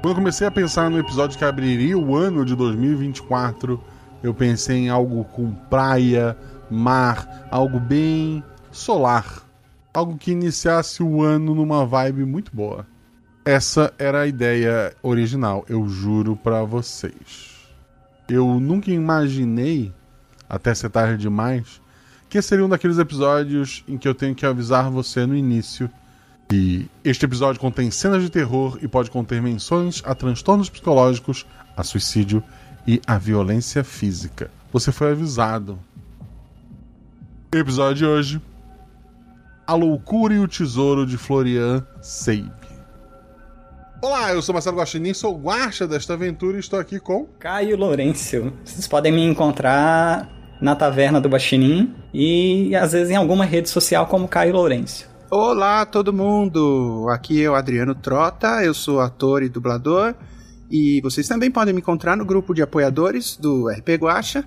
Quando eu comecei a pensar no episódio que abriria o ano de 2024, eu pensei em algo com praia, mar, algo bem solar. Algo que iniciasse o ano numa vibe muito boa. Essa era a ideia original, eu juro para vocês. Eu nunca imaginei, até ser tarde demais, que seria um daqueles episódios em que eu tenho que avisar você no início que este episódio contém cenas de terror e pode conter menções a transtornos psicológicos, a suicídio e a violência física. Você foi avisado. Episódio de hoje: A Loucura e o Tesouro de Florian Seib. Olá, eu sou Marcelo Guaxinim, sou o guarda desta aventura e estou aqui com Caio Lourenço. Vocês podem me encontrar na taverna do Guaxinim e às vezes em alguma rede social como Caio Lourenço. Olá, todo mundo! Aqui é o Adriano Trota, eu sou ator e dublador. E vocês também podem me encontrar no grupo de apoiadores do RP Guacha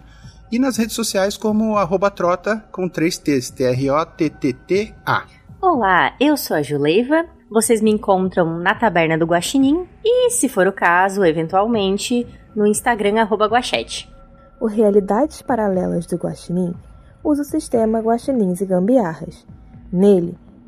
e nas redes sociais como arroba trota com três T's, T-R-O-T-T-T-A. Olá, eu sou a Juleiva. Vocês me encontram na Taberna do Guaxinim e, se for o caso, eventualmente, no Instagram arroba Guachete. O Realidades Paralelas do Guaxinim usa o sistema Guaxinins e Gambiarras. Nele,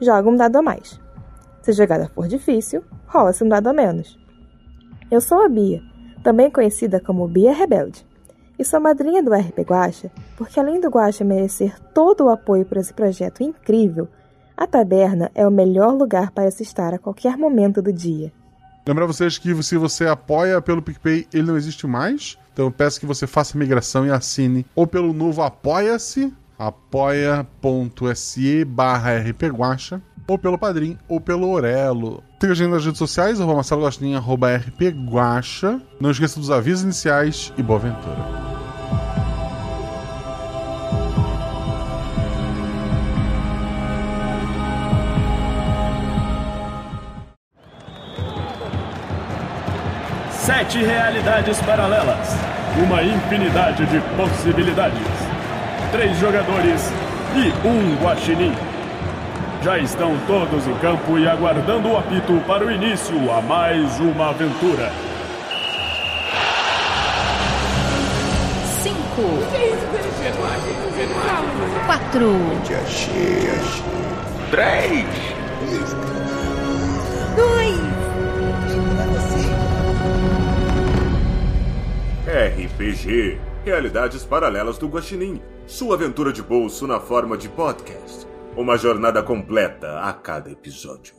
joga um dado a mais. Se a jogada for difícil, rola-se um dado a menos. Eu sou a Bia, também conhecida como Bia Rebelde, e sou madrinha do RP Guacha, porque além do Guacha merecer todo o apoio para esse projeto incrível, a taberna é o melhor lugar para se estar a qualquer momento do dia. Lembrar vocês que se você apoia pelo PicPay, ele não existe mais. Então eu peço que você faça a migração e assine ou pelo novo Apoia-se, apoia.se barra rpguacha, ou pelo Padrim, ou pelo Orelo. Siga a gente nas redes sociais, arroba Marcelo Gostin, arroba rpguacha. Não esqueça dos avisos iniciais e boa aventura. Sete realidades paralelas. Uma infinidade de possibilidades. Três jogadores e um guaxinim. Já estão todos em campo e aguardando o apito para o início a mais uma aventura. Cinco. Quatro. Três! Dois. RPG Realidades Paralelas do Guaxinim. Sua aventura de bolso na forma de podcast. Uma jornada completa a cada episódio.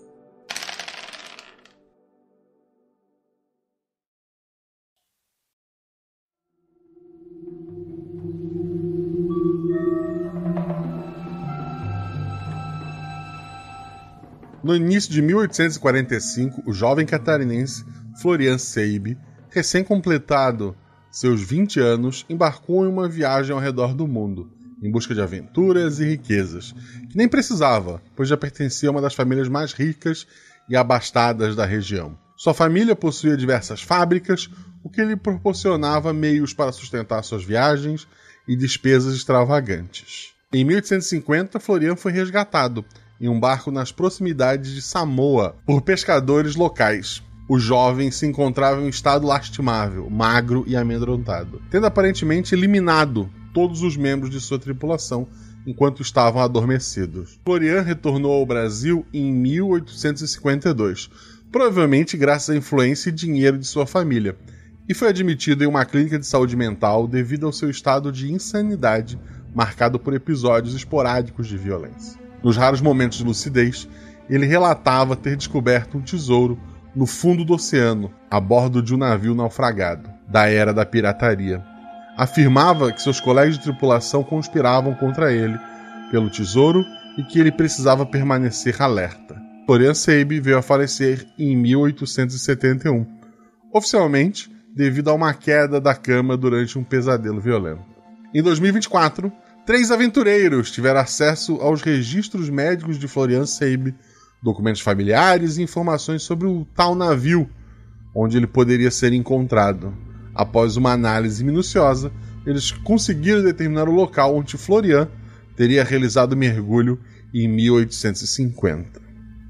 No início de 1845, o jovem catarinense Florian Seib, recém-completado seus 20 anos, embarcou em uma viagem ao redor do mundo, em busca de aventuras e riquezas, que nem precisava, pois já pertencia a uma das famílias mais ricas e abastadas da região. Sua família possuía diversas fábricas, o que lhe proporcionava meios para sustentar suas viagens e despesas extravagantes. Em 1850, Florian foi resgatado em um barco nas proximidades de Samoa por pescadores locais. O jovem se encontrava em um estado lastimável, magro e amedrontado, tendo aparentemente eliminado todos os membros de sua tripulação enquanto estavam adormecidos. Florian retornou ao Brasil em 1852, provavelmente graças à influência e dinheiro de sua família, e foi admitido em uma clínica de saúde mental devido ao seu estado de insanidade marcado por episódios esporádicos de violência. Nos raros momentos de lucidez, ele relatava ter descoberto um tesouro no fundo do oceano, a bordo de um navio naufragado, da era da pirataria. Afirmava que seus colegas de tripulação conspiravam contra ele pelo tesouro e que ele precisava permanecer alerta. Florian Seib veio a falecer em 1871. oficialmente devido a uma queda da cama durante um pesadelo violento. Em 2024, três aventureiros tiveram acesso aos registros médicos de Florian Seib, documentos familiares e informações sobre o tal navio onde ele poderia ser encontrado. Após uma análise minuciosa, eles conseguiram determinar o local onde Florian teria realizado o mergulho em 1850.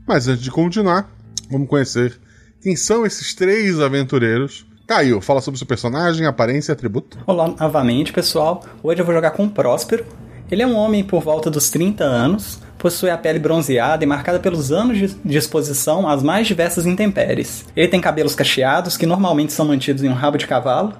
Mas antes de continuar, vamos conhecer quem são esses três aventureiros. Caio, fala sobre seu personagem, aparência e atributo. Olá novamente, pessoal. Hoje eu vou jogar com o Próspero. Ele é um homem por volta dos 30 anos, possui a pele bronzeada e marcada pelos anos de exposição às mais diversas intempéries. Ele tem cabelos cacheados, que normalmente são mantidos em um rabo de cavalo,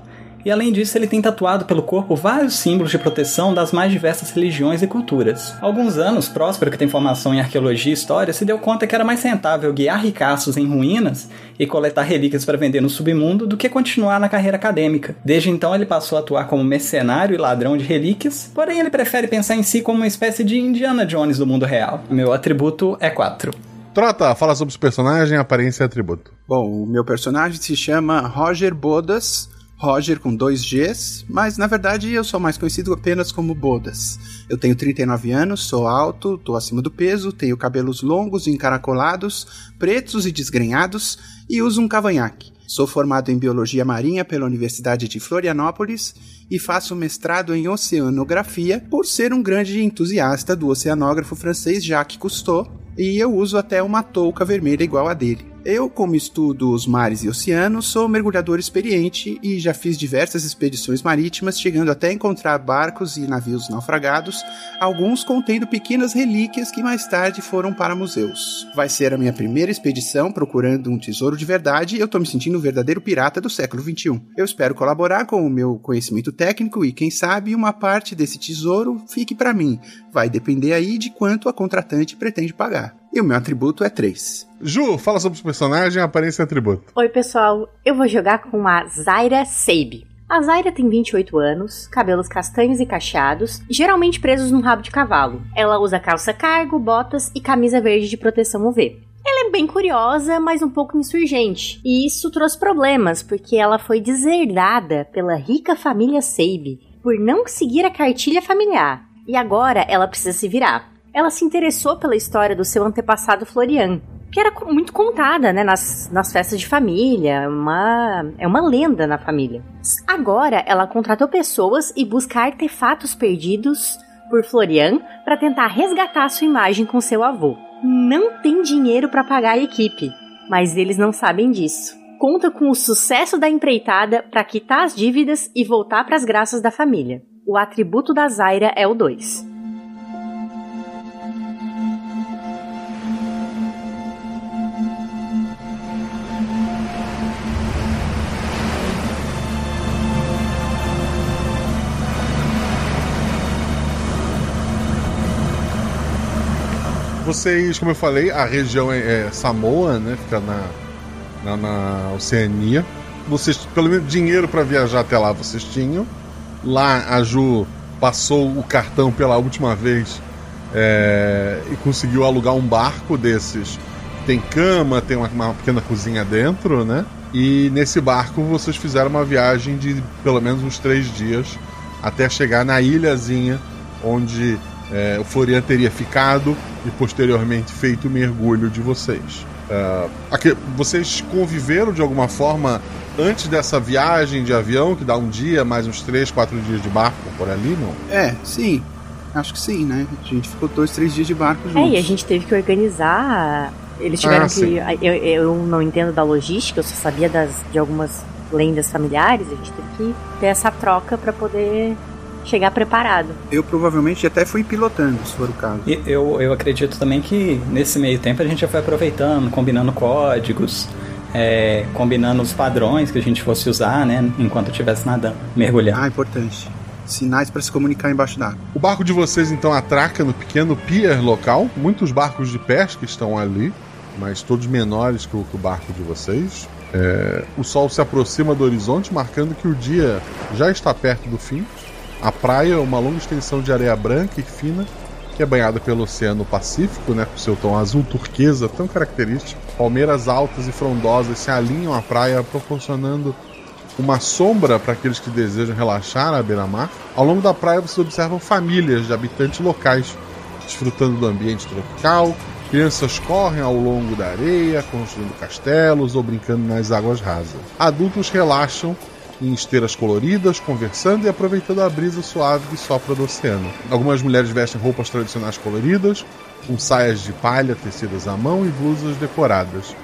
e além disso ele tem tatuado pelo corpo vários símbolos de proteção das mais diversas religiões e culturas. Há alguns anos, Próspero, que tem formação em arqueologia e história, se deu conta que era mais rentável guiar ricaços em ruínas e coletar relíquias para vender no submundo do que continuar na carreira acadêmica. Desde então ele passou a atuar como mercenário e ladrão de relíquias, porém ele prefere pensar em si como uma espécie de Indiana Jones do mundo real. Meu atributo é 4. Trota, fala sobre os personagens, aparência e atributo. Bom, o meu personagem se chama Roger Bodas, Roger com dois Gs, mas na verdade eu sou mais conhecido apenas como Bodas. Eu tenho 39 anos, sou alto, estou acima do peso, tenho cabelos longos e encaracolados, pretos e desgrenhados e uso um cavanhaque. Sou formado em Biologia Marinha pela Universidade de Florianópolis e faço mestrado em Oceanografia por ser um grande entusiasta do oceanógrafo francês Jacques Cousteau, e eu uso até uma touca vermelha igual a dele. Eu, como estudo os mares e oceanos, sou mergulhador experiente e já fiz diversas expedições marítimas, chegando até encontrar barcos e navios naufragados, alguns contendo pequenas relíquias que mais tarde foram para museus. Vai ser a minha primeira expedição procurando um tesouro de verdade e eu tô me sentindo um verdadeiro pirata do século XXI. Eu espero colaborar com o meu conhecimento técnico e, quem sabe, uma parte desse tesouro fique para mim. Vai depender aí de quanto a contratante pretende pagar. E o meu atributo é 3. Ju, fala sobre os personagens, aparência e atributo. Oi, pessoal. Eu vou jogar com a Zaira Seib. A Zaira tem 28 anos, cabelos castanhos e cacheados, geralmente presos num rabo de cavalo. Ela usa calça cargo, botas e camisa verde de proteção UV. Ela é bem curiosa, mas um pouco insurgente. E isso trouxe problemas, porque ela foi deserdada pela rica família Seib por não seguir a cartilha familiar. E agora ela precisa se virar ela se interessou pela história do seu antepassado Florian, que era muito contada, né, nas, nas festas de família, uma, é uma lenda na família. Agora, ela contratou pessoas e busca artefatos perdidos por Florian para tentar resgatar sua imagem com seu avô. Não tem dinheiro para pagar a equipe, mas eles não sabem disso. Conta com o sucesso da empreitada para quitar as dívidas e voltar para as graças da família. O atributo da Zaira é o 2. Vocês, como eu falei, a região é, é Samoa, né? Fica na, na, na, Oceania. Vocês, pelo menos dinheiro para viajar até lá vocês tinham. Lá a Ju passou o cartão pela última vez é, e conseguiu alugar um barco desses. Tem cama, tem uma, uma pequena cozinha dentro, né? E nesse barco vocês fizeram uma viagem de pelo menos uns três dias até chegar na ilhazinha onde é, o Florian teria ficado e posteriormente feito o mergulho de vocês. Uh, aqui, vocês conviveram de alguma forma antes dessa viagem de avião, que dá um dia, mais uns três, quatro dias de barco por ali, não? É, sim. Acho que sim, né? A gente ficou dois, três dias de barco juntos. É, e a gente teve que organizar. Eles tiveram ah, que. Eu, eu não entendo da logística, eu só sabia das, de algumas lendas familiares. A gente teve que ter essa troca para poder chegar preparado. Eu provavelmente até fui pilotando, se for o caso. E eu, eu acredito também que nesse meio tempo a gente já foi aproveitando, combinando códigos, é, combinando os padrões que a gente fosse usar, né, enquanto estivesse nadando, mergulhando. Ah, importante. Sinais para se comunicar embaixo d'água. O barco de vocês então atraca no pequeno pier local. Muitos barcos de pesca estão ali, mas todos menores que o, que o barco de vocês. É, o sol se aproxima do horizonte, marcando que o dia já está perto do fim. A praia é uma longa extensão de areia branca e fina que é banhada pelo Oceano Pacífico, né, com seu tom azul turquesa tão característico. Palmeiras altas e frondosas se alinham à praia, proporcionando uma sombra para aqueles que desejam relaxar à beira-mar. Ao longo da praia você observa famílias de habitantes locais desfrutando do ambiente tropical. Crianças correm ao longo da areia, construindo castelos ou brincando nas águas rasas. Adultos relaxam em esteiras coloridas, conversando e aproveitando a brisa suave que sopra do oceano. Algumas mulheres vestem roupas tradicionais coloridas, com saias de palha tecidas à mão e blusas decoradas.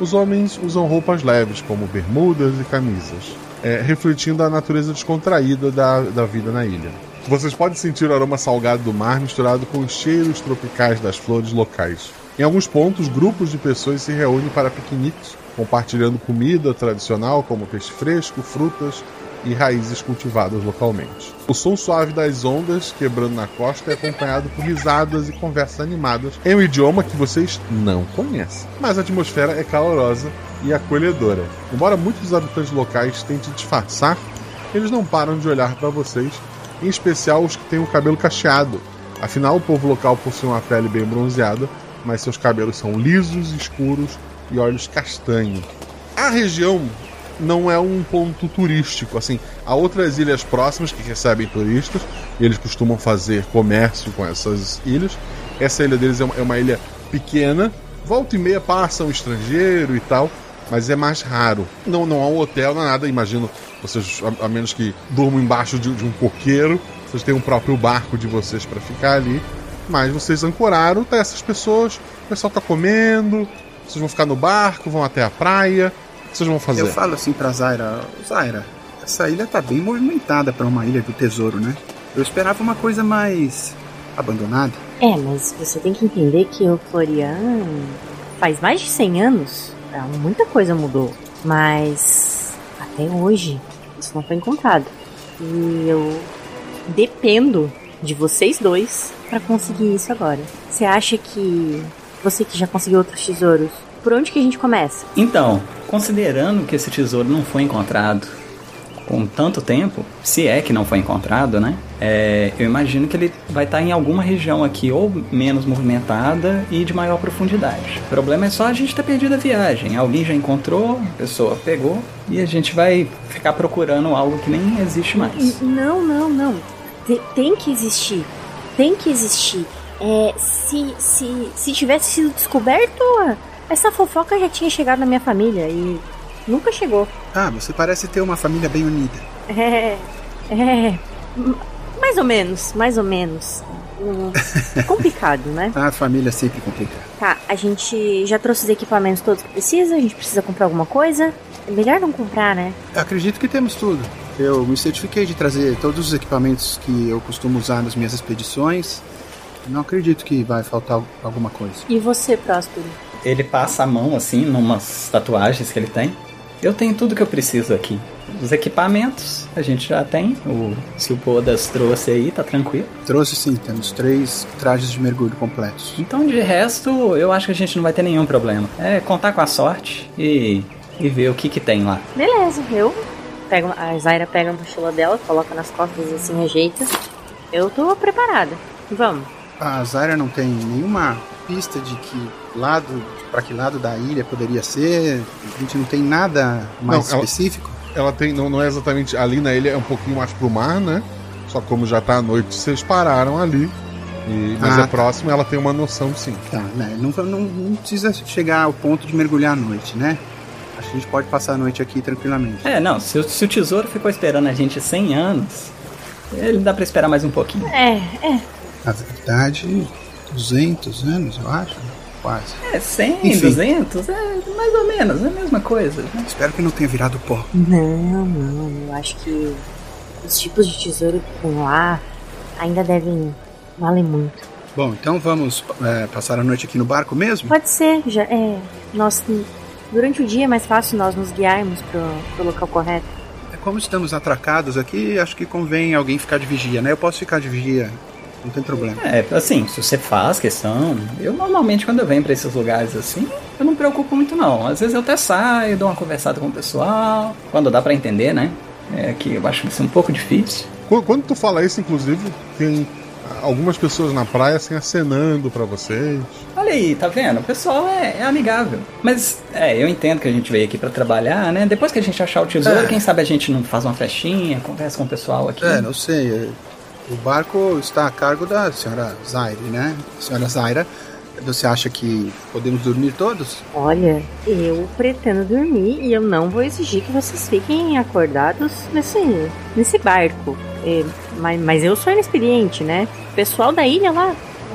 Os homens usam roupas leves, como bermudas e camisas, é, refletindo a natureza descontraída da, da vida na ilha. Vocês podem sentir o aroma salgado do mar misturado com os cheiros tropicais das flores locais. Em alguns pontos, grupos de pessoas se reúnem para piqueniques, compartilhando comida tradicional como peixe fresco, frutas e raízes cultivadas localmente. O som suave das ondas quebrando na costa é acompanhado por risadas e conversas animadas em um idioma que vocês não conhecem. Mas a atmosfera é calorosa e acolhedora. Embora muitos dos habitantes locais tentem disfarçar, eles não param de olhar para vocês, em especial os que têm o cabelo cacheado. Afinal, o povo local possui uma pele bem bronzeada, mas seus cabelos são lisos, escuros e olhos castanhos. A região não é um ponto turístico. Assim, há outras ilhas próximas que recebem turistas eles costumam fazer comércio com essas ilhas. Essa ilha deles é uma é ilha pequena, volta e meia passa um estrangeiro e tal, mas é mais raro. Não, não há um hotel, não há nada. Imagino vocês, a, a menos que durmam embaixo de, de, um coqueiro, vocês têm um próprio barco de vocês para ficar ali. Mas vocês ancoraram, tá essas pessoas, o pessoal tá comendo, vocês vão ficar no barco, vão até a praia. O que vocês vão fazer? Eu falo assim pra Zaira: Zaira, essa ilha tá bem movimentada para uma ilha do tesouro, né? Eu esperava uma coisa mais abandonada. É, mas você tem que entender que o Florian faz mais de 100 anos. Muita coisa mudou. Mas até hoje isso não foi encontrado. E eu dependo de vocês dois para conseguir isso agora. Você acha que você que já conseguiu outros tesouros, por onde que a gente começa? Então, considerando que esse tesouro não foi encontrado com tanto tempo, se é que não foi encontrado, né? É, eu imagino que ele vai estar em alguma região aqui ou menos movimentada e de maior profundidade. O problema é só a gente ter perdido a viagem. Alguém já encontrou, a pessoa pegou e a gente vai ficar procurando algo que nem existe mais. Não, não, não. Tem, tem que existir. Tem que existir. É, se, se, se tivesse sido descoberto, essa fofoca já tinha chegado na minha família e nunca chegou. Ah, você parece ter uma família bem unida. É. É. Mais ou menos, mais ou menos. É complicado, né? A família sempre complica. Tá, a gente já trouxe os equipamentos todos que precisa, a gente precisa comprar alguma coisa. É melhor não comprar, né? Acredito que temos tudo. Eu me certifiquei de trazer todos os equipamentos que eu costumo usar nas minhas expedições. Não acredito que vai faltar alguma coisa. E você, Próspero? Ele passa a mão assim, numas tatuagens que ele tem. Eu tenho tudo que eu preciso aqui. Os equipamentos a gente já tem. O, se o Podas trouxe aí, tá tranquilo. Trouxe sim, temos três trajes de mergulho completos. Então, de resto, eu acho que a gente não vai ter nenhum problema. É contar com a sorte e, e ver o que que tem lá. Beleza, eu pego. A Zaira pega a mochila dela, coloca nas costas assim, ajeita. Eu tô preparada. Vamos. A Zaira não tem nenhuma pista de que lado, para que lado da ilha poderia ser. A gente não tem nada mais não, específico. Ela, ela tem, não, não é exatamente ali na ilha, é um pouquinho mais pro mar, né? Só como já tá à noite, vocês pararam ali. E, mas ah, é tá. próximo, ela tem uma noção sim. Tá, né? Não, não, não, precisa chegar ao ponto de mergulhar à noite, né? Acho que a gente pode passar a noite aqui tranquilamente. É, não, se, se o tesouro ficou esperando a gente 100 anos, ele dá para esperar mais um pouquinho. É, é. Na verdade, 200 anos, eu acho. Quase. É, 100, Enfim. 200, é mais ou menos, é a mesma coisa. Né? Espero que não tenha virado pó. Não, não, eu acho que os tipos de tesouro que tem lá ainda devem valer muito. Bom, então vamos é, passar a noite aqui no barco mesmo? Pode ser, já é. Nós, durante o dia é mais fácil nós nos guiarmos pro, pro local correto. É como estamos atracados aqui, acho que convém alguém ficar de vigia, né? Eu posso ficar de vigia não tem problema. É, assim, se você faz questão, eu normalmente quando eu venho para esses lugares assim, eu não me preocupo muito não. Às vezes eu até saio, dou uma conversada com o pessoal, quando dá para entender, né? É que eu acho que isso é um pouco difícil. Quando, quando tu fala isso, inclusive, tem algumas pessoas na praia assim acenando para vocês. Olha aí, tá vendo? O pessoal é, é, amigável. Mas, é, eu entendo que a gente veio aqui para trabalhar, né? Depois que a gente achar o tesouro, é. quem sabe a gente não faz uma festinha, conversa com o pessoal aqui. É, não sei. O barco está a cargo da senhora Zaire, né? senhora Zaira, você acha que podemos dormir todos? Olha, eu pretendo dormir e eu não vou exigir que vocês fiquem acordados nesse, nesse barco. É, mas, mas eu sou inexperiente, né? O pessoal da ilha lá,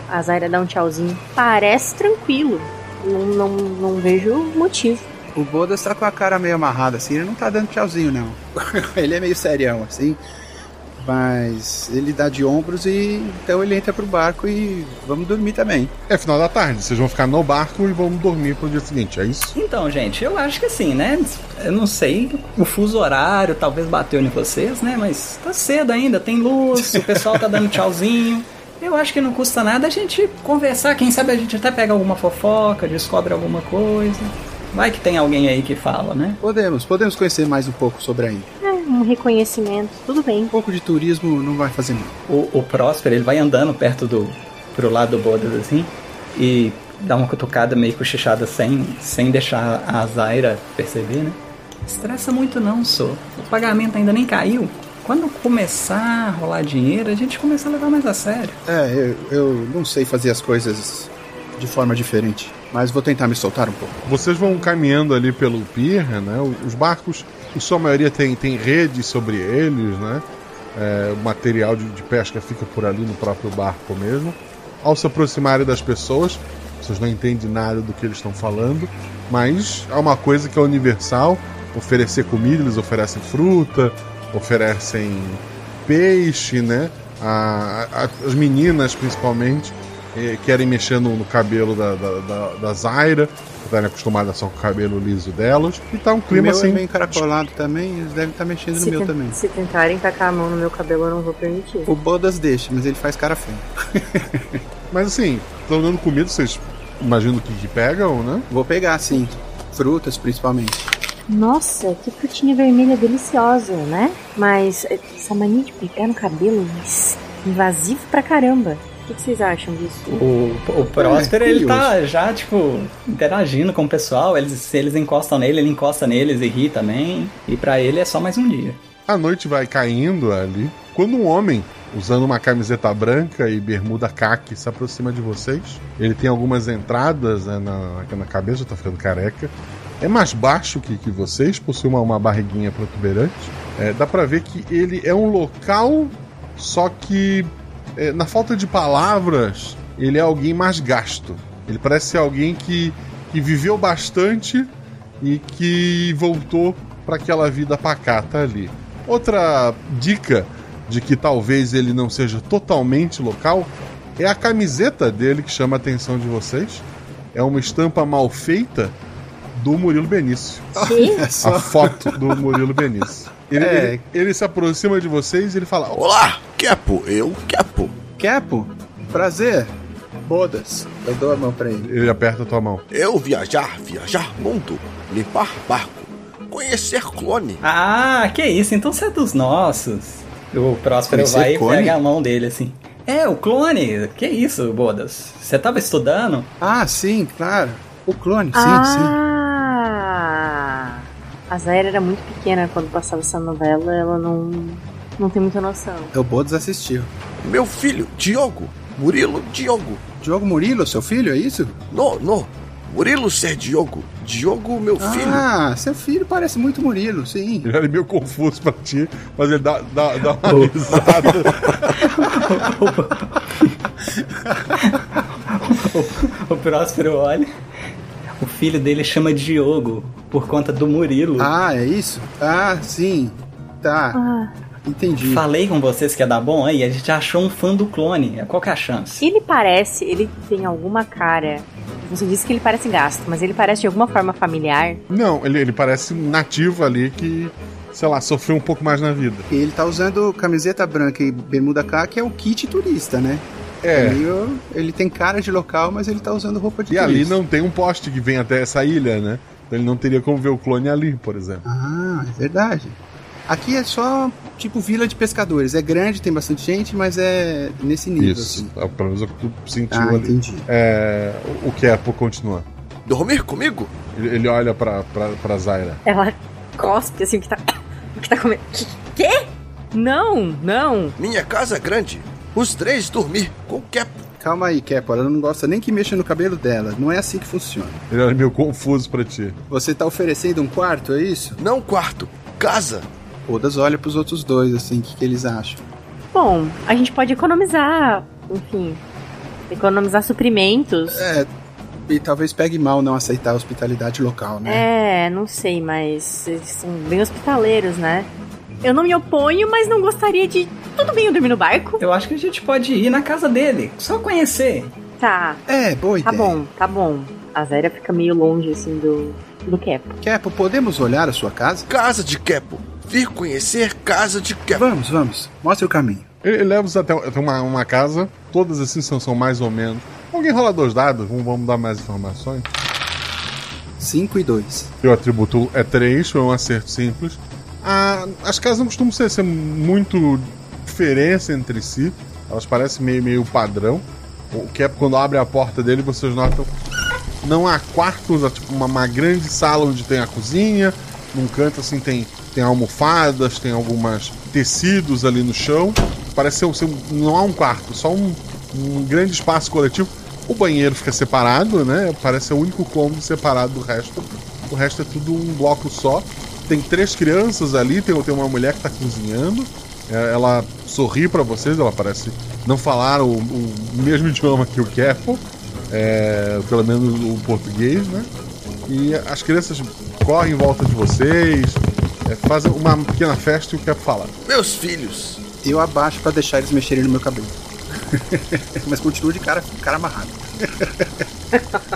a Zaira dá um tchauzinho, parece tranquilo. Não, não, não vejo motivo. O Bodas tá com a cara meio amarrada assim, ele não tá dando tchauzinho, não. ele é meio serião, assim. Mas ele dá de ombros e então ele entra pro barco e vamos dormir também. É final da tarde, vocês vão ficar no barco e vão dormir pro dia seguinte, é isso? Então, gente, eu acho que assim, né? Eu não sei, o fuso horário talvez bateu em vocês, né? Mas tá cedo ainda, tem luz, o pessoal tá dando tchauzinho. Eu acho que não custa nada a gente conversar, quem sabe a gente até pega alguma fofoca, descobre alguma coisa. Vai que tem alguém aí que fala, né? Podemos, podemos conhecer mais um pouco sobre a ilha. Um reconhecimento, tudo bem. Um pouco de turismo não vai fazer mal. O, o Próspero, ele vai andando perto do. pro lado do Bodas assim, e dá uma cutucada meio cochichada sem, sem deixar a Zaira perceber, né? Estressa muito não, só. O pagamento ainda nem caiu. Quando começar a rolar dinheiro, a gente começa a levar mais a sério. É, eu, eu não sei fazer as coisas de forma diferente mas vou tentar me soltar um pouco. Vocês vão caminhando ali pelo pier, né? Os barcos, em sua maioria, tem, tem redes sobre eles, né? É, o material de, de, pesca fica por ali no próprio barco mesmo. Ao se aproximarem das pessoas, vocês não entendem nada do que eles estão falando, mas é uma coisa que é universal: oferecer comida, eles oferecem fruta, oferecem peixe, né? A, a, as meninas, principalmente, querem mexer no, no cabelo da, da, da, da Zaira, que tá acostumada só com o cabelo liso delas. E tá um clima o meu é assim. é meio encaracolado também, eles devem estar tá mexendo se no meu também. Se tentarem tacar a mão no meu cabelo, eu não vou permitir. O Bodas deixa, mas ele faz cara feia. mas assim, estão dando comida, vocês imaginam que, que pegam, né? Vou pegar, sim. Frutas, principalmente. Nossa, que frutinha vermelha deliciosa, né? Mas essa mania de pegar no cabelo, invasivo pra caramba. O que, que, vocês acham disso? O, o Próspero, é, ele tá já, tipo, interagindo com o pessoal. Eles, se eles encostam nele, ele encosta neles e ri também. E para ele é só mais um dia. A noite vai caindo ali. Quando um homem, usando uma camiseta branca e bermuda caque, se aproxima de vocês, ele tem algumas entradas né, na, na cabeça, tá ficando careca. É mais baixo que, que vocês, possui uma, uma barriguinha protuberante. É, dá pra ver que ele é um local, só que na falta de palavras, ele é alguém mais gasto. Ele parece ser alguém que, que viveu bastante e que voltou para aquela vida pacata ali. Outra dica de que talvez ele não seja totalmente local é a camiseta dele que chama a atenção de vocês. É uma estampa mal feita do Murilo Benício. a foto do Murilo Benício. Ele, é. ele, ele, se aproxima de vocês e ele fala: Olá, Kepo, eu, Kepo. Kepo, prazer. Bodas. Eu dou a mão pra ele. Ele aperta a tua mão. Eu viajar, viajar mundo, limpar barco, conhecer clone. Ah, que isso, então você é dos nossos. O Próspero conhecer vai clone? e pega a mão dele assim. É, o clone. Que isso, Bodas? Você tava estudando? Ah, sim, claro. O clone, sim, ah, sim. Ah. A Zaira era muito pequena quando passava essa novela, ela não não tem muita noção. O Bodas assistiu. Meu filho, Diogo. Murilo Diogo. Diogo Murilo, seu filho, é isso? Não, não. Murilo ser Diogo. Diogo, meu filho. Ah, seu filho parece muito Murilo, sim. Ele era meio confuso pra ti, mas ele dá, dá, dá uma risada. o, o Próspero olha. O filho dele chama Diogo por conta do Murilo. Ah, é isso? Ah, sim. Tá. Ah. Entendi. Falei com vocês que ia dar bom aí, a gente achou um fã do clone. Qual que é a chance? Ele parece, ele tem alguma cara. Você disse que ele parece gasto, mas ele parece de alguma forma familiar. Não, ele, ele parece nativo ali que sei lá, sofreu um pouco mais na vida. Ele tá usando camiseta branca e bermuda K, que é o kit turista, né? É. Ele, ele tem cara de local, mas ele tá usando roupa de e turista. E ali não tem um poste que vem até essa ilha, né? Então ele não teria como ver o clone ali, por exemplo. Ah, é verdade. Aqui é só tipo vila de pescadores. É grande, tem bastante gente, mas é nesse nível. Isso, Assim. é pelo menos o que tu sentiu Ah, ali. entendi. É, o Kepo continua. Dormir comigo? Ele, ele olha pra, pra, pra Zaira. Ela cospe assim o que tá. O que tá comendo. Que- Quê? Não, não. Minha casa é grande. Os três dormir com Kepo. Calma aí, Kepo. Ela não gosta nem que mexa no cabelo dela. Não é assim que funciona. Ele olha meio confuso pra ti. Você tá oferecendo um quarto, é isso? Não quarto, casa. Odas olha pros outros dois, assim, o que, que eles acham. Bom, a gente pode economizar. Enfim. Economizar suprimentos. É, e talvez pegue mal não aceitar a hospitalidade local, né? É, não sei, mas eles são bem hospitaleiros, né? Eu não me oponho, mas não gostaria de. Tudo bem eu dormir no barco? Eu acho que a gente pode ir na casa dele, só conhecer. Tá. É, boa Tá ideia. bom, tá bom. A Zéria fica meio longe, assim, do. do Kepo. Kepo, podemos olhar a sua casa? Casa de Kepo. Vir conhecer casa de Kepo. Vamos, vamos. Mostra o caminho. Ele, ele leva-os até, até uma, uma casa. Todas assim são, são mais ou menos. Alguém rola dois dados? Vamos, vamos dar mais informações. 5 e 2. Seu atributo é 3, foi um acerto simples. Ah, as casas não costumam ser, ser muito diferença entre si. Elas parecem meio, meio padrão. O que é quando abre a porta dele, vocês notam. Não há quartos, há tipo uma, uma grande sala onde tem a cozinha. Num canto assim tem, tem almofadas, tem algumas tecidos ali no chão. Parece ser, não há um quarto, só um, um grande espaço coletivo. O banheiro fica separado, né? Parece ser o único cômodo separado do resto. O resto é tudo um bloco só. Tem três crianças ali, tem, tem uma mulher que tá cozinhando. É, Ela sorri pra vocês, ela parece não falar o, o mesmo idioma que o Kepo, é, pelo menos o português, né? E as crianças correm em volta de vocês, é, fazem uma pequena festa e o Kepo fala. Meus filhos. Eu abaixo pra deixar eles mexerem no meu cabelo. Mas continuo de cara, cara amarrado.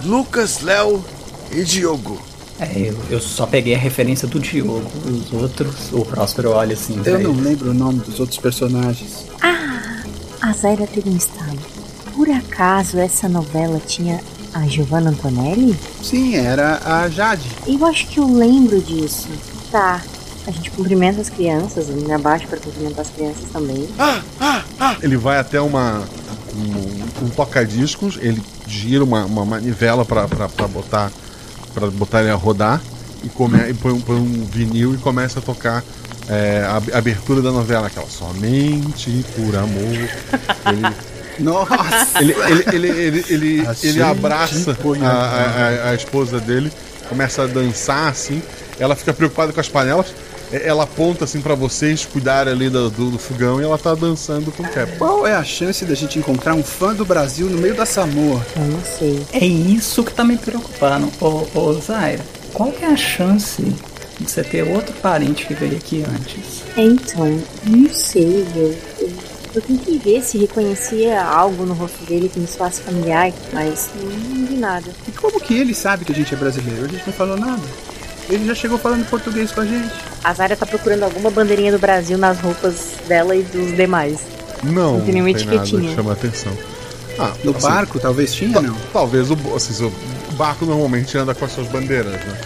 Lucas, Léo e Diogo. É, eu, eu só peguei a referência do Diogo. Os outros, o Próspero olha assim. Eu não ele. lembro o nome dos outros personagens. Ah, a Zaira teve um estalo. Por acaso essa novela tinha a Giovanna Antonelli? Sim, era a Jade. Eu acho que eu lembro disso. Tá. A gente cumprimenta as crianças, eu me abaixo pra cumprimentar as crianças também. Ele vai até uma um, um toca-discos, ele gira uma, uma manivela pra botar para botar ele a rodar e, come, e põe, um- põe um vinil e começa a tocar é, a ab- abertura da novela, aquela somente por amor. Ele, Nossa! ele, ele, ele, ele, ele, abraça a- a- a- a esposa dele, começa a dançar assim. Ela fica preocupada com as panelas. É, Ela aponta assim pra vocês cuidarem ali do, do, do fogão e ela tá dançando com o Cap. Qual é a chance da gente encontrar um fã do Brasil no meio da Samoa? Eu não sei. É isso que tá me preocupando. Ô, ô Zaira, qual que é a chance de você ter outro parente que veio aqui antes? Então, não sei, eu, eu, eu tentei ver se reconhecia algo no rosto dele que me soasse familiar, mas não vi nada. E como que ele sabe que a gente é brasileiro? A gente não falou nada. Ele já chegou falando português com a gente. A Zaira tá procurando alguma bandeirinha do Brasil nas roupas dela e dos demais. Não, Não tem nenhuma nada etiquetinha. que chama atenção. Ah, No assim, barco, talvez tinha, não? Talvez o, assim, o barco normalmente anda com as suas bandeiras, né?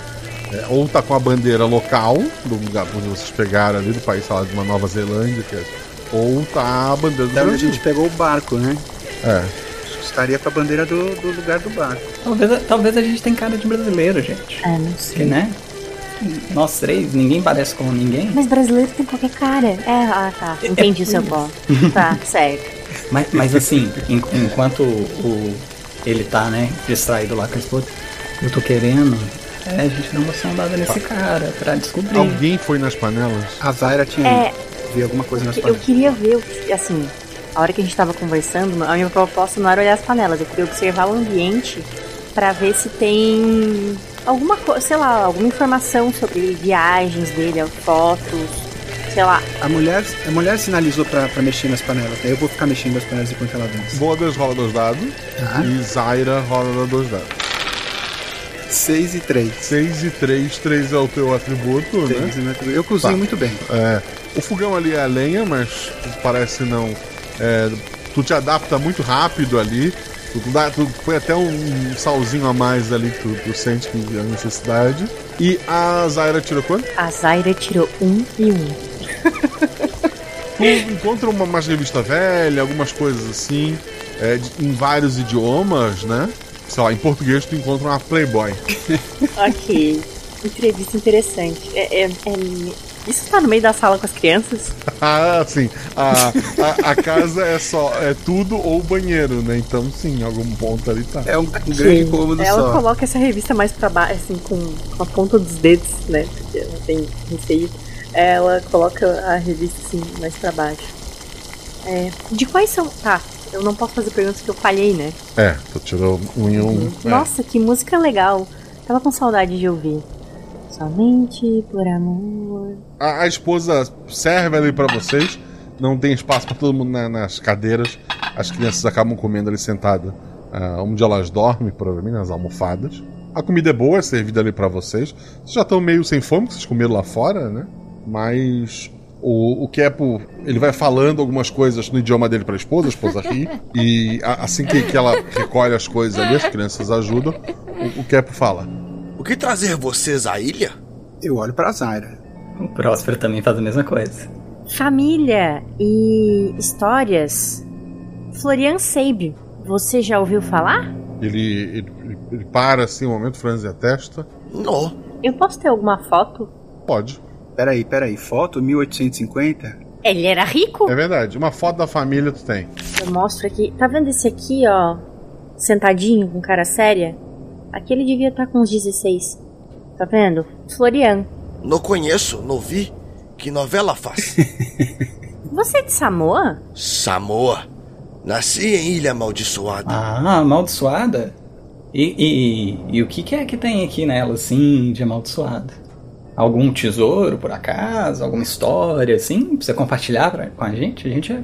É, ou tá com a bandeira local, do lugar onde vocês pegaram ali, do país, sei lá, de uma Nova Zelândia, que é- ou tá a bandeira do Da onde a Brasil. gente pegou o barco, né? É. Estaria com a bandeira do, do lugar do barco. Talvez, talvez a gente tenha cara de brasileiro, gente. Ah, não sei. né? Nós três, ninguém parece com ninguém. Mas brasileiro tem qualquer cara. É, ah, tá. Entendi o seu ponto. Tá, certo. Mas, mas assim, en- enquanto o, ele tá, né, distraído lá com a esposa, eu tô querendo é, a gente dar uma sondada nesse cara pra descobrir. Alguém foi nas panelas? A Zaira tinha É, vi alguma coisa nas eu panelas. queria ver, assim, a hora que a gente tava conversando, a minha proposta não era olhar as panelas, eu queria observar o ambiente pra ver se tem alguma coisa, sei lá, alguma informação sobre viagens dele, fotos, sei lá. A mulher, a mulher sinalizou pra, pra mexer nas panelas. Aí eu vou ficar mexendo nas panelas enquanto ela dança. Bodas rola dois dados Tá. e Zaira rola dois dados. 6 e 3. 6 e 3, 3 é o teu atributo, né? Eu cozinho Tá. muito bem. É, o fogão ali é a lenha, mas parece não. é, tu te adapta muito rápido ali. Tu, dá, tu põe até um salzinho a mais ali que tu, tu sente que é necessidade. E a Zaira tirou quanto? A Zaira tirou um e um. tu encontra uma mais revista velha, algumas coisas assim, é, de- em vários idiomas, né? Sei lá, em português tu encontra uma Playboy. ok. Entrevista interessante. É, é- é- Isso tá no meio da sala com as crianças? ah, sim. A, a, a casa é só. É tudo ou banheiro, né? Então, sim, em algum ponto ali tá. É um, um grande cômodo Ela só. coloca essa revista mais pra baixo, assim, com, com a ponta dos dedos, né? Porque ela tem receio. Ela coloca a revista, assim, mais pra baixo. É, de quais são. Tá, eu não posso fazer perguntas que eu falhei, né? É, tu tirou um em um. é. Nossa, que música legal. Tava com saudade de ouvir. Somente por amor. A, a esposa serve ali pra vocês. Não tem espaço pra todo mundo na- nas cadeiras. As crianças acabam comendo ali sentada. ah, onde elas dormem, provavelmente, nas almofadas. A comida é boa, é servida ali pra vocês. Vocês já estão meio sem fome, vocês comeram lá fora, né? Mas o, o Kepo, ele vai falando algumas coisas no idioma dele pra esposa, a esposa ri. e a- assim que, que ela recolhe as coisas ali, as crianças ajudam. O, o Kepo fala: O que trazer vocês à ilha? Eu olho pra Zaira. O Próspero também faz a mesma coisa. Família e histórias. Florian Seib, você já ouviu falar? Ele, ele, ele- ele para assim um momento, franze a testa. Não. Eu posso ter alguma foto? Pode. Peraí, peraí. Foto 1850? Ele era rico? É verdade. Uma foto da família tu tem. Eu mostro aqui. Tá vendo esse aqui, ó? Sentadinho, com cara séria? Aqui ele devia estar com uns 16. Tá vendo? Florian. Não conheço, não vi. Que novela faz? Você é de Samoa? Samoa. Nasci em Ilha Amaldiçoada. Ah, amaldiçoada? E, e, e o que, que é que tem aqui nela, assim, de amaldiçoada? Algum tesouro, por acaso? Alguma história, assim? Pra você compartilhar pra- com a gente? A gente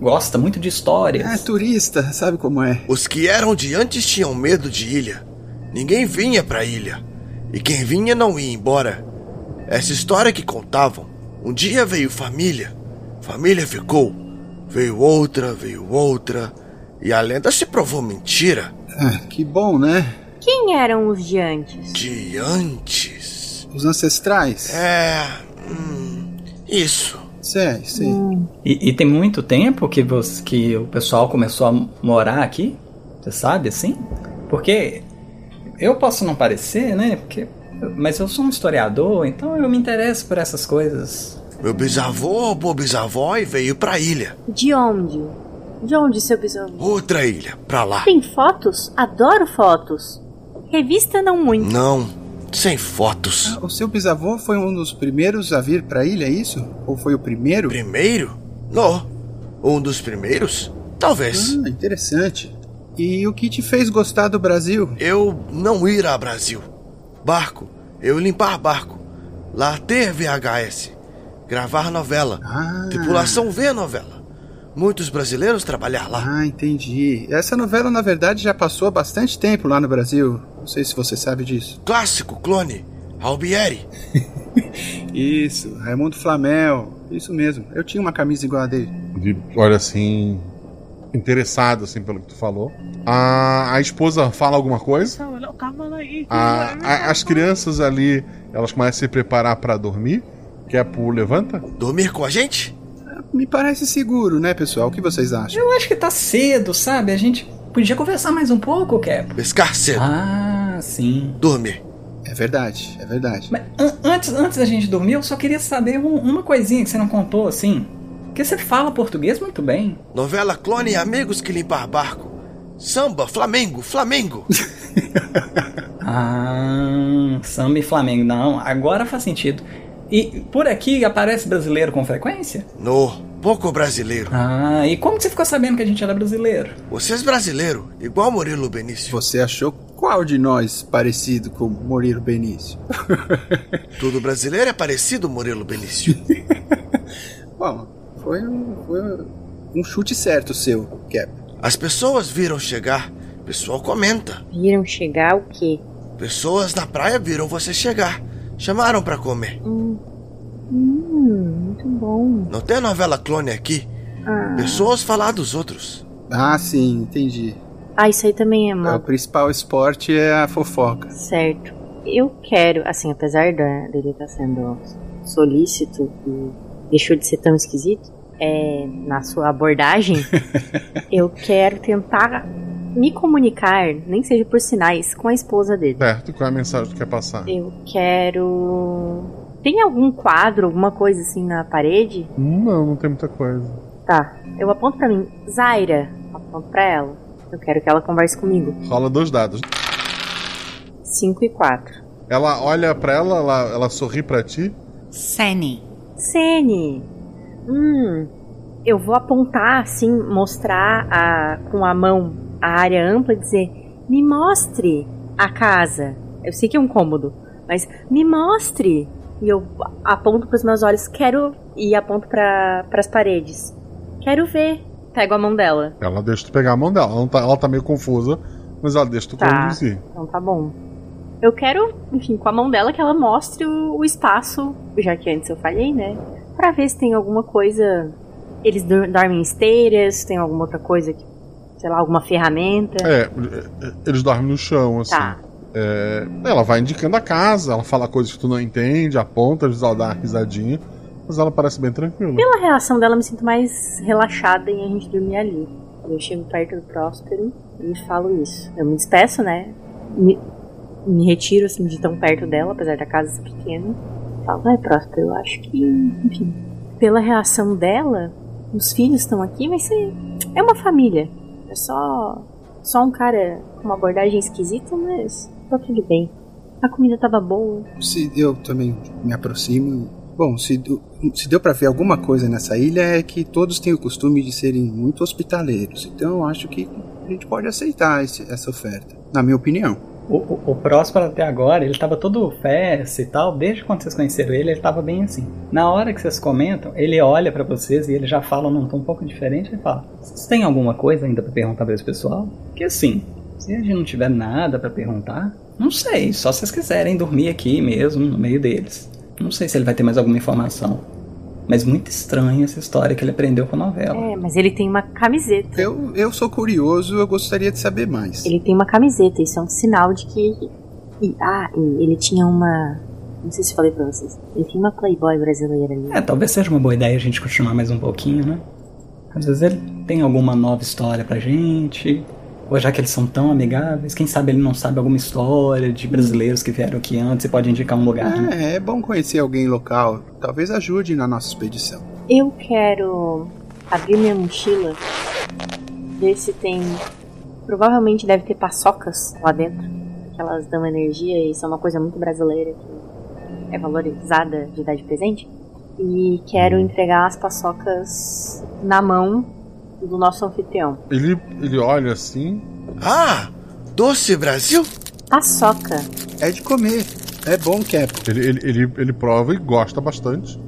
gosta muito de histórias. É turista, sabe como é? Os que eram de antes tinham medo de ilha. Ninguém vinha pra ilha. E quem vinha não ia embora. Essa história que contavam. Um dia veio família. Família ficou. Veio outra, veio outra. E a lenda se provou mentira. Ah, que bom, né? Quem eram os de antes? De antes. Os ancestrais? É. Hum, isso. Sei, sei. E, e tem muito tempo que, você, que o pessoal começou a morar aqui? Você sabe, assim? Porque eu posso não parecer, né? Porque, mas eu sou um historiador, então eu me interesso por essas coisas. Meu bisavô roubou bisavó e veio pra ilha. De onde? De onde, seu bisavô? Outra ilha, pra lá. Tem fotos? Adoro fotos. Revista não muito. Não, sem fotos. O seu bisavô foi um dos primeiros a vir pra ilha, é isso? Ou foi o primeiro? Primeiro? Não. Um dos primeiros? Talvez. Ah, interessante. E o que te fez gostar do Brasil? Eu não ir a Brasil. Barco. Eu limpar barco. Lá ter VHS. Gravar novela. Ah. Tripulação ver novela. Muitos brasileiros trabalhar lá. Ah, entendi. Essa novela, na verdade, já passou há bastante tempo lá no Brasil. Não sei se você sabe disso. Clássico, clone. Albieri. Isso, Raimundo Flamel. Isso mesmo. Eu tinha uma camisa igual a dele. Ele olha assim, interessado assim pelo que tu falou. A, a esposa fala alguma coisa. A- a- as crianças ali, elas começam a se preparar pra dormir. Quer pro levanta? Dormir com a gente? Me parece seguro, né, pessoal? O que vocês acham? Eu acho que tá cedo, sabe? A gente podia conversar mais um pouco, Cap. Pescar cedo. Ah, sim. Dormir. É verdade, é verdade. Mas an- antes, antes da gente dormir, eu só queria saber um- uma coisinha que você não contou, assim. Porque você fala português muito bem. Novela Clone e Amigos que Limpar Barco. Samba, Flamengo, Flamengo. Ah, samba e Flamengo. Não, agora faz sentido. E por aqui aparece brasileiro com frequência? No, pouco brasileiro. Ah, e como que você ficou sabendo que a gente era brasileiro? Vocês brasileiro, igual Murilo Benício. Você achou qual de nós parecido com Murilo Benício? Tudo brasileiro é parecido, Murilo Benício. Bom, foi um, foi um chute certo seu, Cap. As pessoas viram chegar, pessoal comenta. Viram chegar o quê? Pessoas na praia viram você chegar. Chamaram pra comer. Hum, hum muito bom. Não tem novela clone aqui? Ah. Pessoas falar dos outros. Ah, sim, entendi. Ah, isso aí também é É, mal. o principal esporte é a fofoca. Certo. Eu quero, assim, apesar da- dele estar sendo solícito e deixou de ser tão esquisito, é, na sua abordagem, eu quero tentar me comunicar, nem seja por sinais, com a esposa dele. Certo, qual é a mensagem que quer passar? Eu quero. Tem algum quadro, alguma coisa assim na parede? Não, não tem muita coisa. Tá. Eu aponto pra mim. Zaira. Aponto pra ela. Eu quero que ela converse comigo. Rola dois dados. 5 e 4. Ela olha pra ela, ela, ela sorri pra ti. Sene. Sene. Hum. Eu vou apontar assim, mostrar a, com a mão a área ampla e dizer: Me mostre a casa. Eu sei que é um cômodo, mas me mostre. E eu aponto pros meus olhos, quero. E aponto para as paredes. Quero ver. Pego a mão dela. Ela deixa tu pegar a mão dela. Ela tá, ela tá meio confusa, mas ela deixa tu Tá. conduzir. Então tá bom. Eu quero, enfim, com a mão dela que ela mostre o, o espaço, já que antes eu falhei, né? Pra ver se tem alguma coisa. Eles dormem em esteiras, tem alguma outra coisa que. Sei lá, alguma ferramenta. É, é, eles dormem no chão, assim. Tá. É, ela vai indicando a casa, ela fala coisas que tu não entende, aponta, às ela dá uma risadinha, mas ela parece bem tranquila. Pela reação dela, eu me sinto mais relaxada em a gente dormir ali. Eu chego perto do Próspero e falo isso. Eu me despeço, né? Me, me retiro assim de tão perto dela, apesar da casa ser pequena. Falo, vai, Próspero, eu acho que, enfim, pela reação dela, os filhos estão aqui, vai ser. É uma família. É só. Só um cara com uma abordagem esquisita, mas tá tudo bem. A comida tava boa. Se eu também me aproximo. Bom, se, do- se deu pra ver alguma coisa nessa ilha é que todos têm o costume de serem muito hospitaleiros. Então eu acho que a gente pode aceitar esse- essa oferta, na minha opinião. O, o, o Próspero até agora, ele tava todo festa e tal. Desde quando vocês conheceram ele, ele tava bem assim. Na hora que vocês comentam, ele olha pra vocês e ele já fala num tom um pouco diferente. Ele fala: Vocês têm alguma coisa ainda pra perguntar pra esse pessoal? Porque assim, se a gente não tiver nada pra perguntar, não sei. Só se vocês quiserem dormir aqui mesmo, no meio deles. Não sei se ele vai ter mais alguma informação. Mas muito estranha essa história que ele aprendeu com a novela. É, mas ele tem uma camiseta. Eu, eu sou curioso, eu gostaria de saber mais. Ele tem uma camiseta, isso é um sinal de que. E, ah, e ele tinha uma. Não sei se falei pra vocês. Ele tinha uma Playboy brasileira ali. É, talvez seja uma boa ideia a gente continuar mais um pouquinho, né? Às vezes ele tem alguma nova história pra gente. Ou já que eles são tão amigáveis, quem sabe ele não sabe alguma história de brasileiros que vieram aqui antes e pode indicar um lugar, né? É, é bom conhecer alguém local. Talvez ajude na nossa expedição. Eu quero abrir minha mochila, ver se tem. Provavelmente deve ter paçocas lá dentro. Que elas dão energia e são uma coisa muito brasileira que é valorizada de dar de presente. E quero entregar as paçocas na mão do nosso anfitrião. Ele, ele olha assim. Ah, doce Brasil? Paçoca. É de comer. É bom, Cap. Ele, ele, ele, ele prova e gosta bastante.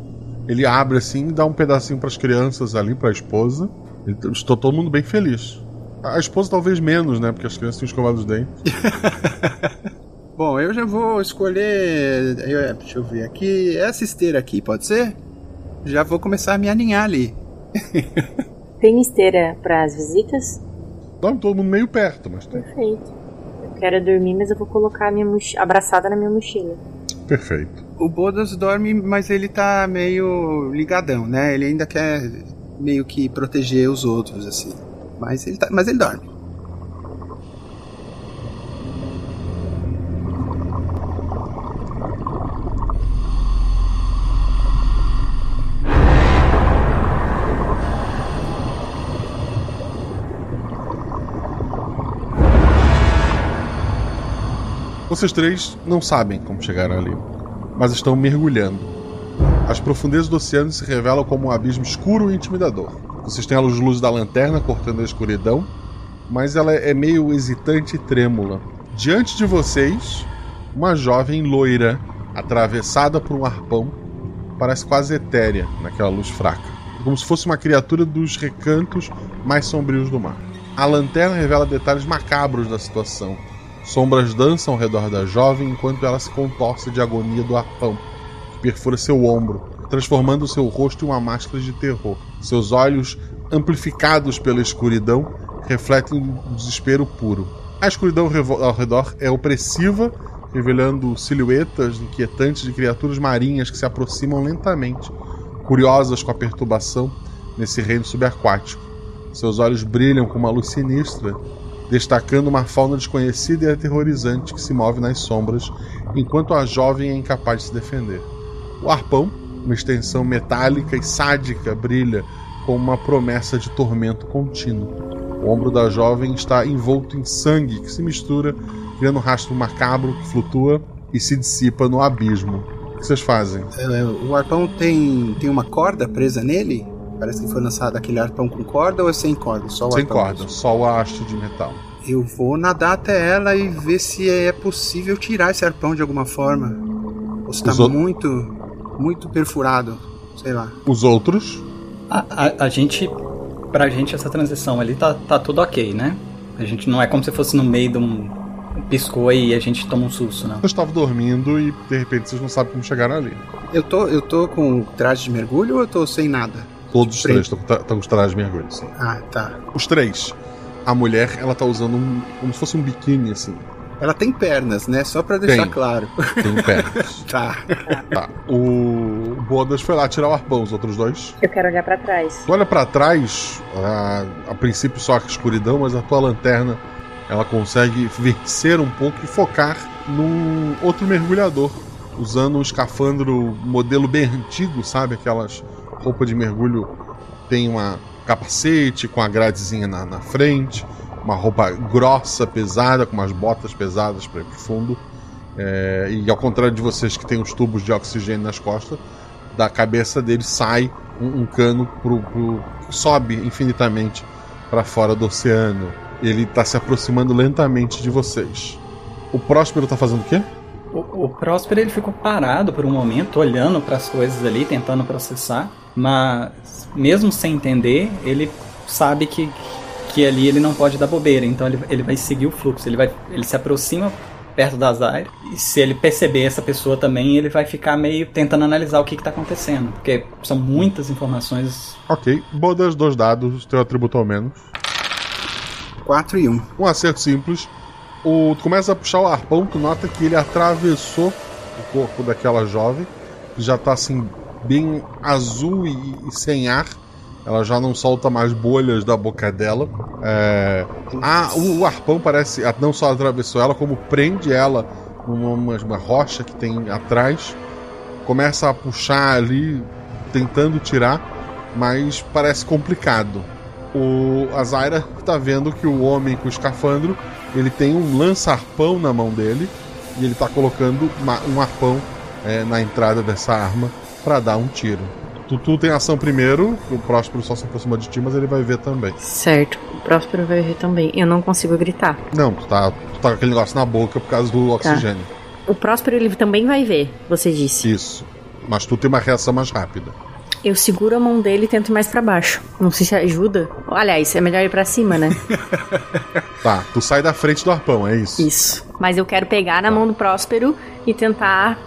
Ele abre assim e dá um pedacinho pras crianças ali, pra esposa. Ele- Estou todo mundo bem feliz. A a esposa talvez menos, né? Porque as crianças têm escovado os dentes. Bom, eu já vou escolher. eu- deixa eu ver aqui. Essa esteira aqui, pode ser? Já vou começar a me aninhar ali. Tem esteira para as visitas? Dorme todo mundo meio perto, mas tem. Perfeito. Eu quero dormir, mas eu vou colocar a minha mochi- abraçada na minha mochila. Perfeito. O Bodas dorme, mas ele tá meio ligadão, né? Ele ainda quer meio que proteger os outros, assim. Mas ele, tá, mas ele dorme. Vocês três não sabem como chegaram ali, mas estão mergulhando. As profundezas do oceano se revelam como um abismo escuro e intimidador. Vocês têm a luz, da lanterna cortando a escuridão, mas ela é meio hesitante e trêmula. Diante de vocês, uma jovem loira, atravessada por um arpão, parece quase etérea naquela luz fraca, como se fosse uma criatura dos recantos mais sombrios do mar. A lanterna revela detalhes macabros da situação. Sombras dançam ao redor da jovem enquanto ela se contorce de agonia do arpão, que perfura seu ombro, transformando seu rosto em uma máscara de terror. Seus olhos, amplificados pela escuridão, refletem um desespero puro. A escuridão ao redor é opressiva, revelando silhuetas inquietantes de criaturas marinhas que se aproximam lentamente, curiosas com a perturbação nesse reino subaquático. Seus olhos brilham com uma luz sinistra, destacando uma fauna desconhecida e aterrorizante que se move nas sombras, enquanto a jovem é incapaz de se defender. O arpão, uma extensão metálica e sádica, brilha com uma promessa de tormento contínuo. O ombro da jovem está envolto em sangue que se mistura, criando um rastro macabro que flutua e se dissipa no abismo. O que vocês fazem? É, o arpão tem, tem uma corda presa nele? Parece que foi lançado aquele arpão com corda ou é sem corda? Só o Sem corda, mesmo? só a haste de metal. Eu vou nadar até ela e ver se é possível tirar esse arpão de alguma forma. Ou se tá Os muito, muito perfurado. Sei lá. Os outros? A, a, a gente. Pra gente, essa transição ali tá, tá tudo ok, né? A gente não é como se fosse no meio de um. piscou e a gente toma um susto, não. Eu estava dormindo e de repente vocês não sabem como chegaram ali. Eu tô, eu tô com traje de mergulho ou eu tô sem nada? Todos os três estão com de mergulho. sim. Ah, tá. Os três. A mulher, ela tá usando um, como se fosse um biquíni, assim. Ela tem pernas, né? Só pra deixar Tem. claro. Tem pernas. Tá. tá. O Bodas foi lá tirar o arpão, os outros dois. Eu quero olhar pra trás. Tu olha pra trás, a, a princípio só a escuridão, mas a tua lanterna ela consegue vencer um pouco e focar num outro mergulhador, usando um escafandro modelo bem antigo, sabe? Aquelas roupas de mergulho tem uma capacete com a gradezinha na, na frente, uma roupa grossa, pesada, com umas botas pesadas para ir pro fundo. É, e ao contrário de vocês que tem os tubos de oxigênio nas costas, da cabeça dele sai um, um cano pro, pro- sobe infinitamente para fora do oceano. Ele está se aproximando lentamente de vocês. O Próspero tá fazendo o quê? O, o Próspero ele ficou parado por um momento, olhando para as coisas ali, tentando processar, mas mesmo sem entender, ele sabe que, que ali ele não pode dar bobeira, então ele, ele vai seguir o fluxo, ele, vai, ele se aproxima perto da Zaire, e se ele perceber essa pessoa também, ele vai ficar meio tentando analisar o que está acontecendo, porque são muitas informações. Ok, Bodas, dois dados, teu atributo ao menos. 4 e 1. Um acerto simples. O, tu começa a puxar o arpão, tu nota que ele atravessou o corpo daquela jovem, que já tá assim, bem azul e, e sem ar. Ela já não solta mais bolhas da boca dela. É, a- o, o arpão parece não só atravessou ela, como prende ela numa uma rocha que tem atrás. Começa a puxar ali, tentando tirar, mas parece complicado. O a Zaira tá vendo que o homem com o escafandro ele tem um lança-arpão na mão dele e ele tá colocando uma- um arpão é, na entrada dessa arma para dar um tiro. Tu, tu tem ação primeiro, o Próspero só se aproxima de ti, mas ele vai ver também. Certo. O Próspero vai ver também. Eu não consigo gritar. Não, tu tá, tu tá com aquele negócio na boca por causa do oxigênio. O Próspero ele também vai ver, você disse. Isso. Mas tu tem uma reação mais rápida. Eu seguro a mão dele e tento ir mais pra baixo. Não sei se ajuda. Aliás, é melhor ir pra cima, né? Tá, tu sai da frente do arpão, é isso? Isso. Mas eu quero pegar na mão do Próspero e tentar,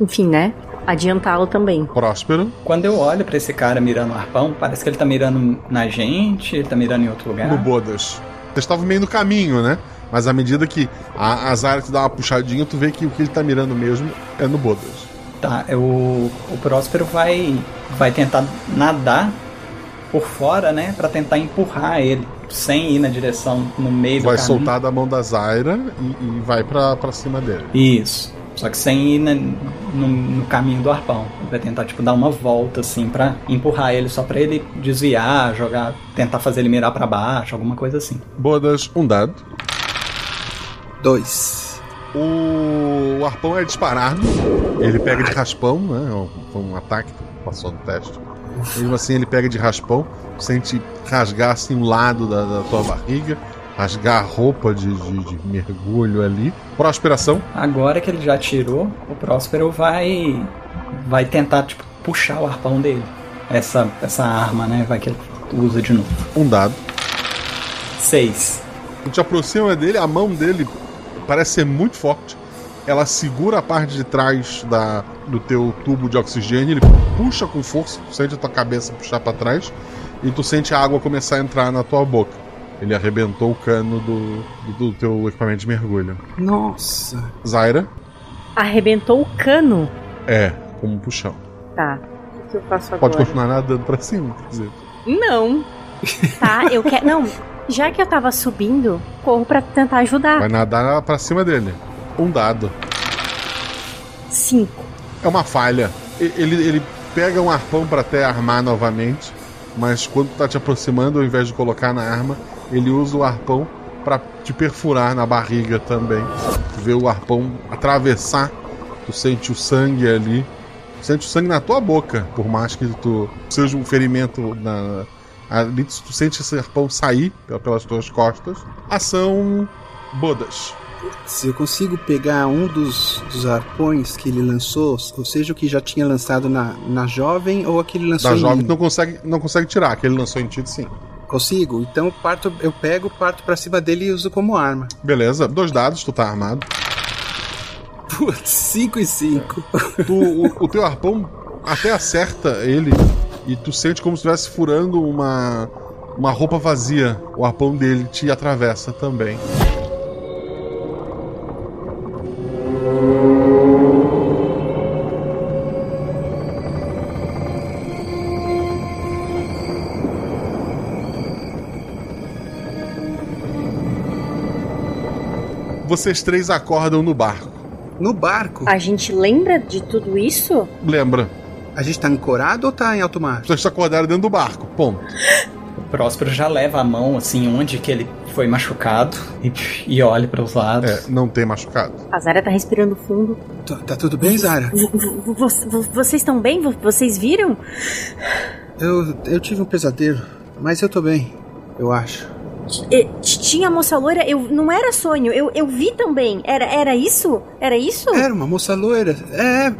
enfim, né? Adiantá-lo também. Próspero. Quando eu olho para esse cara mirando o arpão, parece que ele tá mirando na gente, ele tá mirando em outro lugar. No Bodas. Vocês estavam meio no caminho, né? Mas à medida que a, a Zara te dá uma puxadinha, tu vê que o que ele tá mirando mesmo é no Bodas. Tá, eu, o Próspero vai, vai tentar nadar por fora, né? Pra tentar empurrar ele, sem ir na direção no meio Vai do caminho. soltar da mão da Zaira e, e vai pra, pra cima dele. Isso. Só que sem ir na- no, no caminho do arpão. Ele vai tentar, tipo, dar uma volta, assim, pra empurrar ele, só pra ele desviar, jogar, tentar fazer ele mirar pra baixo, alguma coisa assim. Bodas, um dado. Dois. O arpão é disparado. Ele pega de raspão, né? É um- Foi um ataque que passou no teste. Mesmo assim, ele pega de raspão, sente rasgar assim o lado da, da tua barriga, rasgar a roupa de, de- de mergulho ali. Prosperação. Agora que ele já tirou, o Próspero vai vai tentar tipo puxar o arpão dele. Essa essa arma, né? Vai que ele usa de novo. Um dado. Seis. Tu te aproxima dele, a mão dele parece ser muito forte. Ela segura a parte de trás da, do teu tubo de oxigênio, ele puxa com força, tu sente a tua cabeça puxar pra trás e tu sente a água começar a entrar na tua boca. Ele arrebentou o cano do, do, do teu equipamento de mergulho. Nossa. Zaira? Arrebentou o cano. É, como um puxão. Tá. que eu faço agora? Pode continuar nadando pra cima, quer dizer. Não. Tá, eu quero. Não, já que eu tava subindo, corro pra tentar ajudar. Vai nadar pra cima dele. Um dado. Cinco. É uma falha. Ele, ele pega um arpão pra até armar novamente, mas quando tá te aproximando, ao invés de colocar na arma, ele usa o arpão pra te perfurar na barriga também. Tu vê o arpão atravessar, tu sente o sangue ali. Tu sente o sangue na tua boca, por mais que tu seja um ferimento na. Ali tu sente esse arpão sair pe- pelas tuas costas. Ação Bodas. Se eu consigo pegar um dos, dos arpões que ele lançou, ou seja, o que já tinha lançado na, na jovem ou aquele lançou Da em jovem mim. não consegue, não consegue tirar, que ele lançou em ti sim. Consigo? Então eu parto, eu pego, parto pra cima dele e uso como arma. Beleza, dois dados, tu tá armado. Putz, 5 e 5. Tu, o, o teu arpão até acerta ele e tu sente como se estivesse furando uma, uma roupa vazia. O arpão dele te atravessa também. Vocês três acordam no barco. No barco? A gente lembra de tudo isso? Lembra? A gente tá ancorado ou tá em alto mar? Vocês acordaram dentro do barco. Ponto. O Próspero já leva a mão, assim, onde que ele foi machucado e, e olha para os lados. É, não tem machucado. A Zara tá respirando fundo. Tá, tá tudo bem, Zara? V- v- vo- vo- Vocês estão bem? Vo- Vocês viram? Eu, eu tive um pesadelo, mas eu tô bem, eu acho. Tinha a moça loira, eu não era sonho, eu, eu vi também. Era, era isso? Era isso? Era uma moça loira. É.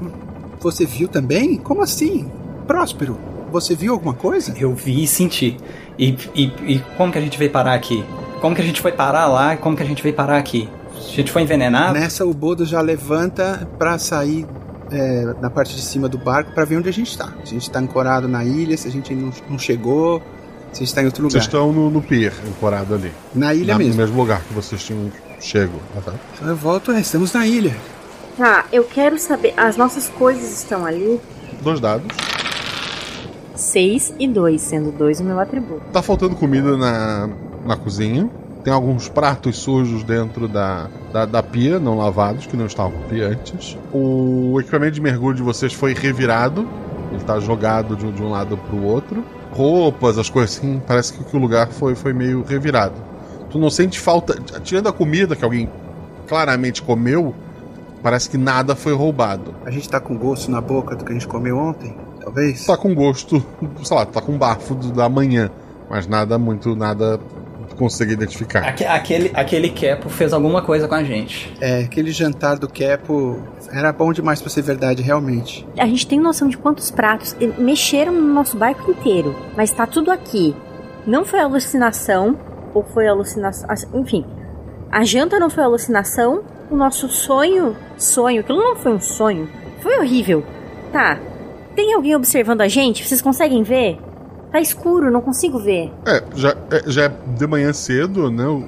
Você viu também? Como assim? Próspero, você viu alguma coisa? Eu vi e senti. E, e, e como que a gente veio parar aqui? Como que a gente foi parar lá como que a gente veio parar aqui? A gente foi envenenado? Nessa, o Bodo já levanta pra sair é, na parte de cima do barco pra ver onde a gente tá. Se a gente tá ancorado na ilha, se a gente não, não chegou, gente tá em outro lugar. Vocês estão no, no pier, ancorado ali. Na ilha Na- mesmo. No mesmo lugar que vocês tinham chego. Ah, tá. Eu volto, é, estamos na ilha. Tá, eu quero saber. As nossas coisas estão ali. Dois dados. Seis e dois, sendo dois o meu atributo. Tá faltando comida na, na cozinha. Tem alguns pratos sujos dentro da, da, da pia, não lavados, que não estavam aqui antes. O equipamento de mergulho de vocês foi revirado. Ele tá jogado de, um- de um lado pro outro. Roupas, as coisas assim, parece que, que o lugar foi, foi meio revirado. Tu não sente falta. Tirando a comida que alguém claramente comeu, parece que nada foi roubado. A gente tá com gosto na boca do que a gente comeu ontem, talvez? Tá com gosto, sei lá, tá com bafo da manhã, mas nada muito, nada consegue identificar. Aque- Aquele, aquele Kepo fez alguma coisa com a gente. É, aquele jantar do Kepo era bom demais pra ser verdade, realmente. A gente tem noção de quantos pratos mexeram no nosso barco inteiro, mas tá tudo aqui. Não foi alucinação, ou foi alucinação. Enfim, a janta não foi alucinação, o nosso sonho. Sonho, aquilo não foi um sonho. Foi horrível. Tá. Tem alguém observando a gente? Vocês conseguem ver? Tá escuro, não consigo ver. É, já é, já é de manhã cedo, né? O,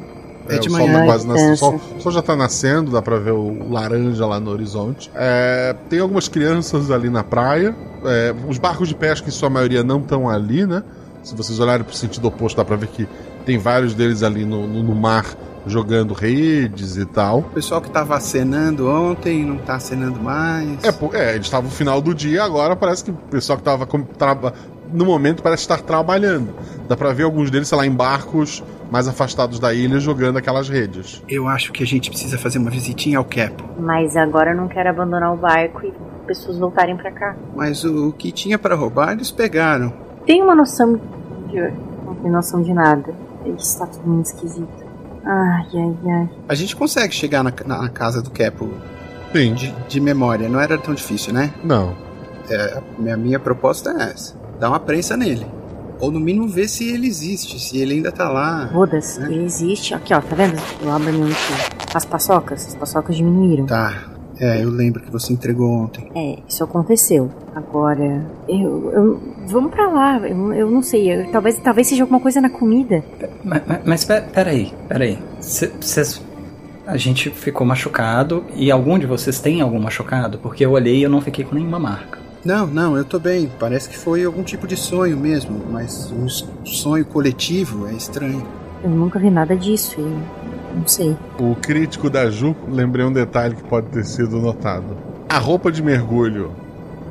É de o manhã. sol tá quase nascendo. Sol, o sol já tá nascendo, dá pra ver o laranja lá no horizonte. É, tem algumas crianças ali na praia. É, os barcos de pesca, em sua maioria, não estão ali, né? Se vocês olharem pro sentido oposto, dá pra ver que tem vários deles ali no, no- no mar jogando redes e tal. O pessoal que tava acenando ontem não tá acenando mais. É, é, eles estavam no final do dia, agora parece que o pessoal que tava no momento parece estar trabalhando. Dá pra ver alguns deles, sei lá, em barcos mais afastados da ilha jogando aquelas redes. Eu acho que a gente precisa fazer uma visitinha ao Kepo. Mas agora eu não quero abandonar o barco e pessoas voltarem pra cá. Mas o, o que tinha pra roubar, eles pegaram. Tem uma noção de. Não tem noção de nada. Isso tá tudo muito esquisito. Ai, ai, ai. A gente consegue chegar na, na- na casa do Kepo Sim. de, de memória, não era tão difícil, né? Não. É, a minha, minha proposta é essa: dar uma prensa nele. Ou no mínimo ver se ele existe, se ele ainda tá lá. Rodas, né? ele existe. Aqui, ó, tá vendo? Eu abro meu aqui. As paçocas, as paçocas diminuíram. Tá. É, eu lembro que você entregou ontem. É, isso aconteceu. Agora, eu. eu vamos pra lá. Eu, eu não sei. eu- talvez, talvez seja alguma coisa na comida. Mas, mas, mas pe- peraí, peraí. Cê- cês- a gente ficou machucado e algum de vocês tem algum machucado? Porque eu olhei e eu não fiquei com nenhuma marca. Não, não, eu tô bem. Parece que foi algum tipo de sonho mesmo, mas um sonho coletivo é estranho. Eu nunca vi nada disso e não sei. O crítico da Ju, lembrei um detalhe que pode ter sido notado. A roupa de mergulho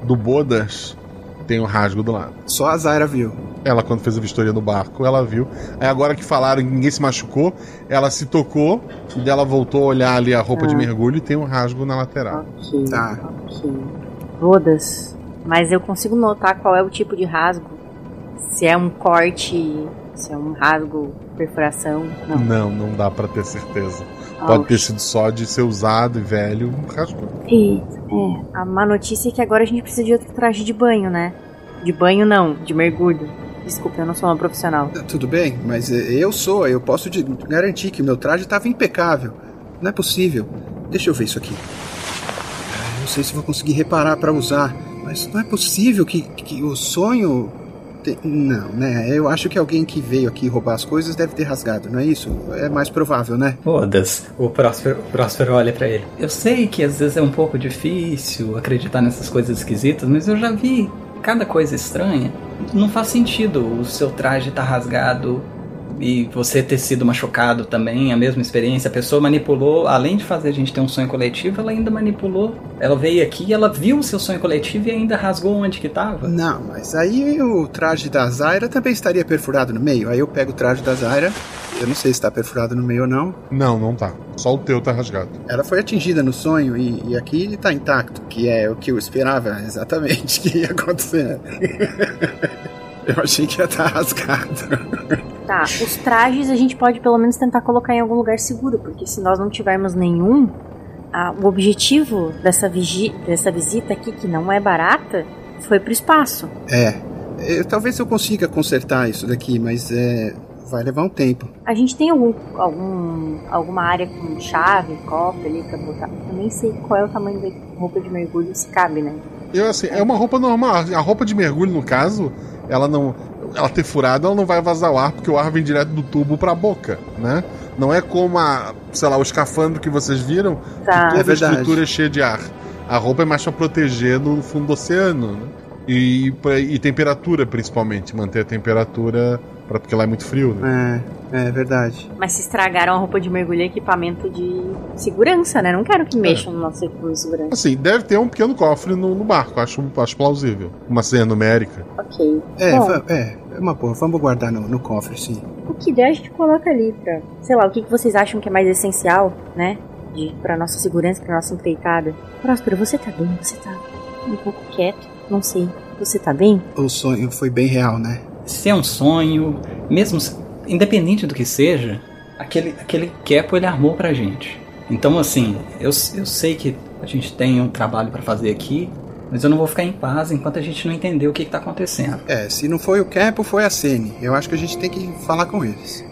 do Bodas tem um rasgo do lado. Só a Zaira viu. Ela, quando fez a vistoria no barco, ela viu. Aí agora que falaram que ninguém se machucou, ela se tocou e dela voltou a olhar ali a roupa de mergulho e tem um rasgo na lateral. Ok. Tá. Bodas. Mas eu consigo notar qual é o tipo de rasgo. Se é um corte, se é um rasgo, perfuração. Não. Não, não dá pra ter certeza. Pode ter sido só de ser usado e velho, rasgou. Eita, é. A má notícia é que agora a gente precisa de outro traje de banho, né? De banho não, de mergulho. Desculpa, eu não sou uma profissional. Tudo bem, mas eu sou, eu posso te garantir que meu traje estava impecável. Não é possível. Deixa eu ver isso aqui. Ah, Não sei se vou conseguir reparar para usar, mas não é possível que, que o sonho. te- Não, né? Eu acho que alguém que veio aqui roubar as coisas deve ter rasgado, não é isso? É mais provável, né? Foda-se. O Próspero, olha pra ele. Eu sei que às vezes é um pouco difícil acreditar nessas coisas esquisitas, mas eu já vi cada coisa estranha. Não faz sentido o seu traje tá rasgado e você ter sido machucado também, a mesma experiência. A pessoa manipulou, além de fazer a gente ter um sonho coletivo, ela ainda manipulou. Ela veio aqui, ela viu o seu sonho coletivo e ainda rasgou onde que tava. Não, mas aí o traje da Zaira também estaria perfurado no meio. Aí eu pego o traje da Zaira, eu não sei se está perfurado no meio ou não. Não, não tá. Só o teu tá rasgado. Ela foi atingida no sonho e, e aqui ele tá intacto, que é o que eu esperava exatamente que ia acontecer. eu achei que ia estar rasgado. Tá, os trajes a gente pode pelo menos tentar colocar em algum lugar seguro, porque se nós não tivermos nenhum, ah, o objetivo dessa, vigi dessa visita aqui, que não é barata, foi pro espaço. É, eu- talvez eu consiga consertar isso daqui, mas é, vai levar um tempo. A gente tem algum, algum alguma área com chave, cofre ali pra botar. Eu nem sei qual é o tamanho da roupa de mergulho, se cabe, né? Eu assim, é uma roupa normal. A roupa de mergulho, no caso, ela não. Ela ter furado, ela não vai vazar o ar, porque o ar vem direto do tubo pra boca, né? Não é como a, sei lá, o escafandro que vocês viram, Tá. que toda É a estrutura é cheia de ar. A roupa é mais pra proteger no fundo do oceano, né? E, pra- e temperatura, principalmente. Manter a temperatura, pra, porque lá é muito frio, né? É, é verdade. Mas se estragaram a roupa de mergulho é equipamento de segurança, né? Não quero que mexam no nosso equipamento de segurança. Assim, deve ter um pequeno cofre no, no barco, acho, acho plausível. Uma senha numérica. Ok. É, Bom, é, é uma boa. Vamos guardar no, no cofre, sim. o que der a gente coloca ali pra. Sei lá, o que, que vocês acham que é mais essencial, né? De, pra nossa segurança, pra nossa empreitada. Próspero, você tá bem? Você tá um pouco quieto? Não sei. Você tá bem? O sonho foi bem real, né? Se é um sonho, mesmo se- independente do que seja, aquele, aquele Kepo ele armou pra gente. Então, assim, eu, eu sei que a gente tem um trabalho pra fazer aqui, mas eu não vou ficar em paz enquanto a gente não entender o que, que tá acontecendo. É, se não foi o Capo, foi a Sene. Eu acho que a gente tem que falar com eles.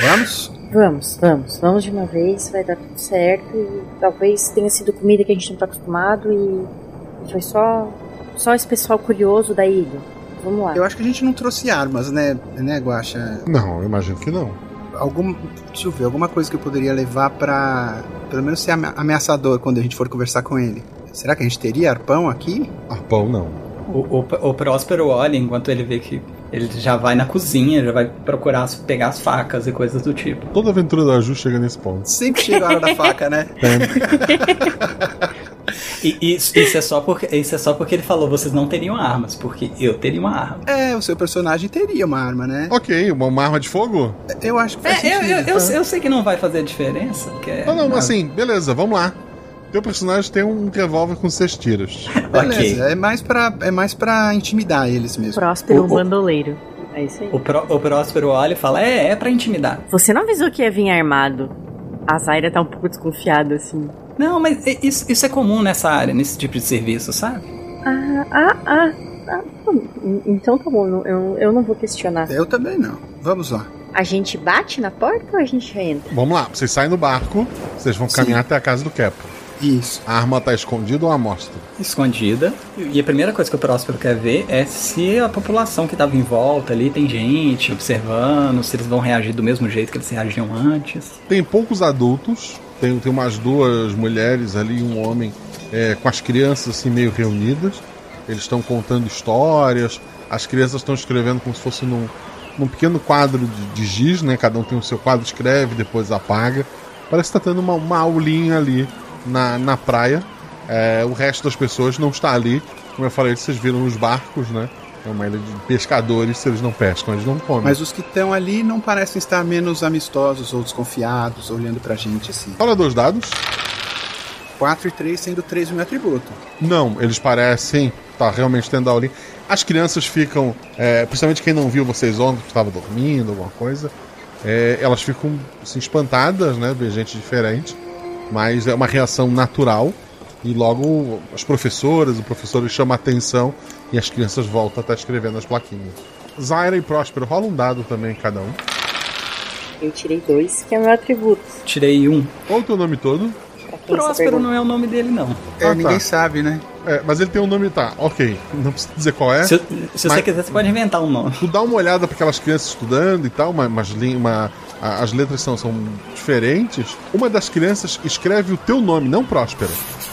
Vamos? Vamos, vamos. Vamos de uma vez, vai dar tudo certo. E talvez tenha sido comida que a gente não tá acostumado e foi só. Só esse pessoal curioso da ilha. Vamos lá. Eu acho que a gente não trouxe armas, né, né, Guaxa? Não, eu imagino que não. Algum, deixa eu ver, alguma coisa que eu poderia levar pra. pelo menos ser ame- ameaçador quando a gente for conversar com ele. Será que a gente teria arpão aqui? Arpão não. O, o, o Próspero olha enquanto ele vê que ele já vai na cozinha, já vai procurar pegar as facas e coisas do tipo. Toda aventura da Ju chega nesse ponto. Sempre chega a hora da faca, né? E isso, isso é só porque, isso é só porque ele falou vocês não teriam armas, porque eu teria uma arma. É, o seu personagem teria uma arma, né? Ok, uma, uma arma de fogo? Eu acho que faz É, eu, sentido. eu, eu, eu sei que não vai fazer diferença. É- Ah, não, mas assim, beleza, vamos lá. Teu personagem tem um revólver com seis tiros. Beleza, é mais pra, é mais pra intimidar eles mesmo. Próspero, O- o bandoleiro. É isso aí. O, Pró- o Próspero olha e fala: É, é pra intimidar. Você não avisou que ia vir armado. A Zaira tá um pouco desconfiada, assim. Não, mas isso, isso é comum nessa área, nesse tipo de serviço, sabe? Ah, ah, ah. ah, hum, então tá bom, eu, eu não vou questionar. Eu também não. Vamos lá. A gente bate na porta ou a gente entra? Vamos lá, vocês saem do barco, vocês vão Sim. caminhar até a casa do Cap. Isso. A arma tá escondida ou à mostra? Escondida. E a primeira coisa que o Próspero quer ver é se a população que tava em volta ali tem gente observando, se eles vão reagir do mesmo jeito que eles reagiam antes. Tem poucos adultos, tem, tem umas duas mulheres ali e um homem é, com as crianças assim meio reunidas. eles estão contando histórias, as crianças estão escrevendo como se fosse num, num pequeno quadro de, de giz, né? Cada um tem o seu quadro, escreve, depois apaga. Parece que está tendo uma, uma aulinha ali na, na praia. É, o resto das pessoas não está ali. Como eu falei, vocês viram os barcos, né? É uma ilha de pescadores, se eles não pescam, eles não comem. Mas os que estão ali não parecem estar menos amistosos ou desconfiados, olhando pra gente assim. Fala dos dados. 4 e 3 sendo 3 o meu atributo. Não, eles parecem tá realmente tendo aulinha. As crianças ficam, é, principalmente quem não viu vocês ontem, que estava dormindo, alguma coisa, é, elas ficam assim, espantadas, né? Ver gente diferente. Mas é uma reação natural. E logo as professoras, o professor chama a atenção e as crianças voltam a estar escrevendo as plaquinhas. Zaira e Próspero, rola um dado também cada um. Eu tirei dois, que é meu atributo. Tirei um. Qual o teu nome todo? Próspero não é o nome dele, não. É, Ah, tá. ninguém sabe, né? É, mas ele tem um nome, tá, ok. Não precisa dizer qual é. Se, se Mas- você quiser, você pode inventar um nome. Tu dá uma olhada para aquelas crianças estudando e tal, uma, lin- uma- a- as letras são, são diferentes. Uma das crianças escreve o teu nome, não Próspera.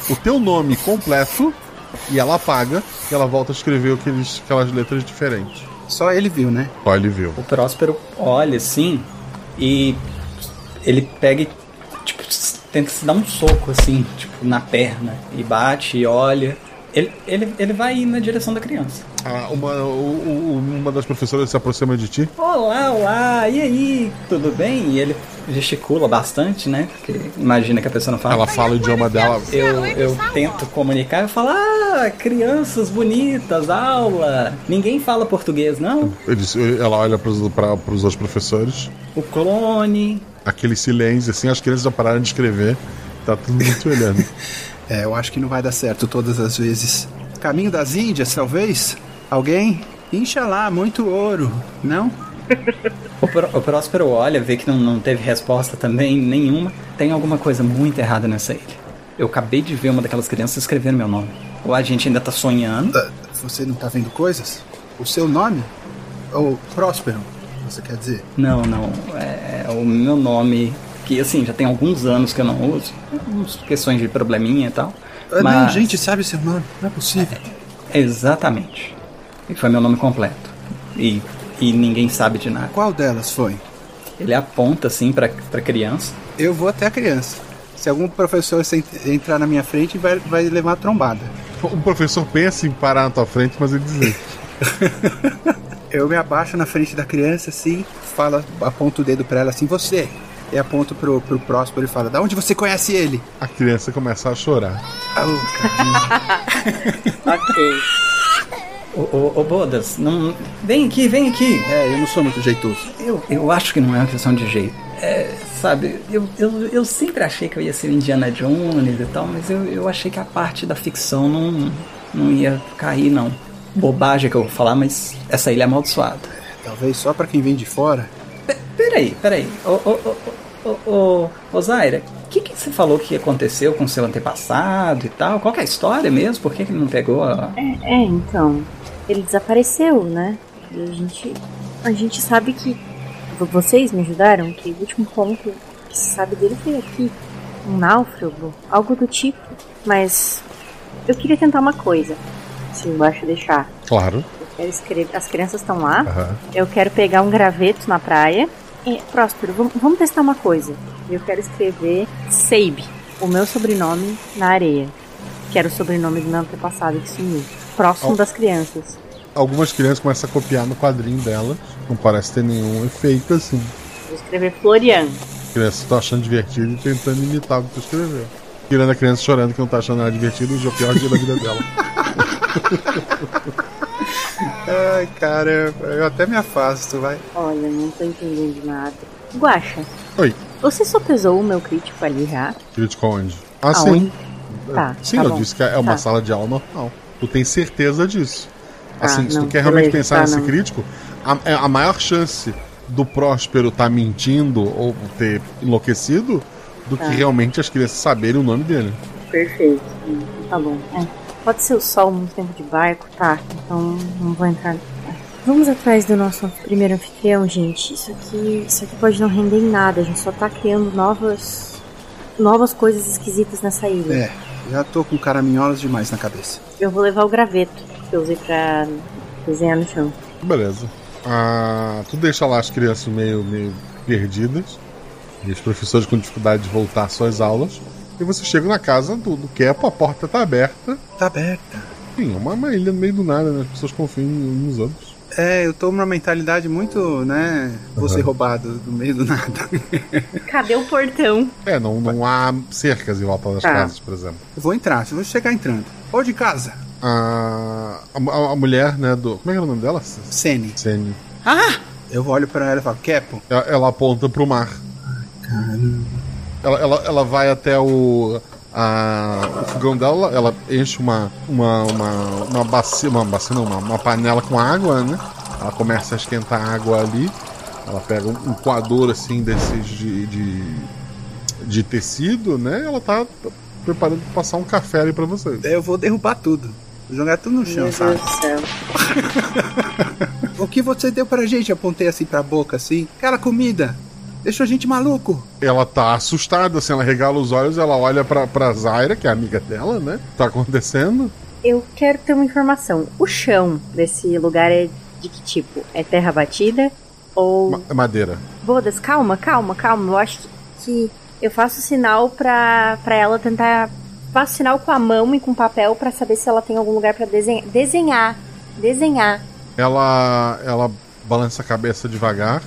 O teu nome completo e ela apaga e ela volta a escrever aqueles, aquelas letras diferentes. Só ele viu, né? Só ele viu. O Próspero olha assim e ele pega e tenta se dar um soco assim, tipo, na perna. E bate e olha. Ele, ele, ele vai na direção da criança. Ah, uma, o- o- uma das professoras se aproxima de ti. Olá, olá, e aí, tudo bem? E ele gesticula bastante, né? Porque imagina que a pessoa não fala. Ela fala o idioma dela. Eu, eu tento comunicar, eu falo, ah, crianças bonitas, aula. Ninguém fala português, não? Eles, ela olha para os outros professores. O clone. Aquele silêncio, assim, as crianças já pararam de escrever. Tá todo mundo te olhando. É, eu acho que não vai dar certo todas as vezes. Caminho das Índias, talvez? Alguém? Inxalá, muito ouro, não? O, Pró- o Próspero olha, vê que não, não teve resposta também nenhuma. Tem alguma coisa muito errada nessa ilha. Eu acabei de ver uma daquelas crianças escrevendo meu nome. Ou a gente ainda tá sonhando. Você não tá vendo coisas? O seu nome? Ou Próspero, você quer dizer? Não, não. É o meu nome, que assim, já tem alguns anos que eu não uso. Uns questões de probleminha e tal. Ah, Mas... Nem gente sabe seu nome, não é possível. Exatamente. E foi meu nome completo. E, e ninguém sabe de nada. Qual delas foi? Ele aponta assim pra, pra criança. Eu vou até a criança. Se algum professor entrar na minha frente, vai, vai levar trombada. O professor pensa em parar na tua frente, mas ele desiste. Eu me abaixo na frente da criança assim, fala, aponto o dedo pra ela assim, você. E aponto pro, pro Próspero e fala, da onde você conhece ele? A criança começa a chorar. Ah, carinho. Ok. Ô, ô, ô Bodas, não. Vem aqui, vem aqui. é, eu não sou muito jeitoso. Eu, eu acho que não é uma questão de jeito. É, sabe, eu, eu, eu sempre achei que eu ia ser o Indiana Jones e tal, mas eu, eu achei que a parte da ficção não, não ia cair, não. Bobagem que eu vou falar, mas essa ilha é amaldiçoada. Talvez só pra quem vem de fora. Pe- Peraí, peraí. Ô, ô, ô, ô, ô, ô Zaira, o que, que você falou que aconteceu com seu antepassado e tal? Qual que é a história mesmo? Por que, que ele não pegou a... É, é, então. Ele desapareceu, né? E a gente. A gente sabe que. Vocês me ajudaram, que o último ponto que se sabe dele foi aqui. Um náufrago, algo do tipo. Mas. Eu queria tentar uma coisa. Se embaixo deixar. Claro. Eu quero escrever. As crianças estão lá. Aham. Eu quero pegar um graveto na praia. É, Próspero, vamos, vamos testar uma coisa. Eu quero escrever Seib, o meu sobrenome, na areia. Que era o sobrenome do meu antepassado que sumiu. Próximo Oh. das crianças. Algumas crianças começam a copiar no quadrinho delas. Não parece ter nenhum efeito assim. Vou escrever Florian. As crianças estão achando divertido e tentando imitar o que tu escreveu. Tirando a criança chorando que não tá achando nada divertido e o pior dia da vida dela. Ai, cara, eu até me afasto, vai. Olha, não tô entendendo nada. Guaxa, Oi, você só pesou o meu crítico ali já? crítico aonde? Ah, Aonde? sim. Tá, Sim, tá eu bom. disse que é uma Tá. sala de aula normal. Tu tem certeza disso. Tá, Assim, se não, tu quer realmente beleza, pensar tá, nesse não. crítico, a, é a maior chance do Próspero estar mentindo ou ter enlouquecido do Tá. que realmente as crianças saberem o nome dele. Perfeito. Tá bom. É. Pode ser o sol muito tempo de barco, tá? Então não vou entrar. É. Vamos atrás do nosso primeiro anfitrião, gente. Isso aqui, isso aqui pode não render em nada. A gente só tá criando novas, novas coisas esquisitas nessa ilha. É, já tô com caraminholas demais na cabeça. Eu vou levar o graveto. que eu usei pra desenhar no chão. Beleza. Ah, tu deixa lá as crianças meio, meio perdidas. E os professores com dificuldade de voltar às suas aulas. E você chega na casa do, do Kepo, a porta tá aberta. Tá aberta. Sim, é uma, uma ilha no meio do nada, né? As pessoas confiam uns nos outros. É, eu tô numa mentalidade muito, né? Vou ser roubado no meio do nada. Cadê o portão? É, não, não há cercas em volta das Tá. casas, por exemplo. Eu vou entrar, eu vou chegar entrando. Ou de casa. A, a, a mulher, né, do. Como é que era o nome dela? Sene. Sene. Ah! Eu olho pra ela e falo, Kepo. Ela, ela aponta pro mar. Caramba. Ela, ela, ela vai até o. A, o fogão dela, ela enche uma. Uma, uma, uma bacia. Uma bacia não, uma, uma panela com água, né? Ela começa a esquentar a água ali. Ela pega um, um coador assim desses de, de. de tecido, né? Ela tá preparando pra passar um café ali pra vocês. Eu vou derrubar tudo. Vou jogar tudo no chão, Meu sabe? Deus do céu. O que você deu pra gente? Apontei assim pra boca, assim. Aquela comida. Deixou a gente maluco. Ela tá assustada, assim, ela regala os olhos, ela olha pra, pra Zaira, que é amiga dela, né? Tá acontecendo? Eu quero ter uma informação. O chão desse lugar é de que tipo? É terra batida? Ou. Ma- madeira. Bodas, calma, calma, calma. Eu acho que, eu faço sinal pra, pra ela tentar. Faço sinal com a mão e com papel pra saber se ela tem algum lugar pra desenhar. Desenhar. Desenhar. Ela, ela balança a cabeça devagar,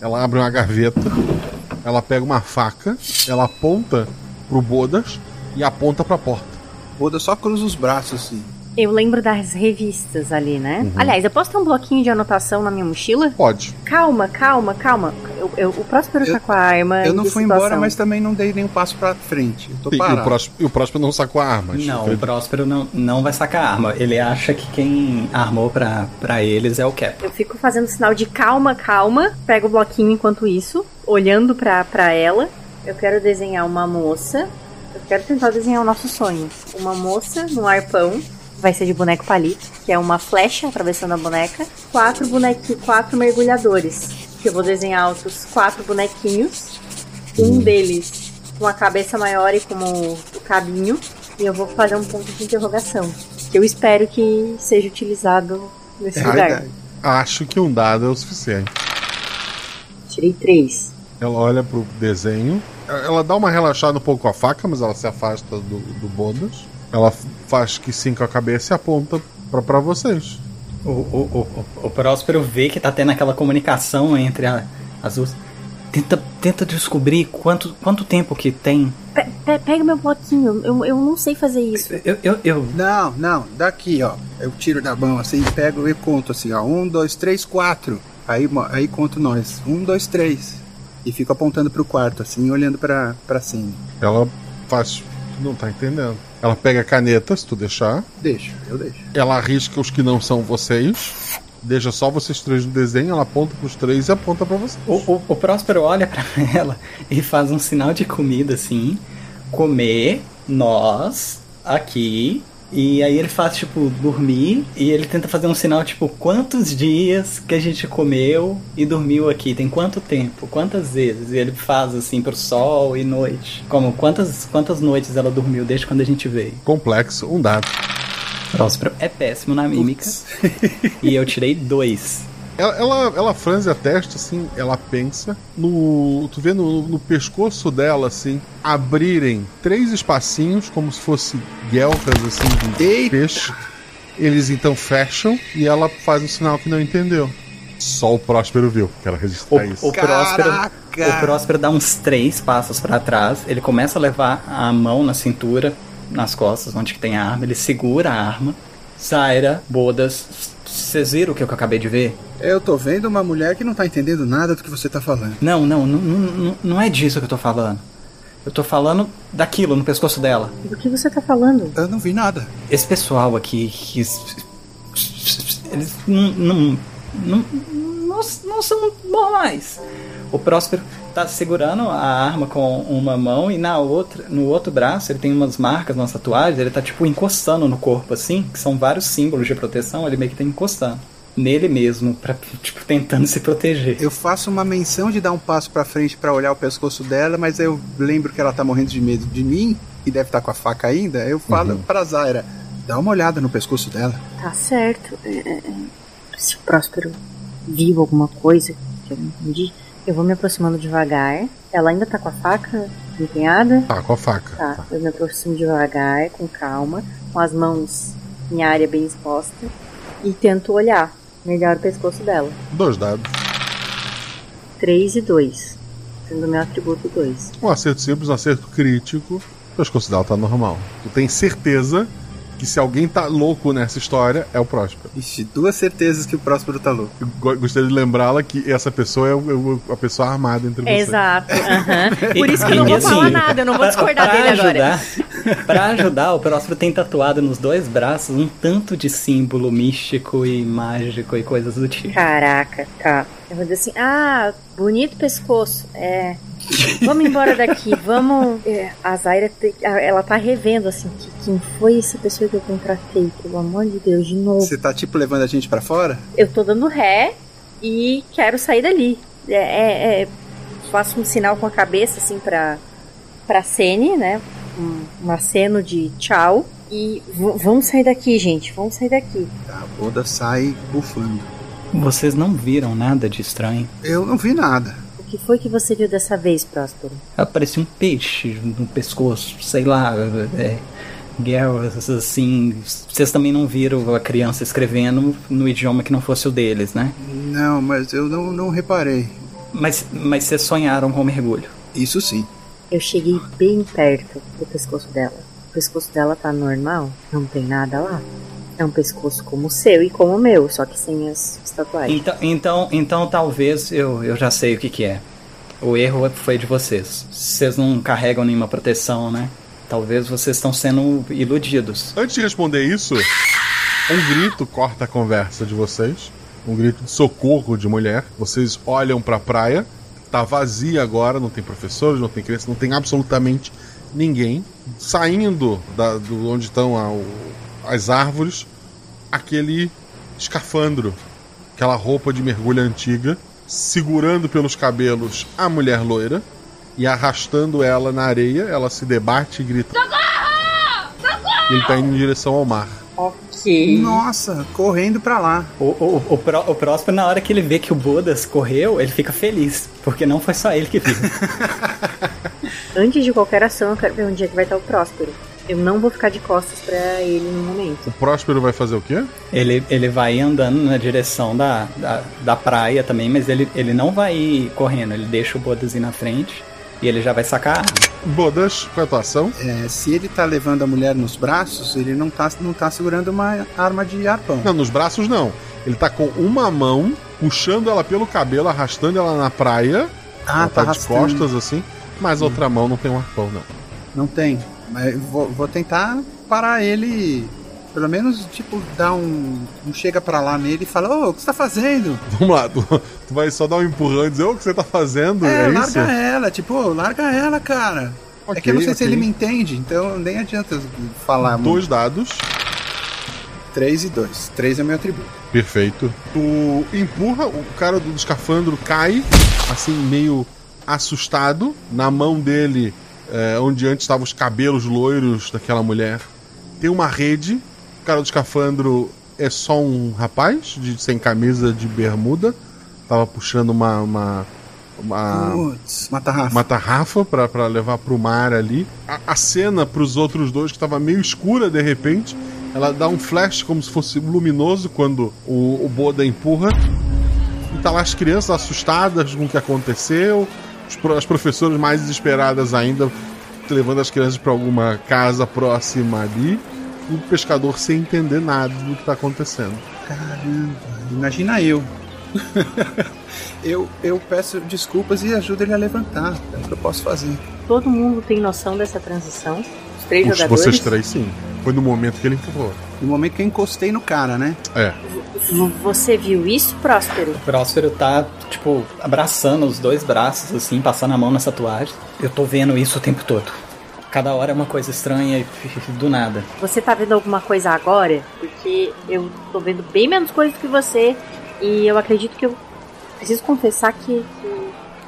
ela abre uma gaveta, ela pega uma faca, ela aponta pro Bodas e aponta pra porta. Boda só cruza os braços, assim. Eu lembro das revistas ali, né? Uhum. Aliás, eu posso ter um bloquinho de anotação na minha mochila? Pode. Calma, calma, calma. Eu, eu- o Próspero tá com a arma. Eu não fui situação. embora, mas também não dei nenhum passo pra frente. Eu tô E, e parado. o próximo, e o próximo não sacou a arma. Não, o Próspero não, não vai sacar a arma. Ele acha que quem armou pra, pra eles é o Cap. Eu fico fazendo sinal de calma, calma. Pego o bloquinho enquanto isso, olhando pra, pra ela. Eu quero desenhar uma moça. Eu quero tentar desenhar o nosso sonho. Uma moça num arpão. Vai ser de boneco palito, que é uma flecha atravessando a boneca. Quatro bonequi, quatro mergulhadores. Que eu vou desenhar outros quatro bonequinhos. Um deles com a cabeça maior e com o, cabinho. E eu vou fazer um ponto de interrogação. Que eu espero que seja utilizado nesse É lugar. Acho que um dado é o suficiente. Tirei três. Ela olha pro desenho, ela dá uma relaxada um pouco com a faca, mas ela se afasta do, do Bodas. Ela faz que sim com a cabeça e aponta pra, pra vocês. O, o, o, o- o Próspero vê que tá tendo aquela comunicação entre a- as duas. Tenta, tenta descobrir quanto, quanto tempo que tem. Pe- pe- pega meu bloquinho, eu, eu não sei fazer isso. Eu, eu, eu, Não, não, daqui, ó. Eu tiro da mão assim, pego e conto assim, ó. Um, dois, três, quatro. Aí, aí conto nós. Um, dois, três. E fico apontando pro quarto, assim, olhando pra, pra cima. Ela faz. Não tá entendendo. Ela pega a caneta, se tu deixar. Deixo, eu deixo. Ela arrisca os que não são vocês. Deixa só vocês três no desenho. Ela aponta pros três e aponta pra vocês. o, o, o Próspero olha pra ela e faz um sinal de comida assim. Comer, nós, aqui. E aí ele faz, tipo, dormir. E ele tenta fazer um sinal, tipo, quantos dias que a gente comeu e dormiu aqui? Tem quanto tempo? Quantas vezes? E ele faz, assim, pro sol e noite. Como, quantas, quantas noites ela dormiu desde quando a gente veio? Complexo, um dado. Próspero é péssimo na mímica. e eu tirei dois. Ela, ela, ela franze a testa, assim, ela pensa. No. Tu vê no, no pescoço dela, assim, abrirem três espacinhos, como se fosse guelcas, assim, de Eita. peixe. Eles então fecham e ela faz um sinal que não entendeu. Só o Próspero viu, quero O, registrar isso. o Próspero, o Próspero dá uns três passos pra trás. Ele começa a levar a mão na cintura, nas costas, onde que tem a arma. Ele segura a arma. Zaira, Bodas, vocês viram o que eu acabei de ver? Eu tô vendo uma mulher que não tá entendendo nada do que você tá falando. Não, não, não, não, não é disso que eu tô falando. Eu tô falando daquilo no pescoço dela. Do que você tá falando? Eu não vi nada. Esse pessoal aqui, que eles não, não, não, não, não são normais. O Próspero tá segurando a arma com uma mão e na outra, no outro braço ele tem umas marcas nas tatuagens, ele tá tipo encostando no corpo assim, que são vários símbolos de proteção, ele meio que tá encostando nele mesmo, pra, tipo, tentando se proteger. Eu faço uma menção de dar um passo pra frente pra olhar o pescoço dela, mas eu lembro que ela tá morrendo de medo de mim e deve estar com a faca ainda. Eu falo pra Zaira: Dá uma olhada no pescoço dela. Tá certo. É, é, é. Se o Próspero viu alguma coisa que eu não entendi, eu vou me aproximando devagar. Ela ainda tá com a faca empenhada? Tá, com a faca. Tá, eu me aproximo devagar, com calma, com as mãos em área bem exposta e tento olhar melhor o pescoço dela. Dois dados. 3 e 2, sendo meu atributo 2. Um acerto simples, um acerto crítico. O pescoço dela tá normal. Tu tem certeza que se alguém tá louco nessa história, é o Próspero. Ixi, duas certezas que o Próspero tá louco. Eu gostaria de lembrá-la que essa pessoa é o- a pessoa armada entre vocês. Exato. aham. Por isso que eu não vou assim, falar nada, eu não vou discordar pra dele agora. ajudar, Pra ajudar, o Próspero tem tatuado nos dois braços um tanto de símbolo místico e mágico e coisas do tipo. Caraca, tá. Eu vou dizer assim, ah, bonito pescoço. É. Vamos embora daqui, vamos. É, a Zaira, te- a- ela tá revendo assim, que, quem foi essa pessoa que eu contratei, pelo amor de Deus, de novo. Você tá tipo levando a gente pra fora? Eu tô dando ré e quero sair dali. É, é- é, faço um sinal com a cabeça assim pra, pra Sene, né? Um, um aceno de tchau. E vamos sair daqui, gente, vamos sair daqui. A Boda sai bufando. Vocês não viram nada de estranho? Eu não vi nada. O que foi que você viu dessa vez, Próspero? Aparecia um peixe no pescoço, sei lá, é, guerras assim. Vocês também não viram a criança escrevendo no idioma que não fosse o deles, né? Não, mas eu não, não reparei. Mas, mas vocês sonharam com mergulho. Isso sim. Eu cheguei bem perto do pescoço dela. O pescoço dela tá normal? Não tem nada lá? É um pescoço como o seu e como o meu, só que sem as, as tatuagens. Então, então, então talvez eu, eu já sei o que, que é. O erro foi de vocês. Vocês não carregam nenhuma proteção, né? Talvez vocês estão sendo iludidos. Antes de responder isso, um grito corta a conversa de vocês. Um grito de socorro de mulher. Vocês olham pra praia. Tá vazia agora, não tem professores, não tem criança, não tem absolutamente ninguém. Saindo da, do onde estão a- o- as árvores, aquele escafandro, aquela roupa de mergulho antiga, segurando pelos cabelos a mulher loira e arrastando ela na areia. Ela se debate e grita. Ele tá indo em direção ao mar. Ok. Nossa, correndo pra lá. O, o, o, Pró- o Próspero, na hora que ele vê que o Bodas correu, ele fica feliz. Porque não foi só ele que viu. Antes de qualquer ação, eu quero ver onde é que vai estar o Próspero. Eu não vou ficar de costas pra ele no momento. O Próspero vai fazer o quê? ele, ele vai andando na direção da, da, da praia também, mas ele, ele não vai ir correndo. Ele deixa o Bodas ir na frente e ele já vai sacar a arma. Bodas, qual é a tua ação? É, se ele tá levando a mulher nos braços, ele não tá, não tá segurando uma arma de arpão. Não, nos braços não. Ele tá com uma mão, puxando ela pelo cabelo, arrastando ela na praia. Ah, ela tá tá de costas assim. Mas a outra mão não tem um arpão, não. Não tem. Mas vou, vou tentar parar ele. Pelo menos, tipo, dar um, um chega pra lá nele e fala: Ô, o que você tá fazendo? Vamos lá, tu, tu vai só dar um empurrão e dizer o que você tá fazendo? É, É, isso? larga ela, tipo, ô, larga ela, cara. é Ok, que eu não sei se ok. ele me entende, então nem adianta falar Dois dados. 3 e 2. 3 é meu atributo. Perfeito. Tu empurra, o cara do escafandro cai, assim, meio assustado. Na mão dele, é, onde antes estavam os cabelos loiros daquela mulher, tem uma rede. O cara do escafandro é só um rapaz, de, sem camisa, de bermuda. Tava puxando uma. uma uma, Putz, uma tarrafa. uma tarrafa pra, pra levar pro mar ali. A, a cena pros outros dois, que tava meio escura de repente, ela dá um flash como se fosse luminoso quando o, o Boda empurra. E tá lá as crianças assustadas com o que aconteceu, as professoras mais desesperadas ainda, levando as crianças pra alguma casa próxima ali. E o pescador sem entender nada do que tá acontecendo. Caramba, imagina eu. eu. Eu peço desculpas e ajudo ele a levantar. É o que eu posso fazer. Todo mundo tem noção dessa transição? Os três Os- jogadores? vocês três, sim. Foi no momento que ele empurrou. No momento que eu encostei no cara, né? É. Você viu isso, Próspero? O Próspero tá, tipo, abraçando os dois braços, assim, passando a mão nessa tatuagem. Eu tô vendo isso o tempo todo. Cada hora é uma coisa estranha e do nada. Você tá vendo alguma coisa agora? Porque eu tô vendo bem menos coisas que você. E eu acredito que eu preciso confessar que,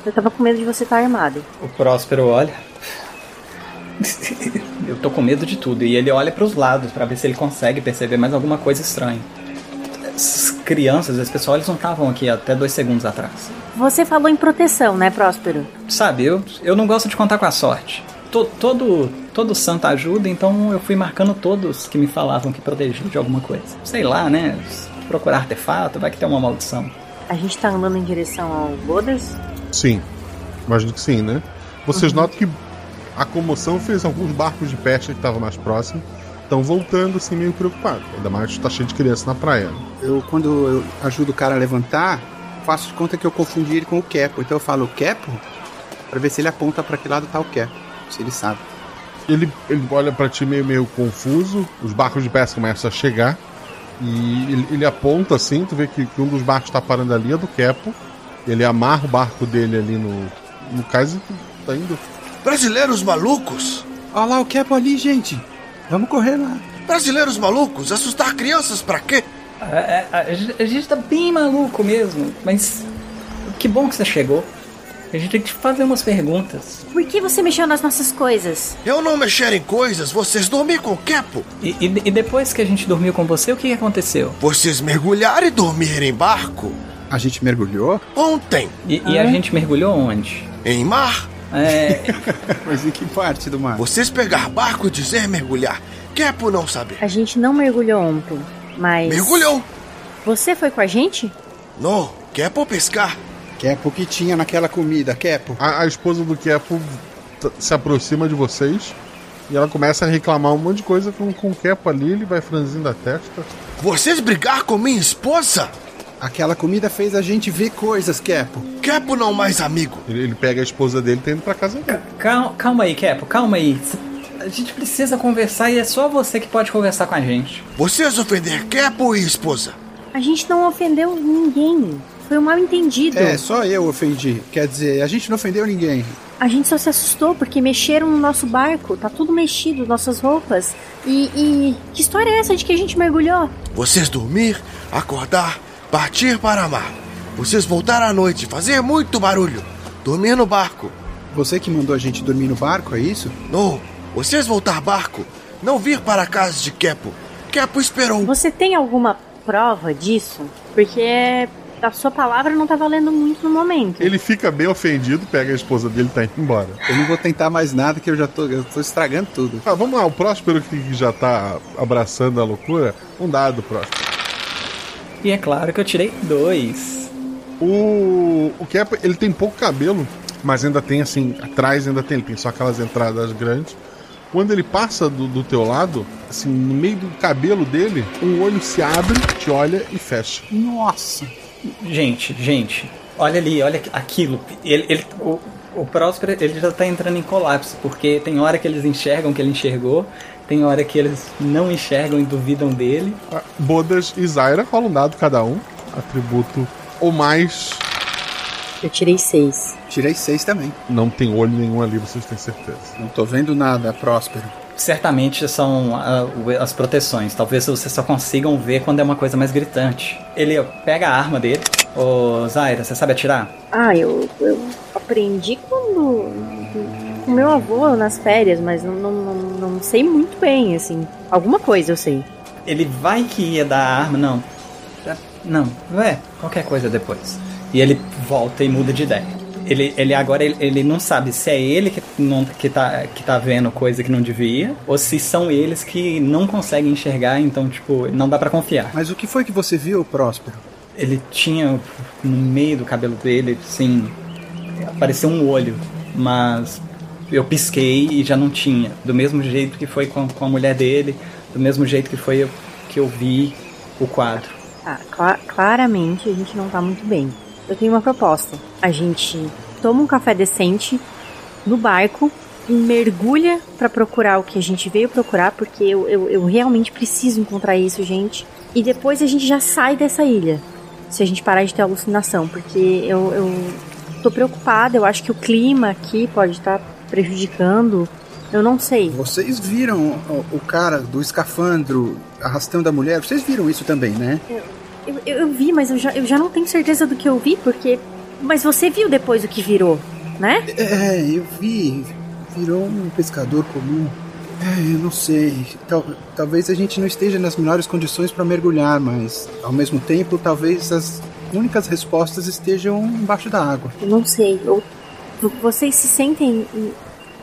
que eu tava com medo de você estar armado. O Próspero olha. Eu tô com medo de tudo. E ele olha para os lados para ver se ele consegue perceber mais alguma coisa estranha. As crianças, esse pessoal, eles não estavam aqui até dois segundos atrás. Você falou em proteção, né, Próspero? Sabe, eu, eu não gosto de contar com a sorte. To- todo, todo santo ajuda, então eu fui marcando todos que me falavam que protegiam de alguma coisa. Sei lá, né? Procurar artefato, vai que tem uma maldição. A gente tá andando em direção ao Bodas? Sim, imagino que sim, né? Vocês notam que a comoção fez alguns barcos de pesca que estavam mais próximos estão voltando assim meio preocupados. Ainda mais tá cheio de criança na praia. Eu, quando eu ajudo o cara a levantar, faço de conta que eu confundi ele com o Kepo. Então eu falo Kepo pra ver se ele aponta pra que lado tá o Kepo. Se ele sabe. Ele, ele olha pra ti meio, meio confuso, os barcos de pesca começam a chegar e ele, ele aponta assim, tu vê que, que um dos barcos tá parando ali, é do Kepo. Ele amarra o barco dele ali no, no cais e tá indo. Brasileiros malucos? Olha lá o Kepo ali, gente. Vamos correr lá. Brasileiros malucos? Assustar crianças pra quê? É, é, a, gente- a gente tá bem maluco mesmo, mas que bom que você chegou. A gente tem que te fazer umas perguntas. Por que você mexeu nas nossas coisas? Eu não mexer em coisas, vocês dormir com o Kepo. E, e- e depois que a gente dormiu com você, o que aconteceu? Vocês mergulhar e dormir em barco? A gente mergulhou? Ontem, E, e a gente mergulhou onde? em mar? É, Mas em que parte do mar? Vocês pegar barco e dizer mergulhar. Kepo não saber. A gente não mergulhou ontem, mas. Mergulhou. Você foi com a gente? Não, Kepo pescar. Kepo que tinha naquela comida, Kepo. A, a esposa do Kepo se aproxima de vocês e ela começa a reclamar um monte de coisa com, com o Kepo ali, ele vai franzindo a testa. Vocês brigar com minha esposa? Aquela comida fez a gente ver coisas, Kepo. Kepo não mais amigo. Ele, ele pega a esposa dele e tá indo pra casa dele. calma, calma aí, Kepo, calma aí. A gente precisa conversar e é só você que pode conversar com a gente. Vocês ofender Kepo e esposa. A gente não ofendeu ninguém. Foi um mal entendido. É, só eu ofendi. Quer dizer, a gente não ofendeu ninguém. A gente só se assustou porque mexeram no nosso barco. Tá tudo mexido, nossas roupas. E, e que história é essa de que a gente mergulhou? Vocês dormir, acordar, partir para mar. Vocês voltar à noite, fazer muito barulho. Dormir no barco. Você que mandou a gente dormir no barco, é isso? Não, vocês voltar barco. Não vir para a casa de Kepo. Kepo esperou. Você tem alguma prova disso? Porque a sua palavra não tá valendo muito no momento. Ele fica bem ofendido, pega a esposa dele e tá indo embora. Eu não vou tentar mais nada que eu já tô, eu tô estragando tudo. Ah, vamos lá, o Próspero que já tá abraçando a loucura, um dado, Próspero. E é claro que eu tirei dois. O, o Kepo, ele tem pouco cabelo, mas ainda tem assim, atrás ainda tem, ele tem só aquelas entradas grandes. Quando ele passa do, do teu lado, assim, no meio do cabelo dele, um olho se abre, te olha e fecha. Nossa. Gente, gente, olha ali, olha aquilo. Ele, ele- o, o Próspero, ele já tá entrando em colapso, porque tem hora que eles enxergam que ele enxergou, tem hora que eles não enxergam e duvidam dele. Bodas e Zaira rolam um dado cada um, atributo ou mais. Eu tirei seis. Tirei seis também. Não tem olho nenhum ali, vocês têm certeza. Não tô vendo nada, Próspero. Certamente são ah, as proteções. Talvez vocês só consigam ver quando é uma coisa mais gritante. Ele pega a arma dele. Ô, Zaira, você sabe atirar? Ah, eu, eu aprendi quando. com meu avô nas férias, mas não, não, não, sei muito bem, assim. Alguma coisa eu sei. Ele vai que ia dar a arma, não. Não, é, qualquer coisa depois. E ele volta e muda de ideia. Ele, ele agora ele, ele não sabe se é ele que, não, que, tá, que tá vendo coisa que não devia, ou se são eles que não conseguem enxergar, então, tipo, não dá pra confiar. Mas o que foi que você viu, Próspero? Ele tinha no meio do cabelo dele, assim, apareceu um olho, mas eu pisquei e já não tinha. Do mesmo jeito que foi com, com a mulher dele, do mesmo jeito que foi eu- que eu vi o quadro. Ah, cla- claramente a gente não tá muito bem. Eu tenho uma proposta. A gente toma um café decente no barco e mergulha pra procurar o que a gente veio procurar, porque eu, eu, eu realmente preciso encontrar isso, gente. E depois a gente já sai dessa ilha. Se a gente parar de ter alucinação, porque eu, eu tô preocupada, eu acho que o clima aqui pode estar prejudicando. Eu não sei. Vocês viram o, o cara do escafandro arrastando a mulher? Vocês viram isso também, né? Eu, eu, eu vi, mas eu já, eu já não tenho certeza do que eu vi, porque. Mas você viu depois o que virou, né? É, eu vi. Virou um pescador comum. É, eu não sei. Tal, talvez a gente não esteja nas melhores condições para mergulhar, mas ao mesmo tempo, talvez as únicas respostas estejam embaixo da água. Eu não sei. Eu, vocês se sentem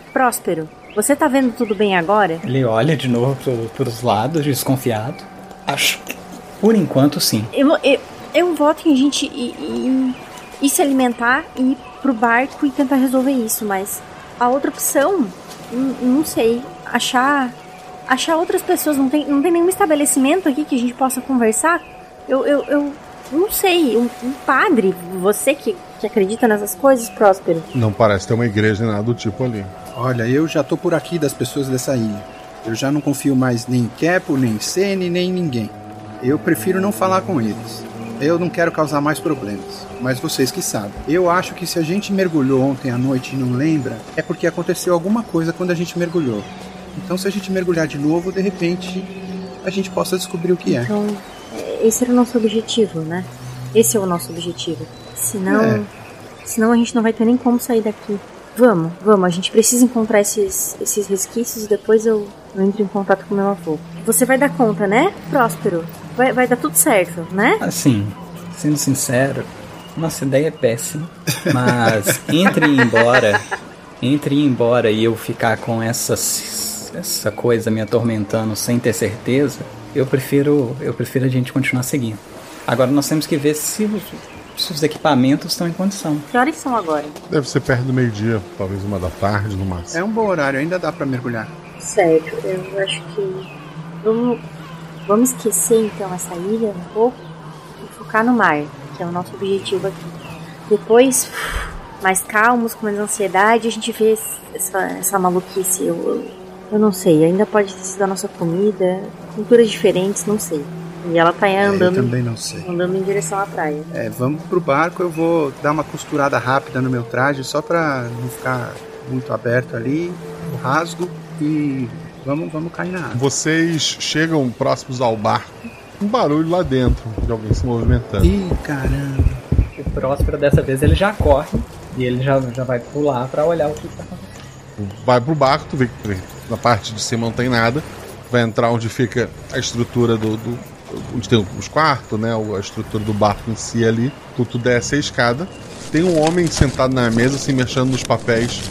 próspero? Você tá vendo tudo bem agora? Ele olha de novo pro, pros lados, desconfiado. Acho que, por enquanto, sim. Eu, eu, eu voto em a gente ir, ir, ir se alimentar e ir pro barco e tentar resolver isso, mas a outra opção, não sei, achar achar outras pessoas, não tem, não tem nenhum estabelecimento aqui que a gente possa conversar? Eu, eu, eu não sei, um, um padre, você que, que acredita nessas coisas, Próspero? Não parece ter uma igreja nem nada do tipo ali. Olha, eu já tô por aqui das pessoas dessa ilha. Eu já não confio mais nem em Kepo, nem em Sene, nem em ninguém. Eu prefiro não falar com eles. Eu não quero causar mais problemas, mas vocês que sabem. Eu acho que se a gente mergulhou ontem à noite e não lembra, é porque aconteceu alguma coisa quando a gente mergulhou. Então, se a gente mergulhar de novo, de repente, a gente possa descobrir o que é. Então, esse era o nosso objetivo, né? Esse é o nosso objetivo. Senão, é. senão a gente não vai ter nem como sair daqui. Vamos, vamos, a gente precisa encontrar esses, esses resquícios e depois eu, eu entro em contato com meu avô. Você vai dar conta, né, Próspero? Vai, vai dar tudo certo, né? Assim, sendo sincero, nossa ideia é péssima. Mas entre ir embora, entre ir embora e eu ficar com essas, essa coisa me atormentando sem ter certeza, eu prefiro, eu prefiro a gente continuar seguindo. Agora nós temos que ver se se os equipamentos estão em condição. Que horas são agora? Deve ser perto do meio-dia, talvez uma da tarde no máximo. É um bom horário, ainda dá para mergulhar. Certo, eu acho que vamos, vamos esquecer então essa ilha um pouco e focar no mar, que é o nosso objetivo aqui. Depois, mais calmos, com menos ansiedade, a gente vê essa, essa maluquice. Eu, eu, eu não sei, ainda pode ter sido a nossa comida, culturas diferentes, não sei. E ela tá andando. É, eu também não sei. Andando em direção à praia. É, vamos pro barco, eu vou dar uma costurada rápida no meu traje, só pra não ficar muito aberto ali, o rasgo e vamos, vamos cair na água. Vocês chegam próximos ao barco, um barulho lá dentro de alguém se movimentando. Ih, caramba. O Próspero dessa vez ele já corre e ele já, já vai pular para olhar o que tá acontecendo. Vai pro barco, tu vê que na parte de cima não tem nada. Vai entrar onde fica a estrutura do, do onde tem os quartos, né? A estrutura do barco em si ali. Tu, tu desce a escada. Tem um homem sentado na mesa, se mexendo nos papéis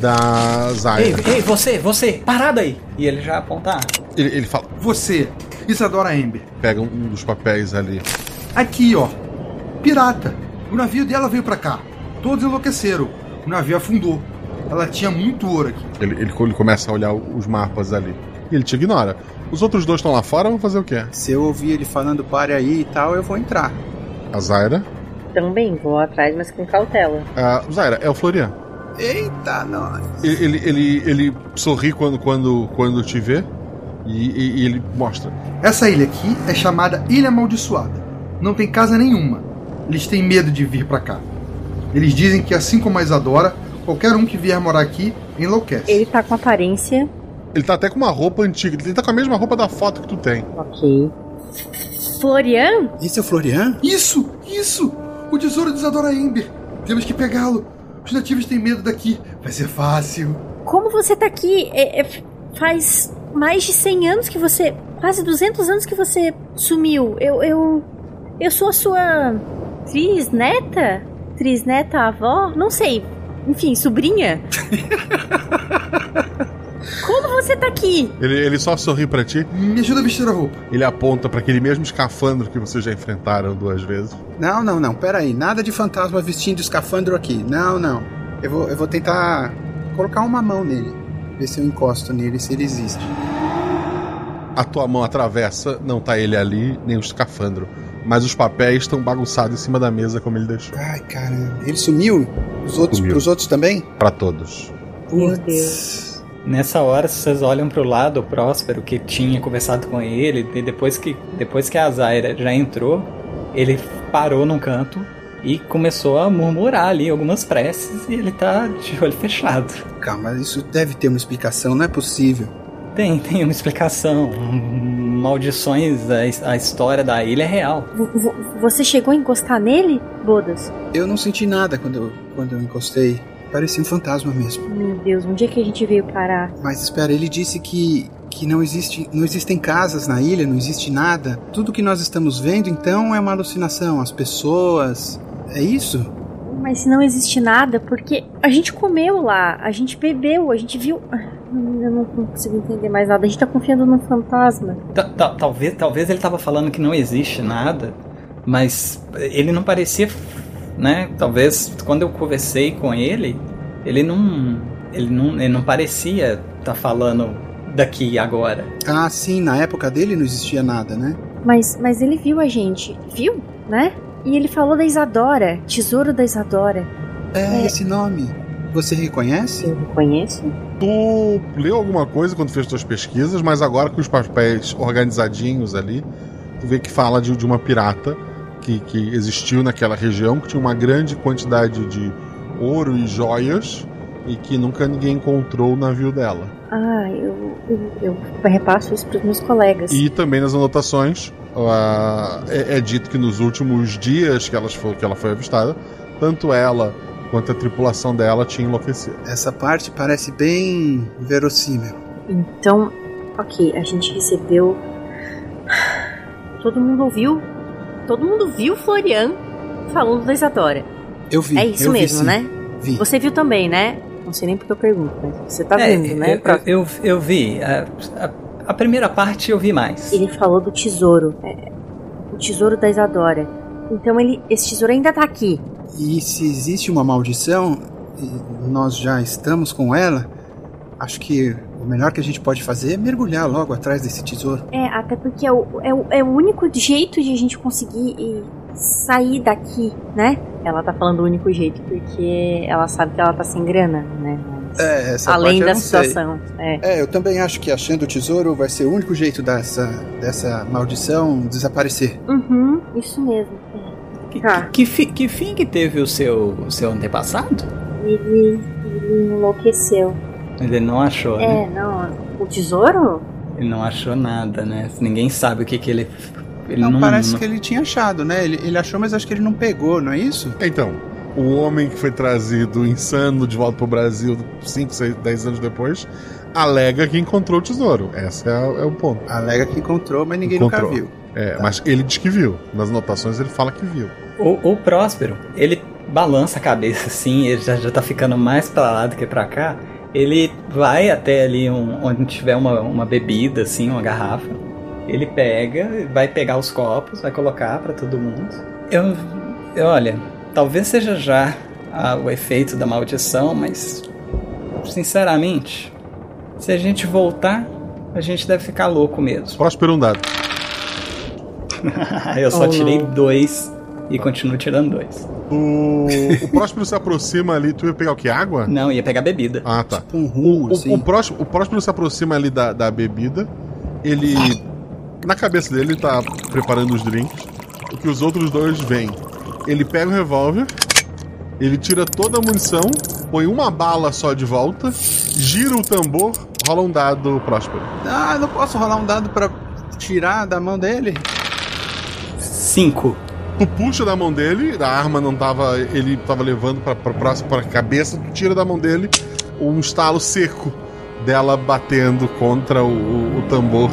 da Zaya. Ei, ei, você, você, parada aí! E ele já aponta. Ele, ele fala: Você, Isadora Ember. Pega um dos papéis ali. Aqui, ó. Pirata. O navio dela veio para cá. Todos enlouqueceram. O navio afundou. Ela tinha muito ouro aqui. Ele, ele, ele começa a olhar os mapas ali. E ele te ignora. Os outros dois estão lá fora, vão fazer o quê? Se eu ouvir ele falando pare aí e tal, eu vou entrar. A Zaira? Também, vou atrás, mas com cautela. A Zaira, é o Florian. Eita, nós! Ele, ele, ele, ele sorri quando, quando, quando te vê e, e, e ele mostra. Essa ilha aqui é chamada Ilha Amaldiçoada. Não tem casa nenhuma. Eles têm medo de vir para cá. Eles dizem que, assim como a Isadora, qualquer um que vier morar aqui enlouquece. Ele tá com aparência ele tá até com uma roupa antiga. Ele tá com a mesma roupa da foto que tu tem. Ok. Florian? Esse é o Florian? Isso! Isso! O tesouro de Isadora Ember! Temos que pegá-lo! Os nativos têm medo daqui. Vai ser fácil. Como você tá aqui? É, é, faz mais de 100 anos que você. Quase 200 anos que você sumiu. Eu. Eu, eu sou a sua. Trisneta? Trisneta avó? Não sei. Enfim, sobrinha? Você tá aqui? Ele, ele só sorri para ti. Me ajuda a vestir a roupa. Ele aponta para aquele mesmo escafandro que vocês já enfrentaram duas vezes. Não, não, não. Pera aí. Nada de fantasma vestindo escafandro aqui. Não, não. Eu vou, eu vou tentar colocar uma mão nele. Ver se eu encosto nele, se ele existe. A tua mão atravessa, não tá ele ali, nem o escafandro. Mas os papéis estão bagunçados em cima da mesa como ele deixou. Ai, caramba. Ele sumiu? Os outros, sumiu. pros outros também? Para todos. Meu Deus. Nessa hora, vocês olham pro lado, o Próspero, que tinha conversado com ele, e depois que, depois que a Zaira já entrou, ele parou num canto e começou a murmurar ali algumas preces e ele tá de olho fechado. Calma, isso deve ter uma explicação, não é possível. Tem, tem uma explicação. Maldições, a, a história da ilha é real. Você chegou a encostar nele, Bodas? Eu não senti nada quando eu, quando eu encostei. Parecia um fantasma mesmo. Meu Deus, onde é que a gente veio parar? Mas espera, ele disse que que não existe, não existem casas na ilha, não existe nada. Tudo que nós estamos vendo então é uma alucinação, as pessoas. É isso? Mas se não existe nada, porque a gente comeu lá, a gente bebeu, a gente viu. Ah, Eu não consigo entender mais nada. A gente tá confiando num fantasma. Ta- ta- Talvez, talvez ele tava falando que não existe nada, mas ele não parecia, né? Talvez quando eu conversei com ele, ele não, ele não, ele não parecia estar falando daqui e agora. Ah, sim, na época dele não existia nada, né? Mas, mas ele viu a gente. Viu? Né? E ele falou da Isadora. Tesouro da Isadora. É, esse nome. Você reconhece? Eu reconheço. Tu leu alguma coisa quando fez tuas pesquisas, mas agora com os papéis organizadinhos ali, tu vê que fala de, de uma pirata que, que existiu naquela região, que tinha uma grande quantidade de ouro e joias e que nunca ninguém encontrou o navio dela. Ah, eu, eu, eu repasso isso pros meus colegas. E também nas anotações ah, é, é dito que nos últimos dias que, elas foi, que ela foi avistada, tanto ela quanto a tripulação dela tinha enlouquecido. Essa parte parece bem verossímil. Então, ok, a gente recebeu. Todo mundo ouviu. Todo mundo viu Florian falando da Isadora. Eu vi. É isso eu vi, mesmo, sim. né? Vi. Você viu também, né? Não sei nem porque eu pergunto, mas você tá É, vendo, né? eu, eu, eu, eu vi. A, a, a primeira parte eu vi mais. Ele falou do tesouro. é, o tesouro da Isadora. Então ele, esse tesouro ainda tá aqui. E se existe uma maldição, e nós já estamos com ela, acho que o melhor que a gente pode fazer é mergulhar logo atrás desse tesouro. É, até porque é o, é o, é o único jeito de a gente conseguir sair daqui, né? Ela tá falando o único jeito porque ela sabe que ela tá sem grana, né? Mas, É, essa além da situação. É. É, eu também acho que achando o tesouro vai ser o único jeito dessa, dessa maldição desaparecer. Uhum, isso mesmo. Que, Tá. que, que, fi- que fim que teve o seu, o seu antepassado? Ele, ele enlouqueceu. Ele não achou, né? É, não. O tesouro? Ele não achou nada, né? Ninguém sabe o que que ele... Ele Não, não, parece não- que ele tinha achado, né? Ele, ele achou, mas acho que ele não pegou, não é isso? Então, o homem que foi trazido insano de volta pro Brasil 5, 6, 10 anos depois, alega que encontrou o tesouro. Esse é, é o ponto. Alega que encontrou, mas ninguém Encontrou. nunca viu. É, mas ele diz que viu. Nas anotações ele fala que viu. O, o Próspero, ele balança a cabeça assim, ele já, já tá ficando mais pra lá do que pra cá. Ele vai até ali um- onde tiver uma, uma bebida, assim, uma garrafa. Ele pega, vai pegar os copos, vai colocar pra todo mundo. Eu, eu olha, talvez seja já ah, o efeito da maldição, mas sinceramente, se a gente voltar, a gente deve ficar louco mesmo. Próspero um dado. eu só Oh, tirei não. dois e continuo tirando dois. O, o Próspero se aproxima ali. Tu ia pegar o que? Água? Não, ia pegar bebida. Ah, tá. Um rum, O, assim. o, próximo, o Próspero se aproxima ali da, da bebida. Ele. Na cabeça dele, ele tá preparando os drinks. O que os outros dois veem. Ele pega o revólver. Ele tira toda a munição. Põe uma bala só de volta. Gira o tambor. Rola um dado Próspero. Ah, não posso rolar um dado pra tirar da mão dele? Cinco. Tu puxa da mão dele, a arma não tava. Ele tava levando pra, pra, próximo pra cabeça, tu tira da mão dele um estalo seco dela batendo contra o, o- o tambor,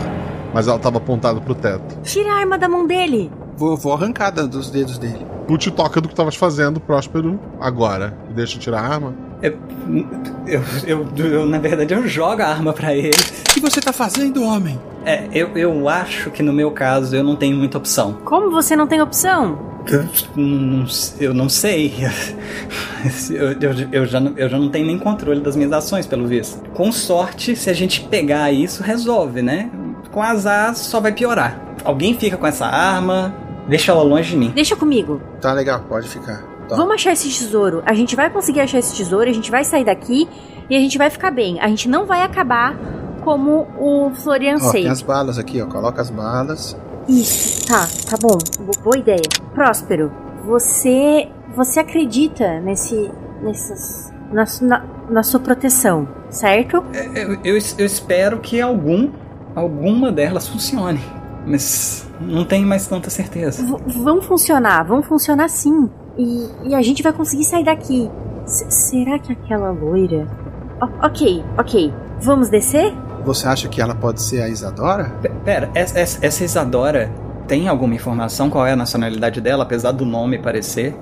mas ela tava apontada pro teto. Tira a arma da mão dele! Vou, vou arrancar dos dedos dele. Tu te toca do que tavas fazendo, Próspero, agora. E deixa eu tirar a arma. Eu, eu, eu, eu, na verdade, eu jogo a arma pra ele. O que você tá fazendo, homem? É, eu, eu acho que no meu caso eu não tenho muita opção. Como você não tem opção? Eu não, eu não sei. Eu, eu, eu, já não, eu já não tenho nem controle das minhas ações, pelo visto. Com sorte, se a gente pegar isso, resolve, né? Com azar, só vai piorar. Alguém fica com essa arma, deixa ela longe de mim. Deixa comigo. Tá legal, pode ficar. Tá. Vamos achar esse tesouro. A gente vai conseguir achar esse tesouro, a gente vai sair daqui e a gente vai ficar bem. A gente não vai acabar como o Florian Ó, tem Sei. as balas aqui, ó. Coloca as balas. Isso, tá, tá bom. Bo- boa ideia. Próspero, você você acredita nesse nessas na, na, na sua proteção, certo? Eu, eu, eu espero que algum, alguma delas funcione. Mas não tenho mais tanta certeza. V- vão funcionar, vão funcionar sim. E, e a gente vai conseguir sair daqui. S- será que aquela loira. O- ok, ok. Vamos descer? Você acha que ela pode ser a Isadora? P- Pera, essa, essa- essa Isadora tem alguma informação qual é a nacionalidade dela, apesar do nome parecer?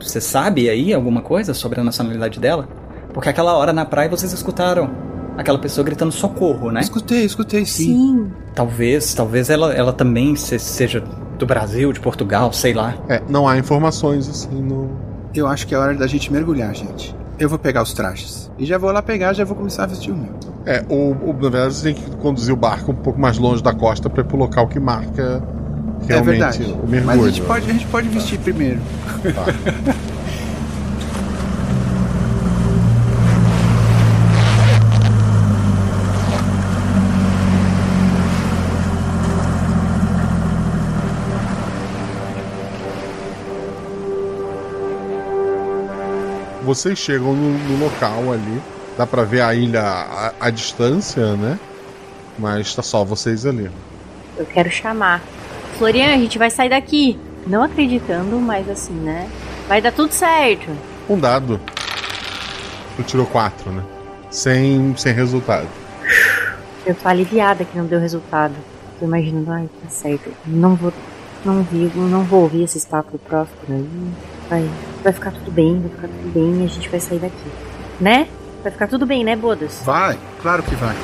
Você sabe aí alguma coisa sobre a nacionalidade dela? Porque aquela hora na praia vocês escutaram aquela pessoa gritando socorro, né? Escutei, escutei sim. Sim. Talvez, talvez ela, ela também se- seja do Brasil, de Portugal, sei lá. É, não há informações assim no. Eu acho que é hora da gente mergulhar, gente. Eu vou pegar os trajes. E já vou lá pegar, já vou começar a vestir o meu. É, o, o- na verdade você tem que conduzir o barco um pouco mais longe da costa para ir pro local que marca realmente é verdade. o mergulho. Mas a gente, pode, a gente pode vestir primeiro. Tá. Vocês chegam no, no local ali, dá pra ver a ilha à, à distância, né? Mas tá só vocês ali. Eu quero chamar. Florian, a gente vai sair daqui. Não acreditando, mas assim, né? Vai dar tudo certo. Um dado. Tu tirou quatro, né? Sem, sem resultado. Eu tô aliviada que não deu resultado. Tô imaginando, ai, tá certo. Não vou. Não vi, não vou ouvir esse papo do Próspero aí. Vai, vai ficar tudo bem, vai ficar tudo bem e a gente vai sair daqui. Né? Vai ficar tudo bem, né, Bodas? Vai, claro que vai.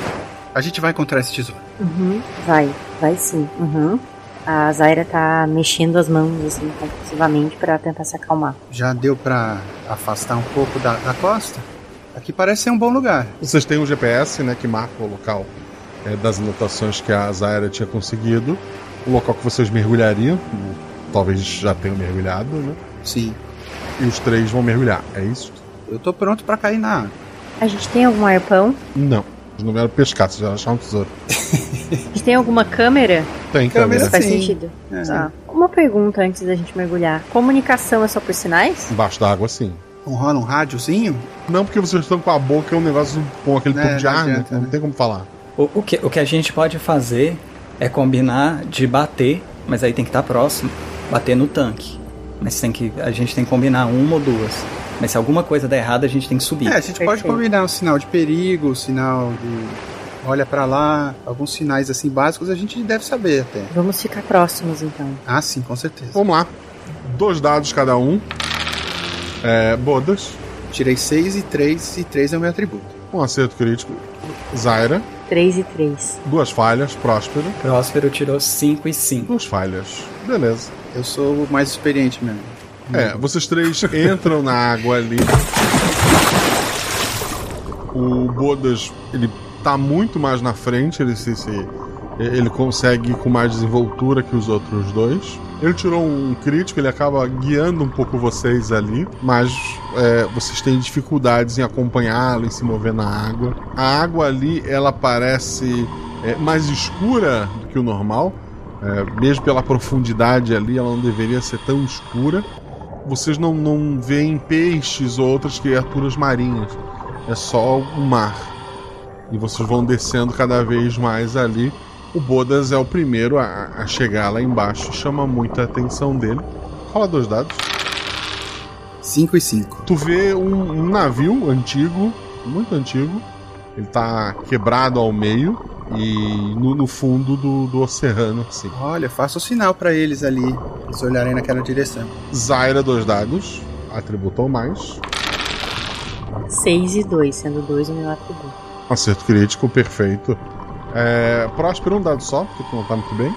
A gente vai encontrar esse tesouro. Uhum, vai, vai sim. Uhum. A Zaira tá mexendo as mãos assim compulsivamente pra tentar se acalmar. Já deu pra afastar um pouco da, da costa? Aqui parece ser um bom lugar. Vocês têm um GPS, né, que marca o local é, das anotações que a Zaira tinha conseguido. O local que vocês mergulhariam. Talvez já tenham mergulhado, né? Sim. E os três vão mergulhar, é isso? Eu tô pronto pra cair na água. A gente tem algum arpão? Não. Eles não vieram pescar, vocês já acharam um tesouro. A gente tem alguma câmera? Tem Câmera câmera. Faz Sim. sentido. É. Tá. Uma pergunta antes da gente mergulhar. Comunicação é só por sinais? Embaixo da água, sim. Um rola um rádiozinho? Não porque vocês estão com a boca, é um negócio com aquele É, tubo de não ar, né? Não né? tem como falar. O, o que, o que a gente pode fazer é combinar de bater, mas aí tem que estar próximo, bater no tanque. Mas tem que, a gente tem que combinar uma ou duas. Mas se alguma coisa der errado, a gente tem que subir. É, a gente pode combinar um sinal de perigo, um sinal de olha pra lá, alguns sinais assim básicos a gente deve saber até. Vamos ficar próximos então. Ah, sim, com certeza. Vamos lá. Dois dados cada um. É, bodas. Tirei 6 e 3, e 3 é o meu atributo. Um acerto crítico. Zaira. 3 e 3. Duas falhas. Próspero. Próspero tirou 5 e 5. Duas falhas. Beleza. Eu sou o mais experiente mesmo. É, vocês três entram na água ali. O Bodas, ele tá muito mais na frente, ele se, se- ele consegue ir com mais desenvoltura que os outros dois. Ele tirou um crítico, ele acaba guiando um pouco vocês ali, mas é, vocês têm dificuldades em acompanhá-lo, em se mover na água. A água ali, ela parece é, mais escura do que o normal. É, mesmo pela profundidade ali, ela não deveria ser tão escura vocês não, não veem peixes ou outras criaturas marinhas. É só o mar. E vocês vão descendo cada vez mais ali. O Bodas é o primeiro a, a chegar lá embaixo. Chama muita atenção dele. Rola dois dados. 5 e 5. Tu vê um, um navio antigo, muito antigo. Ele tá quebrado ao meio e no, no fundo do, do oceano, assim. Olha, faça o sinal pra eles ali, eles olharem naquela direção. Zaira, dois dados. Atributo ou mais. 6 e 2, sendo 2 o meu atributo. Acerto crítico, perfeito. É, Próspero, um dado só, porque tu não tá muito bem.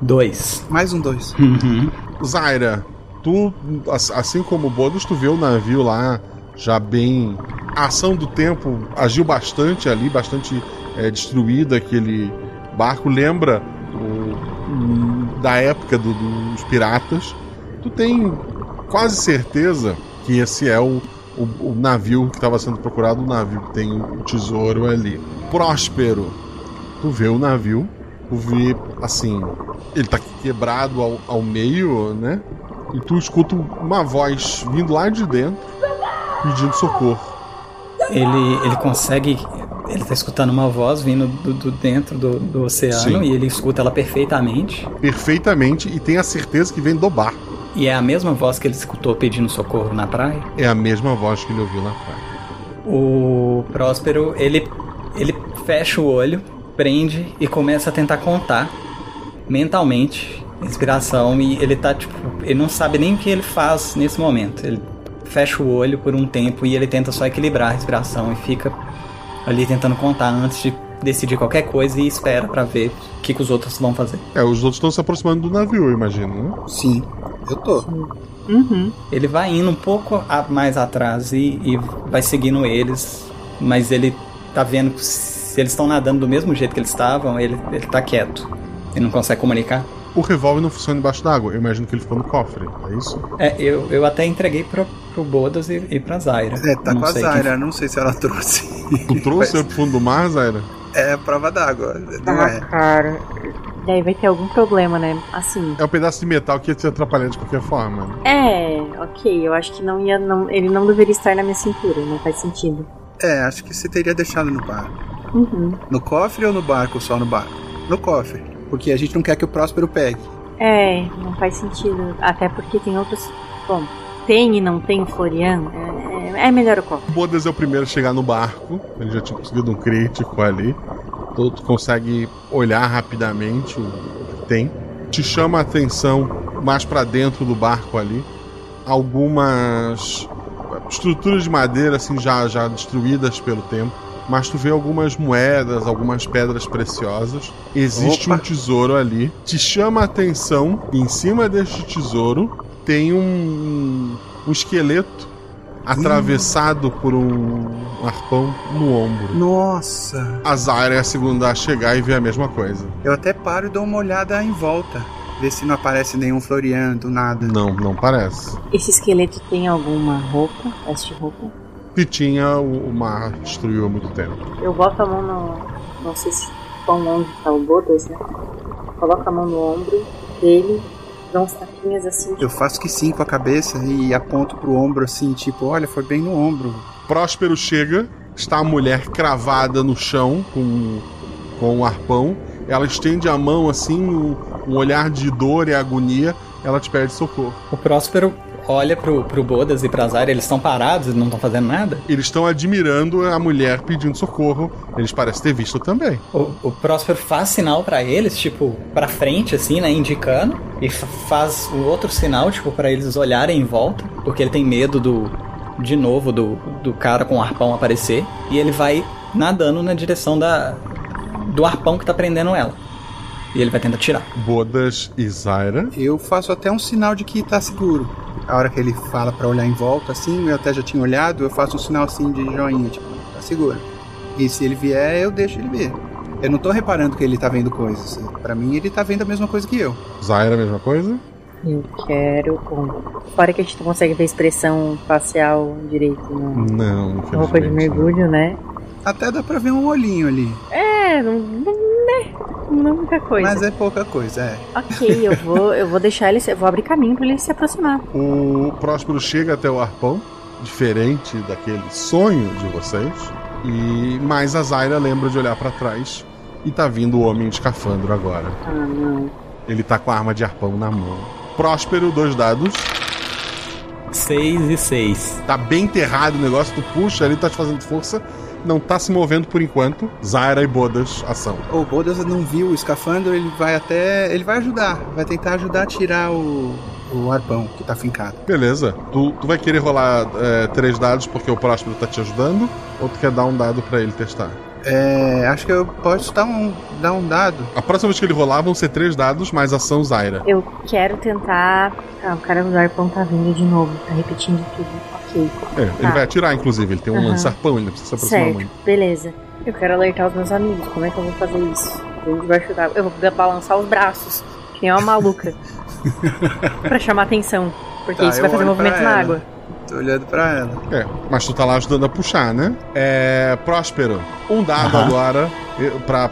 2. Mais um 2. Uhum. Zaira, tu, as- assim como o Bodos, tu vê o navio lá já bem. A ação do tempo agiu bastante ali, bastante é, destruído aquele barco. Lembra o- hum, da época do- dos piratas. Tu tem quase certeza que esse é o, o, o navio que estava sendo procurado, o navio que tem o tesouro ali. Próspero, tu vê o navio, tu vê assim, ele tá quebrado ao, ao meio, né? E tu escuta uma voz vindo lá de dentro pedindo socorro. Ele, ele consegue. Ele tá escutando uma voz vindo do, do dentro do, do oceano Sim. e ele escuta ela perfeitamente. Perfeitamente e tem a certeza que vem do barco. E é a mesma voz que ele escutou pedindo socorro na praia? É a mesma voz que ele ouviu na praia. O Próspero, ele, ele fecha o olho, prende e começa a tentar contar mentalmente inspiração e ele tá tipo, ele não sabe nem o que ele faz nesse momento. Ele fecha o olho por um tempo e ele tenta só equilibrar a respiração e fica ali tentando contar antes de decidir qualquer coisa e espera para ver o que, que, os outros vão fazer. É, os outros estão se aproximando do navio, eu imagino, né? Sim, eu tô. Uhum. Ele vai indo um pouco a, mais atrás e, e vai seguindo eles, mas ele tá vendo se eles estão nadando do mesmo jeito que eles estavam, ele, ele tá quieto. Ele não consegue comunicar. O revólver não funciona embaixo d'água. Eu imagino que ele ficou no cofre, é isso? É, eu, eu até entreguei pro, pro Bodas e, e pra Zaira. É, tá não com a Zaira, quem... não sei se ela trouxe. Tu trouxe Mas... pro fundo do mar, Zaira? É prova d'água. Ah, é. cara. Daí vai ter algum problema, né? Assim. É um pedaço de metal que ia te atrapalhar de qualquer forma. É, ok. Eu acho que não ia. Não, ele não deveria estar na minha cintura, não faz sentido. É, acho que você teria deixado no barco. Uhum. No cofre ou no barco? Só no barco? No cofre. Porque a gente não quer que o Próspero pegue. É, não faz sentido. Até porque tem outros. Bom, tem e não tem Florian. É, é, é melhor o copo. Bodas é o primeiro a chegar no barco. Ele já tinha conseguido um crítico ali. Tu, tu consegue olhar rapidamente o que tem. Te chama a atenção mais para dentro do barco ali. Algumas estruturas de madeira assim já, já destruídas pelo tempo mas tu vê algumas moedas, algumas pedras preciosas. Existe Opa. um tesouro ali. Te chama a atenção, em cima deste tesouro tem um, um esqueleto atravessado hum. por um arpão no ombro. Nossa! A Zara é a segunda a chegar e ver a mesma coisa. Eu até paro e dou uma olhada em volta. Ver se não aparece nenhum floreando, nada. Não, não parece. Esse esqueleto tem alguma roupa? Veste roupa? Que tinha o, o mar destruiu há muito tempo. Eu boto a mão no. Não sei se quão longe tá o Bodas, né? Coloco a mão no ombro dele, dou uns tapinhas assim. Eu faço que sim com a cabeça e aponto pro ombro assim, tipo, olha, foi bem no ombro. Próspero chega, está a mulher cravada no chão com, com um arpão. Ela estende a mão assim, um, um olhar de dor e agonia. Ela te pede socorro. O Próspero olha pro, pro Bodas e pra Zara, eles estão parados e não estão fazendo nada? Eles estão admirando a mulher pedindo socorro. Eles parecem ter visto também. O, o Próspero faz sinal para eles, tipo, pra frente, assim, né? Indicando. E faz o outro sinal, tipo, para eles olharem em volta. Porque ele tem medo do. De novo, do, do cara com o arpão aparecer. E ele vai nadando na direção da. Do arpão que tá prendendo ela. E ele vai tentar tirar. Bodas e Zaira. Eu faço até um sinal de que tá seguro a hora que ele fala para olhar em volta, assim, eu até já tinha olhado, eu faço um sinal assim de joinha, tipo, tá seguro. E se ele vier, eu deixo ele ver. Eu não tô reparando que ele tá vendo coisas. Para mim, ele tá vendo a mesma coisa que eu. Zaira, a mesma coisa? Eu quero. Fora que a gente não consegue ver expressão facial direito no... Não, não roupa de mergulho, né? Até dá pra ver um olhinho ali. É, não, né? Não é muita coisa. Mas é pouca coisa, é. Ok, eu vou, eu vou deixar ele, eu vou abrir caminho para ele se aproximar. O Próspero chega até o arpão, diferente daquele sonho de vocês. E mais a Zaira lembra de olhar para trás e tá vindo o homem de escafandro agora. Ah, não. Ele tá com a arma de arpão na mão. Próspero, dois dados. 6 e 6. Tá bem enterrado o negócio, tu puxa, ele tá te fazendo força não tá se movendo por enquanto. Zaira e Bodas, ação. O Bodas não viu o escafandro, ele vai até. Ele vai ajudar. Vai tentar ajudar a tirar o. O arpão que tá fincado. Beleza. Tu, tu vai querer rolar é, três dados porque o próximo tá te ajudando? Ou tu quer dar um dado para ele testar? É, acho que eu posso dar um, dar um dado. A próxima vez que ele rolar vão ser três dados, mais ação Zaira. Eu quero tentar. Ah, o cara do arpão tá vindo de novo, tá repetindo tudo. É, ele tá. vai atirar, inclusive, ele tem um uhum. lançarpão, ele precisa se aproximar certo, muito. Beleza. Eu quero alertar os meus amigos. Como é que eu vou fazer isso? Gente vai ajudar. Eu vou balançar os braços, que nem uma maluca. pra chamar atenção. Porque tá, isso vai fazer movimento na água. Tô olhando pra ela. É, mas tu tá lá ajudando a puxar, né? É. Próspero, um dado uhum. agora pra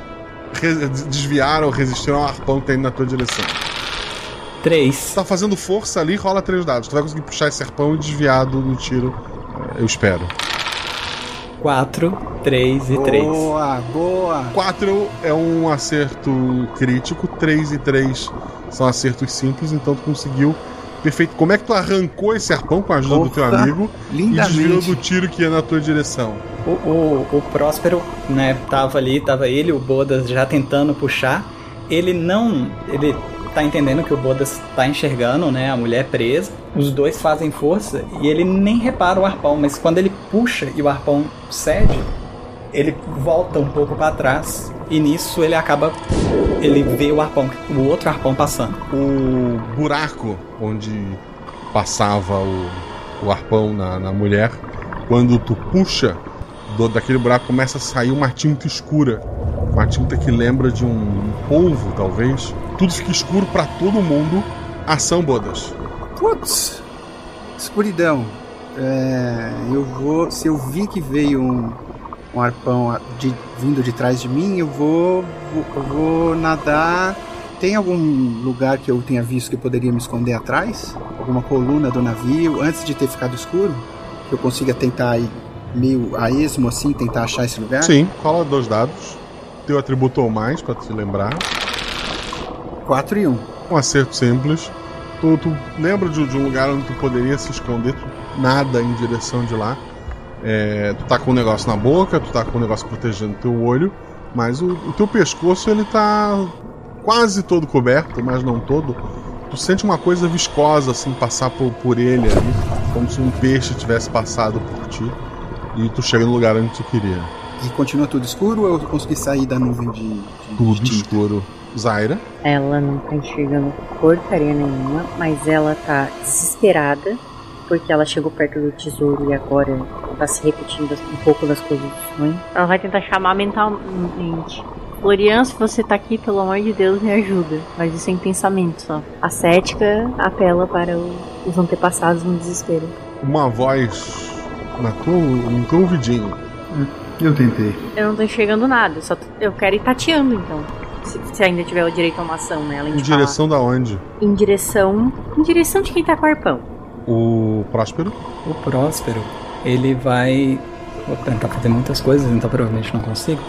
desviar ou resistir ao arpão que tem na tua direção. Três. Tá fazendo força ali, rola três dados. Tu vai conseguir puxar esse arpão e desviar do, tiro. Eu espero. Quatro, três e três. Boa, boa. Quatro é um acerto crítico, três e três são acertos simples, então tu conseguiu Perfeito. Como é que tu arrancou esse arpão com a ajuda do teu Opa, amigo lindamente. e desviou do tiro que ia na tua direção? O, o, o Próspero, né, tava ali, tava ele, o Bodas já tentando puxar. Ele não. Ele tá entendendo que o Bodas tá enxergando, né, a mulher presa. Os dois fazem força e ele nem repara o arpão, mas quando ele puxa e o arpão cede, ele volta um pouco para trás e nisso ele acaba. Ele vê o arpão, o outro arpão passando. O buraco onde passava o, o arpão na, na mulher, quando tu puxa do, daquele buraco, começa a sair uma tinta escura. Uma tinta que lembra de um polvo, talvez. Tudo fica escuro para todo mundo. Ação, Bodas. Putz, escuridão. É, eu vou. Se eu vi que veio um, um arpão de- vindo de trás de mim, eu vou, vou, eu vou nadar. Tem algum lugar que eu tenha visto que eu poderia me esconder atrás? Alguma coluna do navio antes de ter ficado escuro? Que eu consiga tentar ir meio a esmo assim, tentar achar esse lugar? Sim, cola dois dados. Teu atributo ou mais, pra te lembrar. 4 e 1. Um acerto simples. Tu, tu lembra de, de um lugar onde tu poderia se esconder, tu nada em direção de lá. É, tu tá com um negócio na boca, tu tá com um negócio protegendo teu olho, mas o, o teu pescoço ele tá quase todo coberto, mas não todo. Tu sente uma coisa viscosa assim passar por, por ele ali, como se um peixe tivesse passado por ti. E tu chega no lugar onde tu queria. E continua tudo escuro ou eu consegui sair da nuvem de. de Tudo de escuro. Zaira. Ela não tá enxergando porcaria nenhuma, mas ela tá desesperada porque ela chegou perto do tesouro e agora tá se repetindo um pouco das coisas do sonho. Ela vai tentar chamar mentalmente. Florian, se você tá aqui, pelo amor de Deus, me ajuda. Mas isso é em pensamento só. A cética apela para o- os antepassados no desespero. Uma voz na tua, no teu ouvidinho. Eu tentei. Eu não tô enxergando nada, só eu quero ir tateando então. Se, se ainda tiver o direito a uma ação, né? Além Em de falar. direção da onde? Em direção. Em direção de quem tá com o arpão. O Próspero? O Próspero, ele vai. Vou tentar fazer muitas coisas, então provavelmente não consigo.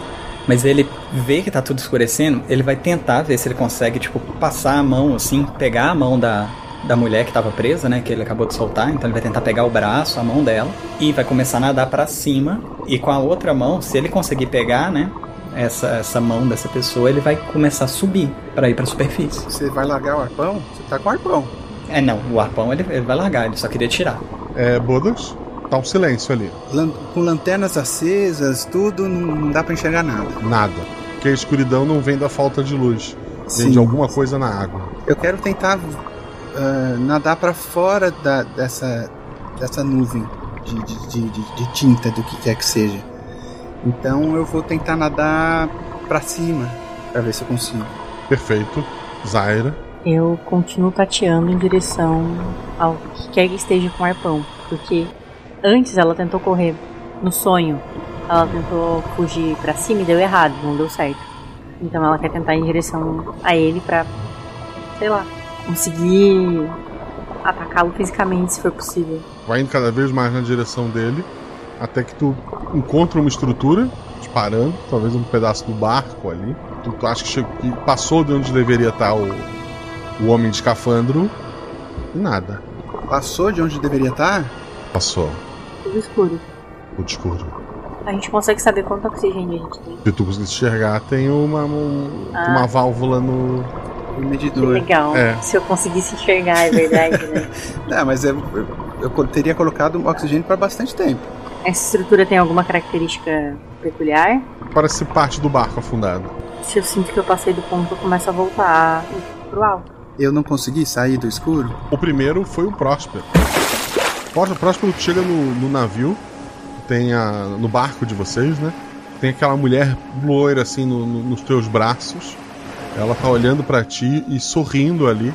Mas ele vê que tá tudo escurecendo, ele vai tentar ver se ele consegue, tipo, passar a mão assim, pegar a mão da, da mulher que tava presa, né? Que ele acabou de soltar. Então ele vai tentar pegar o braço, a mão dela, e vai começar a nadar pra cima. E com a outra mão, se ele conseguir pegar, né? Essa, essa mão dessa pessoa, ele vai começar a subir pra ir pra superfície. Você vai largar o arpão? Você tá com o arpão. É, não, o arpão ele, ele vai largar, ele só queria tirar. É, Bodas? Tá um silêncio ali. Lan- com lanternas acesas, tudo, não, não dá pra enxergar nada. Nada. Porque a escuridão não vem da falta de luz. Vem Sim. de alguma coisa na água. Eu quero tentar ah, nadar pra fora da- dessa, dessa nuvem de- de- de- de tinta, do que quer que seja. Então eu vou tentar nadar pra cima, pra ver se eu consigo. Perfeito. Zaira. Eu continuo tateando em direção ao que quer que esteja com o arpão. Porque antes ela tentou correr no sonho. Ela tentou fugir pra cima e deu errado, não deu certo. Então ela quer tentar ir em direção a ele pra, sei lá, conseguir atacá-lo fisicamente se for possível. Vai indo cada vez mais na direção dele. Até que tu encontra uma estrutura disparando. Talvez um pedaço do barco ali. Tu, tu acha que, chegou, que passou de onde deveria estar o, o homem de escafandro. E nada. Passou de onde deveria estar? Passou. Tudo escuro. Tudo escuro. A gente consegue saber quanto oxigênio a gente tem. Se tu conseguir enxergar, tem uma, um- Ah. uma válvula no. O Que medidor. legal. É. Se eu conseguisse enxergar, é verdade, né? Não, mas eu, eu, eu co- teria colocado oxigênio pra bastante tempo. Essa estrutura tem alguma característica peculiar? Parece parte do barco afundado. Se eu sinto que eu passei do ponto, eu começo a voltar pro alto. Eu não consegui sair do escuro? O primeiro foi o Próspero. Próspero, Próspero chega no, no navio, tem a, no barco de vocês, né? Tem aquela mulher loira assim no- no- nos teus braços. Ela tá olhando pra ti e sorrindo ali.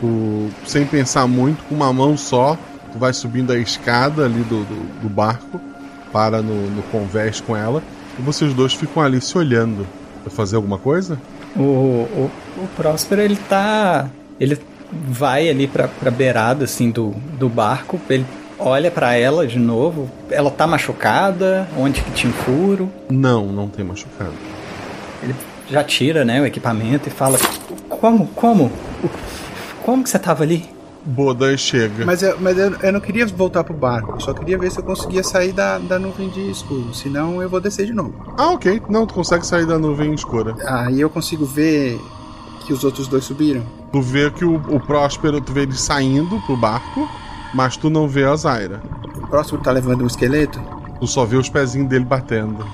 Tu, sem pensar muito, com uma mão só, tu vai subindo a escada ali do, do, do barco, para no, no convés com ela, e vocês dois ficam ali se olhando. Vai fazer alguma coisa? O, o, o Próspero, ele tá. Ele vai ali pra, pra beirada, assim, do, do barco. Ele olha pra ela de novo. Ela tá machucada? Onde que tinha um furo? Não, não tem machucado. Ele já tira, né, o equipamento e fala: Como? Como? Como que você tava ali? Bodan chega. Mas, eu, mas eu, eu não queria voltar pro barco. Eu só queria ver se eu conseguia sair da, da nuvem de escuro. Senão eu vou descer de novo. Ah, ok. Não, tu consegue sair da nuvem escura. Aí eu consigo ver que os outros dois subiram. Tu vê que o, o Próspero, tu vê ele saindo pro barco, mas tu não vê a Zaira. O próximo tá levando um esqueleto? Tu só vê os pezinhos dele batendo.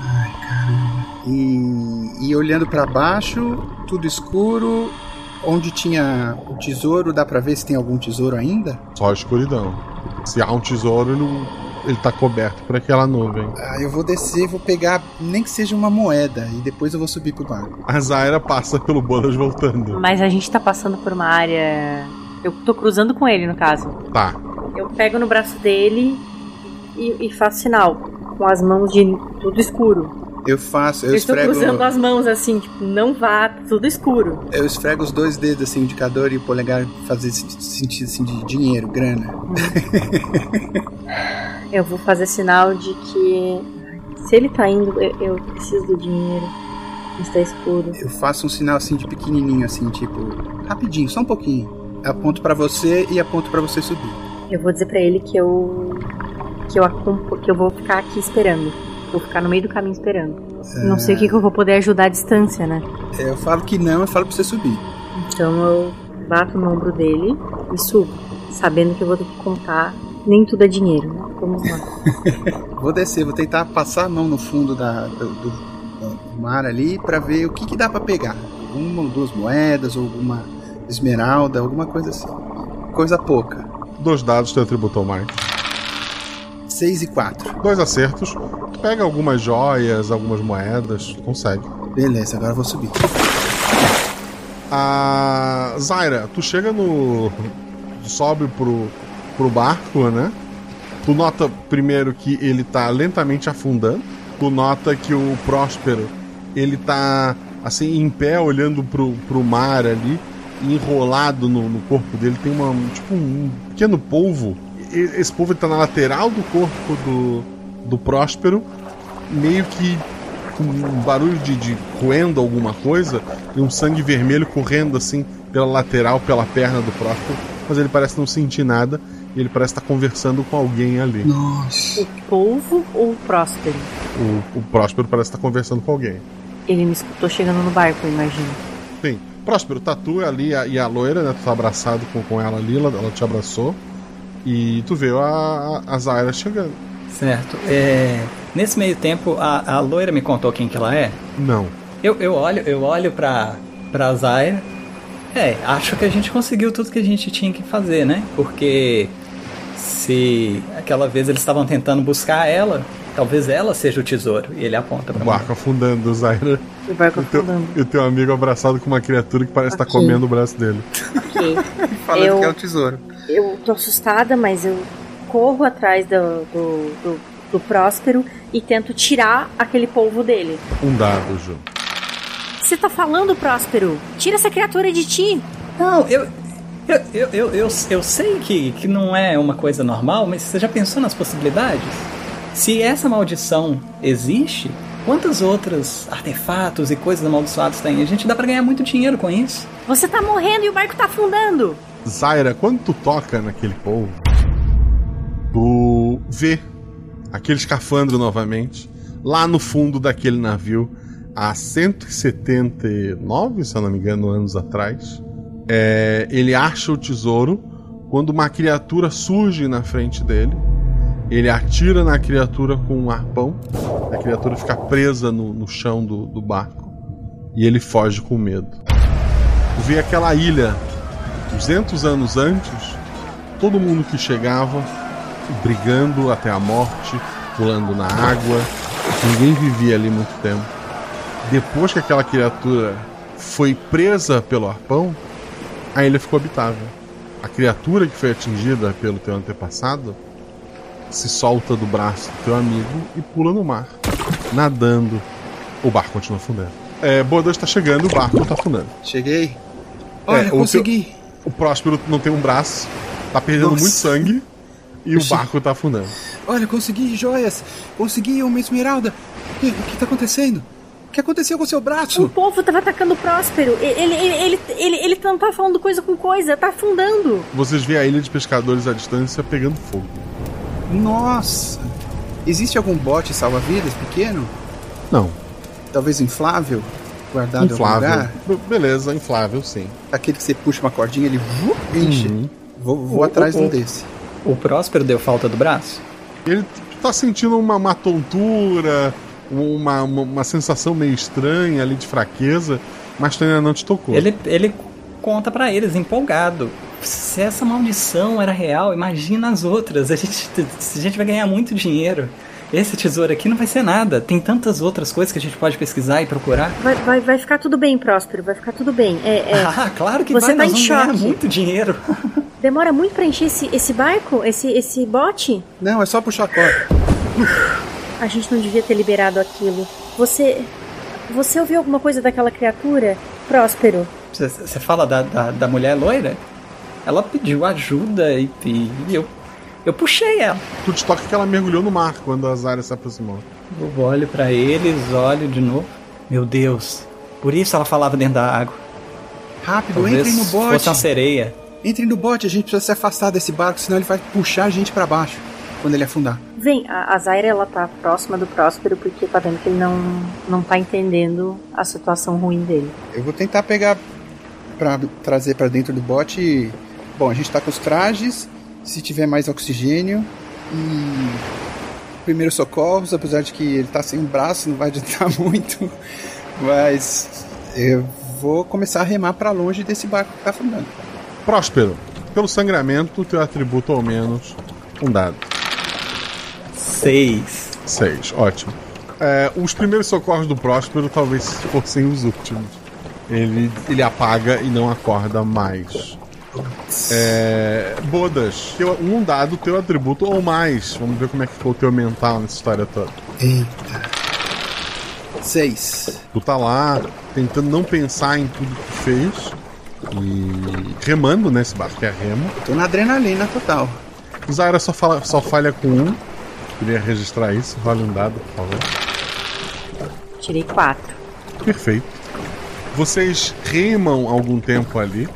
Ai, caramba. E, e olhando para baixo, tudo escuro. Onde tinha o tesouro, dá pra ver se tem algum tesouro ainda? Só a escuridão. Se há um tesouro, ele, ele tá coberto por aquela nuvem. Ah, eu vou descer, vou pegar nem que seja uma moeda e depois eu vou subir pro barco. A Zaira passa pelo Bodas voltando. Mas a gente tá passando por uma área. Eu tô cruzando com ele, no caso. Tá. Eu pego no braço dele e, e faço sinal. Com as mãos de tudo escuro. Eu faço, eu, Eu, estou esfrego. cruzando as mãos assim, tipo, não vá, tudo escuro. Eu esfrego os dois dedos, assim, indicador e o polegar, fazer sentido assim de dinheiro, grana. Eu vou fazer sinal de que se ele tá indo, eu, eu preciso do dinheiro. Está escuro. Eu faço um sinal assim de pequenininho, assim, tipo, rapidinho, só um pouquinho. Aponto pra você e aponto pra você subir. Eu vou dizer pra ele que eu que eu que eu vou ficar aqui esperando. Vou ficar no meio do caminho esperando. É... Não sei o que, que eu vou poder ajudar à distância, né? É, eu falo que não, eu falo pra você subir. Então eu bato no ombro dele e subo, sabendo que eu vou ter que contar. Nem tudo é dinheiro, né? Vamos lá. vou descer, vou tentar passar a mão no fundo da, do, do, do mar ali para ver o que, que dá para pegar. Uma ou duas moedas, ou alguma esmeralda, alguma coisa assim. Coisa pouca. Dois dados teu atributo ao Mark. 6 e 4. Dois acertos. Pega algumas joias, algumas moedas. Consegue. Beleza, agora eu vou subir. A Zaira, tu chega no. Sobe pro, pro barco, né? Tu nota primeiro que ele tá lentamente afundando. Tu nota que o Próspero, ele tá assim, em pé, olhando pro, pro mar ali, enrolado no, no corpo dele, tem uma, tipo um pequeno polvo esse polvo ele tá na lateral do corpo do, do Próspero, meio que com um barulho de, de roendo alguma coisa e um sangue vermelho correndo assim pela lateral, pela perna do Próspero, mas ele parece não sentir nada e ele parece estar conversando com alguém ali. Nossa. O polvo ou o próspero? O, o Próspero parece estar conversando com alguém. Ele me escutou chegando no barco, eu imagino. Sim, Próspero, tá tu ali a- e a loira, né? Tu tá abraçado com, com ela ali, ela, ela te abraçou. E tu vê a, a, Zaira chegando. Certo. É, nesse meio tempo, a, a loira me contou quem que ela é? Não. Eu, eu olho, eu olho pra, pra Zaira. É, acho que a gente conseguiu tudo que a gente tinha que fazer, né? Porque se aquela vez eles estavam tentando buscar ela, talvez ela seja o tesouro. E ele aponta O pra barco afundando, Zaira. O barco E afundando. e o teu amigo abraçado com uma criatura que parece estar Ok. comendo o braço dele. Falando Eu- que é o tesouro. Eu tô assustada, mas eu corro atrás do, do, do, do Próspero e tento tirar aquele polvo dele. Um dado, Ju. Você tá falando, Próspero? Tira essa criatura de ti! Não, eu. Eu, eu, eu, eu, eu sei que, que não é uma coisa normal, mas você já pensou nas possibilidades? Se essa maldição existe, quantos outros artefatos e coisas amaldiçoadas tem? A gente dá pra ganhar muito dinheiro com isso. Você tá morrendo e o barco tá afundando! Zaira, quando tu toca naquele polvo, tu vê aquele escafandro novamente, lá no fundo daquele navio, há 179, se eu não me engano, anos atrás. É, ele acha o tesouro quando uma criatura surge na frente dele. Ele atira na criatura com um arpão. A criatura fica presa no, no chão do, do barco. E ele foge com medo. Tu vê aquela ilha 200 anos antes, todo mundo que chegava brigando até a morte, pulando na água. Ninguém vivia ali muito tempo. Depois que aquela criatura foi presa pelo arpão, a ilha ficou habitável. A criatura que foi atingida pelo teu antepassado se solta do braço do teu amigo e pula no mar, nadando. O barco continua afundando. É, Bodas está chegando, o barco está afundando. Cheguei. Olha, É, o consegui. O Próspero não tem um braço, tá perdendo Nossa. muito sangue e o barco tá afundando. Olha, consegui joias. Consegui uma esmeralda. O que, o que tá acontecendo? O que aconteceu com o seu braço? O povo tava atacando o Próspero. Ele, ele, ele, ele, ele não tá falando coisa com coisa, tá afundando. Vocês veem a ilha de pescadores à distância pegando fogo. Nossa! Existe algum bote salva-vidas pequeno? Não. Talvez inflável? Guardado em algum Inflável. lugar? B- Beleza, inflável, sim. Aquele que você puxa uma cordinha, ele enche. Uhum. Vou, vou O- atrás de um desse. O Próspero deu falta do braço? Ele tá sentindo uma, uma tontura, uma, uma, uma sensação meio estranha ali de fraqueza, mas tu ainda não te tocou. Ele, ele conta pra eles, empolgado. Se essa maldição era real, imagina as outras. A gente, a gente vai ganhar muito dinheiro. Esse tesouro aqui não vai ser nada. Tem tantas outras coisas que a gente pode pesquisar e procurar. Vai, vai, vai ficar tudo bem, Próspero, vai ficar tudo bem. É, é, Ah, claro que Você vai, tá nós em choque. muito dinheiro. Demora muito pra encher esse, esse barco, esse, esse bote? Não, é só puxar a corda. A gente não devia ter liberado aquilo. Você. Você ouviu alguma coisa daquela criatura? Próspero. Você fala da, da, da mulher loira? Ela pediu ajuda e, e eu, eu puxei ela. Tu te toca que ela mergulhou no mar quando as áreas se aproximou. Eu olho pra eles, olho de novo. Meu Deus, por isso ela falava dentro da água. Rápido, Talvez entrem no bote. fosse uma sereia. Entrem no bote, a gente precisa se afastar desse barco, senão ele vai puxar a gente pra baixo quando ele afundar. Vem, a, a Zaira ela tá próxima do Próspero porque tá vendo que ele não, não tá entendendo a situação ruim dele. Eu vou tentar pegar pra trazer pra dentro do bote. Bom, a gente tá com os trajes, se tiver mais oxigênio e primeiros socorros, apesar de que ele tá sem um braço, não vai adiantar muito, mas eu vou começar a remar pra longe desse barco que tá afundando. Próspero, pelo sangramento, teu atributo ao menos um dado. Seis. Seis, ótimo. É, os primeiros socorros do Próspero talvez fossem os últimos. Ele, ele apaga e não acorda mais. É, Bodas, teu- um dado, teu atributo ou mais. Vamos ver como é que ficou o teu mental nessa história toda. Eita. Seis. Tu tá lá tentando não pensar em tudo que tu fez e remando nesse barco que é remo. Tô na adrenalina total. Zaira só, fala, só falha com um. Queria registrar isso. Rola um dado, por favor. Tirei quatro. Perfeito. Vocês remam algum tempo ali.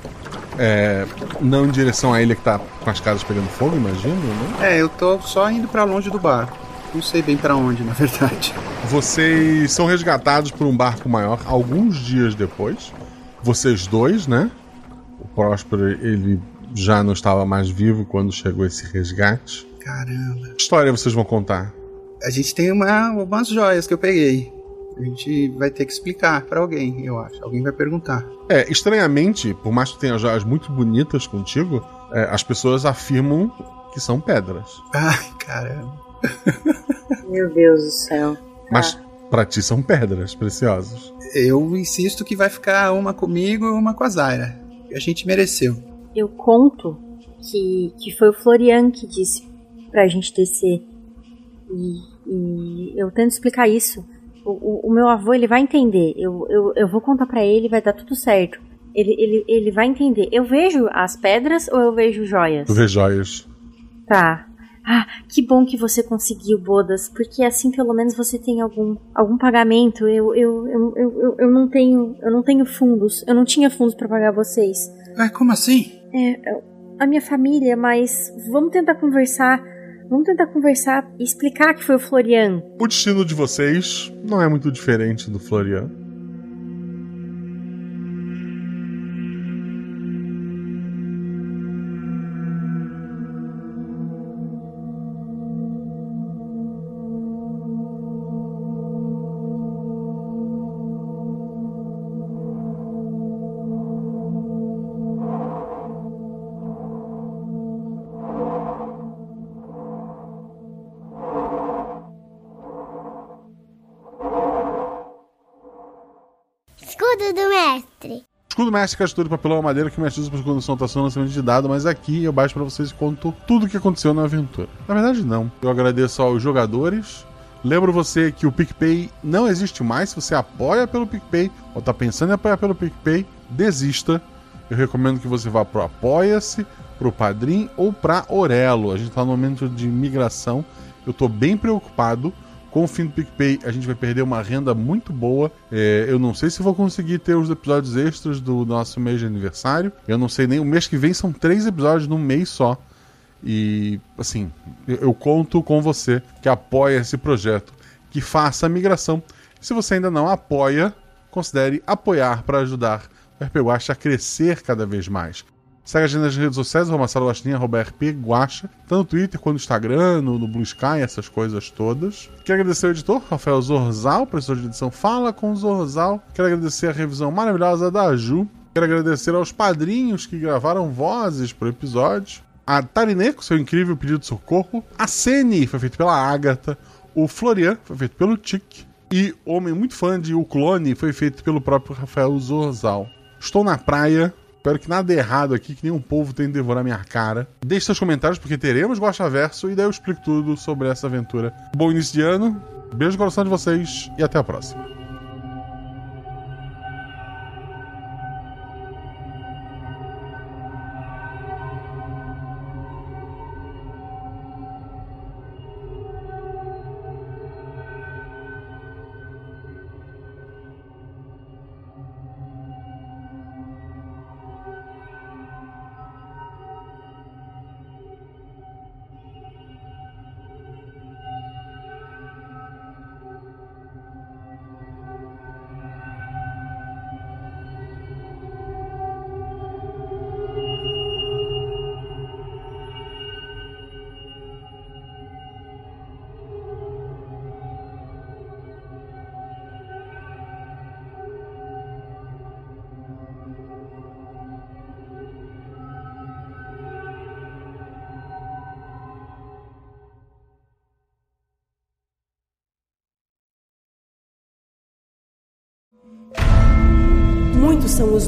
É, não em direção à ilha que tá com as casas pegando fogo, imagino, né? É, eu tô só indo pra longe do barco. Não sei bem pra onde, na verdade. Vocês são resgatados por um barco maior alguns dias depois. Vocês dois, né? O Próspero, ele já não estava mais vivo quando chegou esse resgate. Caramba. Que história vocês vão contar? A gente tem uma, umas joias que eu peguei. A gente vai ter que explicar pra alguém, eu acho. Alguém vai perguntar. É, estranhamente, por mais que tenha joias muito bonitas contigo, é, as pessoas afirmam que são pedras. Ai, caramba. Meu Deus do céu. Mas pra ti são pedras preciosas. Eu insisto que vai ficar uma comigo e uma com a Zaira. A gente mereceu. Eu conto que, que foi o Florian que disse pra gente descer. E, e eu tento explicar isso. O, o, o meu avô, ele vai entender. Eu, eu, eu vou contar pra ele, vai dar tudo certo. Ele, ele, ele vai entender. Eu vejo as pedras ou eu vejo joias? Tu vê joias. Tá. Ah, que bom que você conseguiu, Bodas, porque assim pelo menos você tem algum, algum pagamento. Eu, eu, eu, eu, eu, eu não tenho eu não tenho fundos. Eu não tinha fundos pra pagar vocês. Ah, como assim? É, eu- a minha família, mas vamos tentar conversar. Vamos tentar conversar e explicar que foi o Florian. O destino de vocês não é muito diferente do Florian. Mestre. Escudo mestre, castura, papelão, madeira que o mestre usa para condução, tação, lançamento de dado, mas aqui eu baixo para vocês e conto tudo o que aconteceu na aventura. Na verdade, não. Eu agradeço aos jogadores. Lembro você que o PicPay não existe mais. Se você apoia pelo PicPay ou tá pensando em apoiar pelo PicPay, desista. Eu recomendo que você vá pro Apoia-se, pro Padrim ou pra Orelo. A gente tá no momento de migração. Eu tô bem preocupado Com o fim do PicPay, a gente vai perder uma renda muito boa. É, eu não sei se vou conseguir ter os episódios extras do nosso mês de aniversário. Eu não sei nem. O mês que vem são três episódios num mês só. E, assim, eu conto com você que apoia esse projeto, que faça a migração. Se você ainda não apoia, considere apoiar para ajudar o RP Guacha a crescer cada vez mais. Segue a gente nas redes sociais, arroba Marcelo Guaxinim, arroba RP Guacha, tanto no Twitter quanto no Instagram, no, no Blue Sky, essas coisas todas. Quero agradecer ao editor, Rafael Zorzal, professor de edição Fala com o Zorzal. Quero agradecer a revisão maravilhosa da Ju. Quero agradecer aos padrinhos que gravaram vozes pro episódio. A Tarinê, com seu incrível pedido de socorro. A Sene, foi feito pela Agatha. O Florian, foi feito pelo Tic. E Homem muito fã de O Clone, foi feito pelo próprio Rafael Zorzal. Estou na praia, Espero que nada errado aqui, que nenhum povo tenha de devorar minha cara. Deixe seus comentários, porque teremos Guacha Verso e daí eu explico tudo sobre essa aventura. Bom início de ano, beijo no coração de vocês e até a próxima.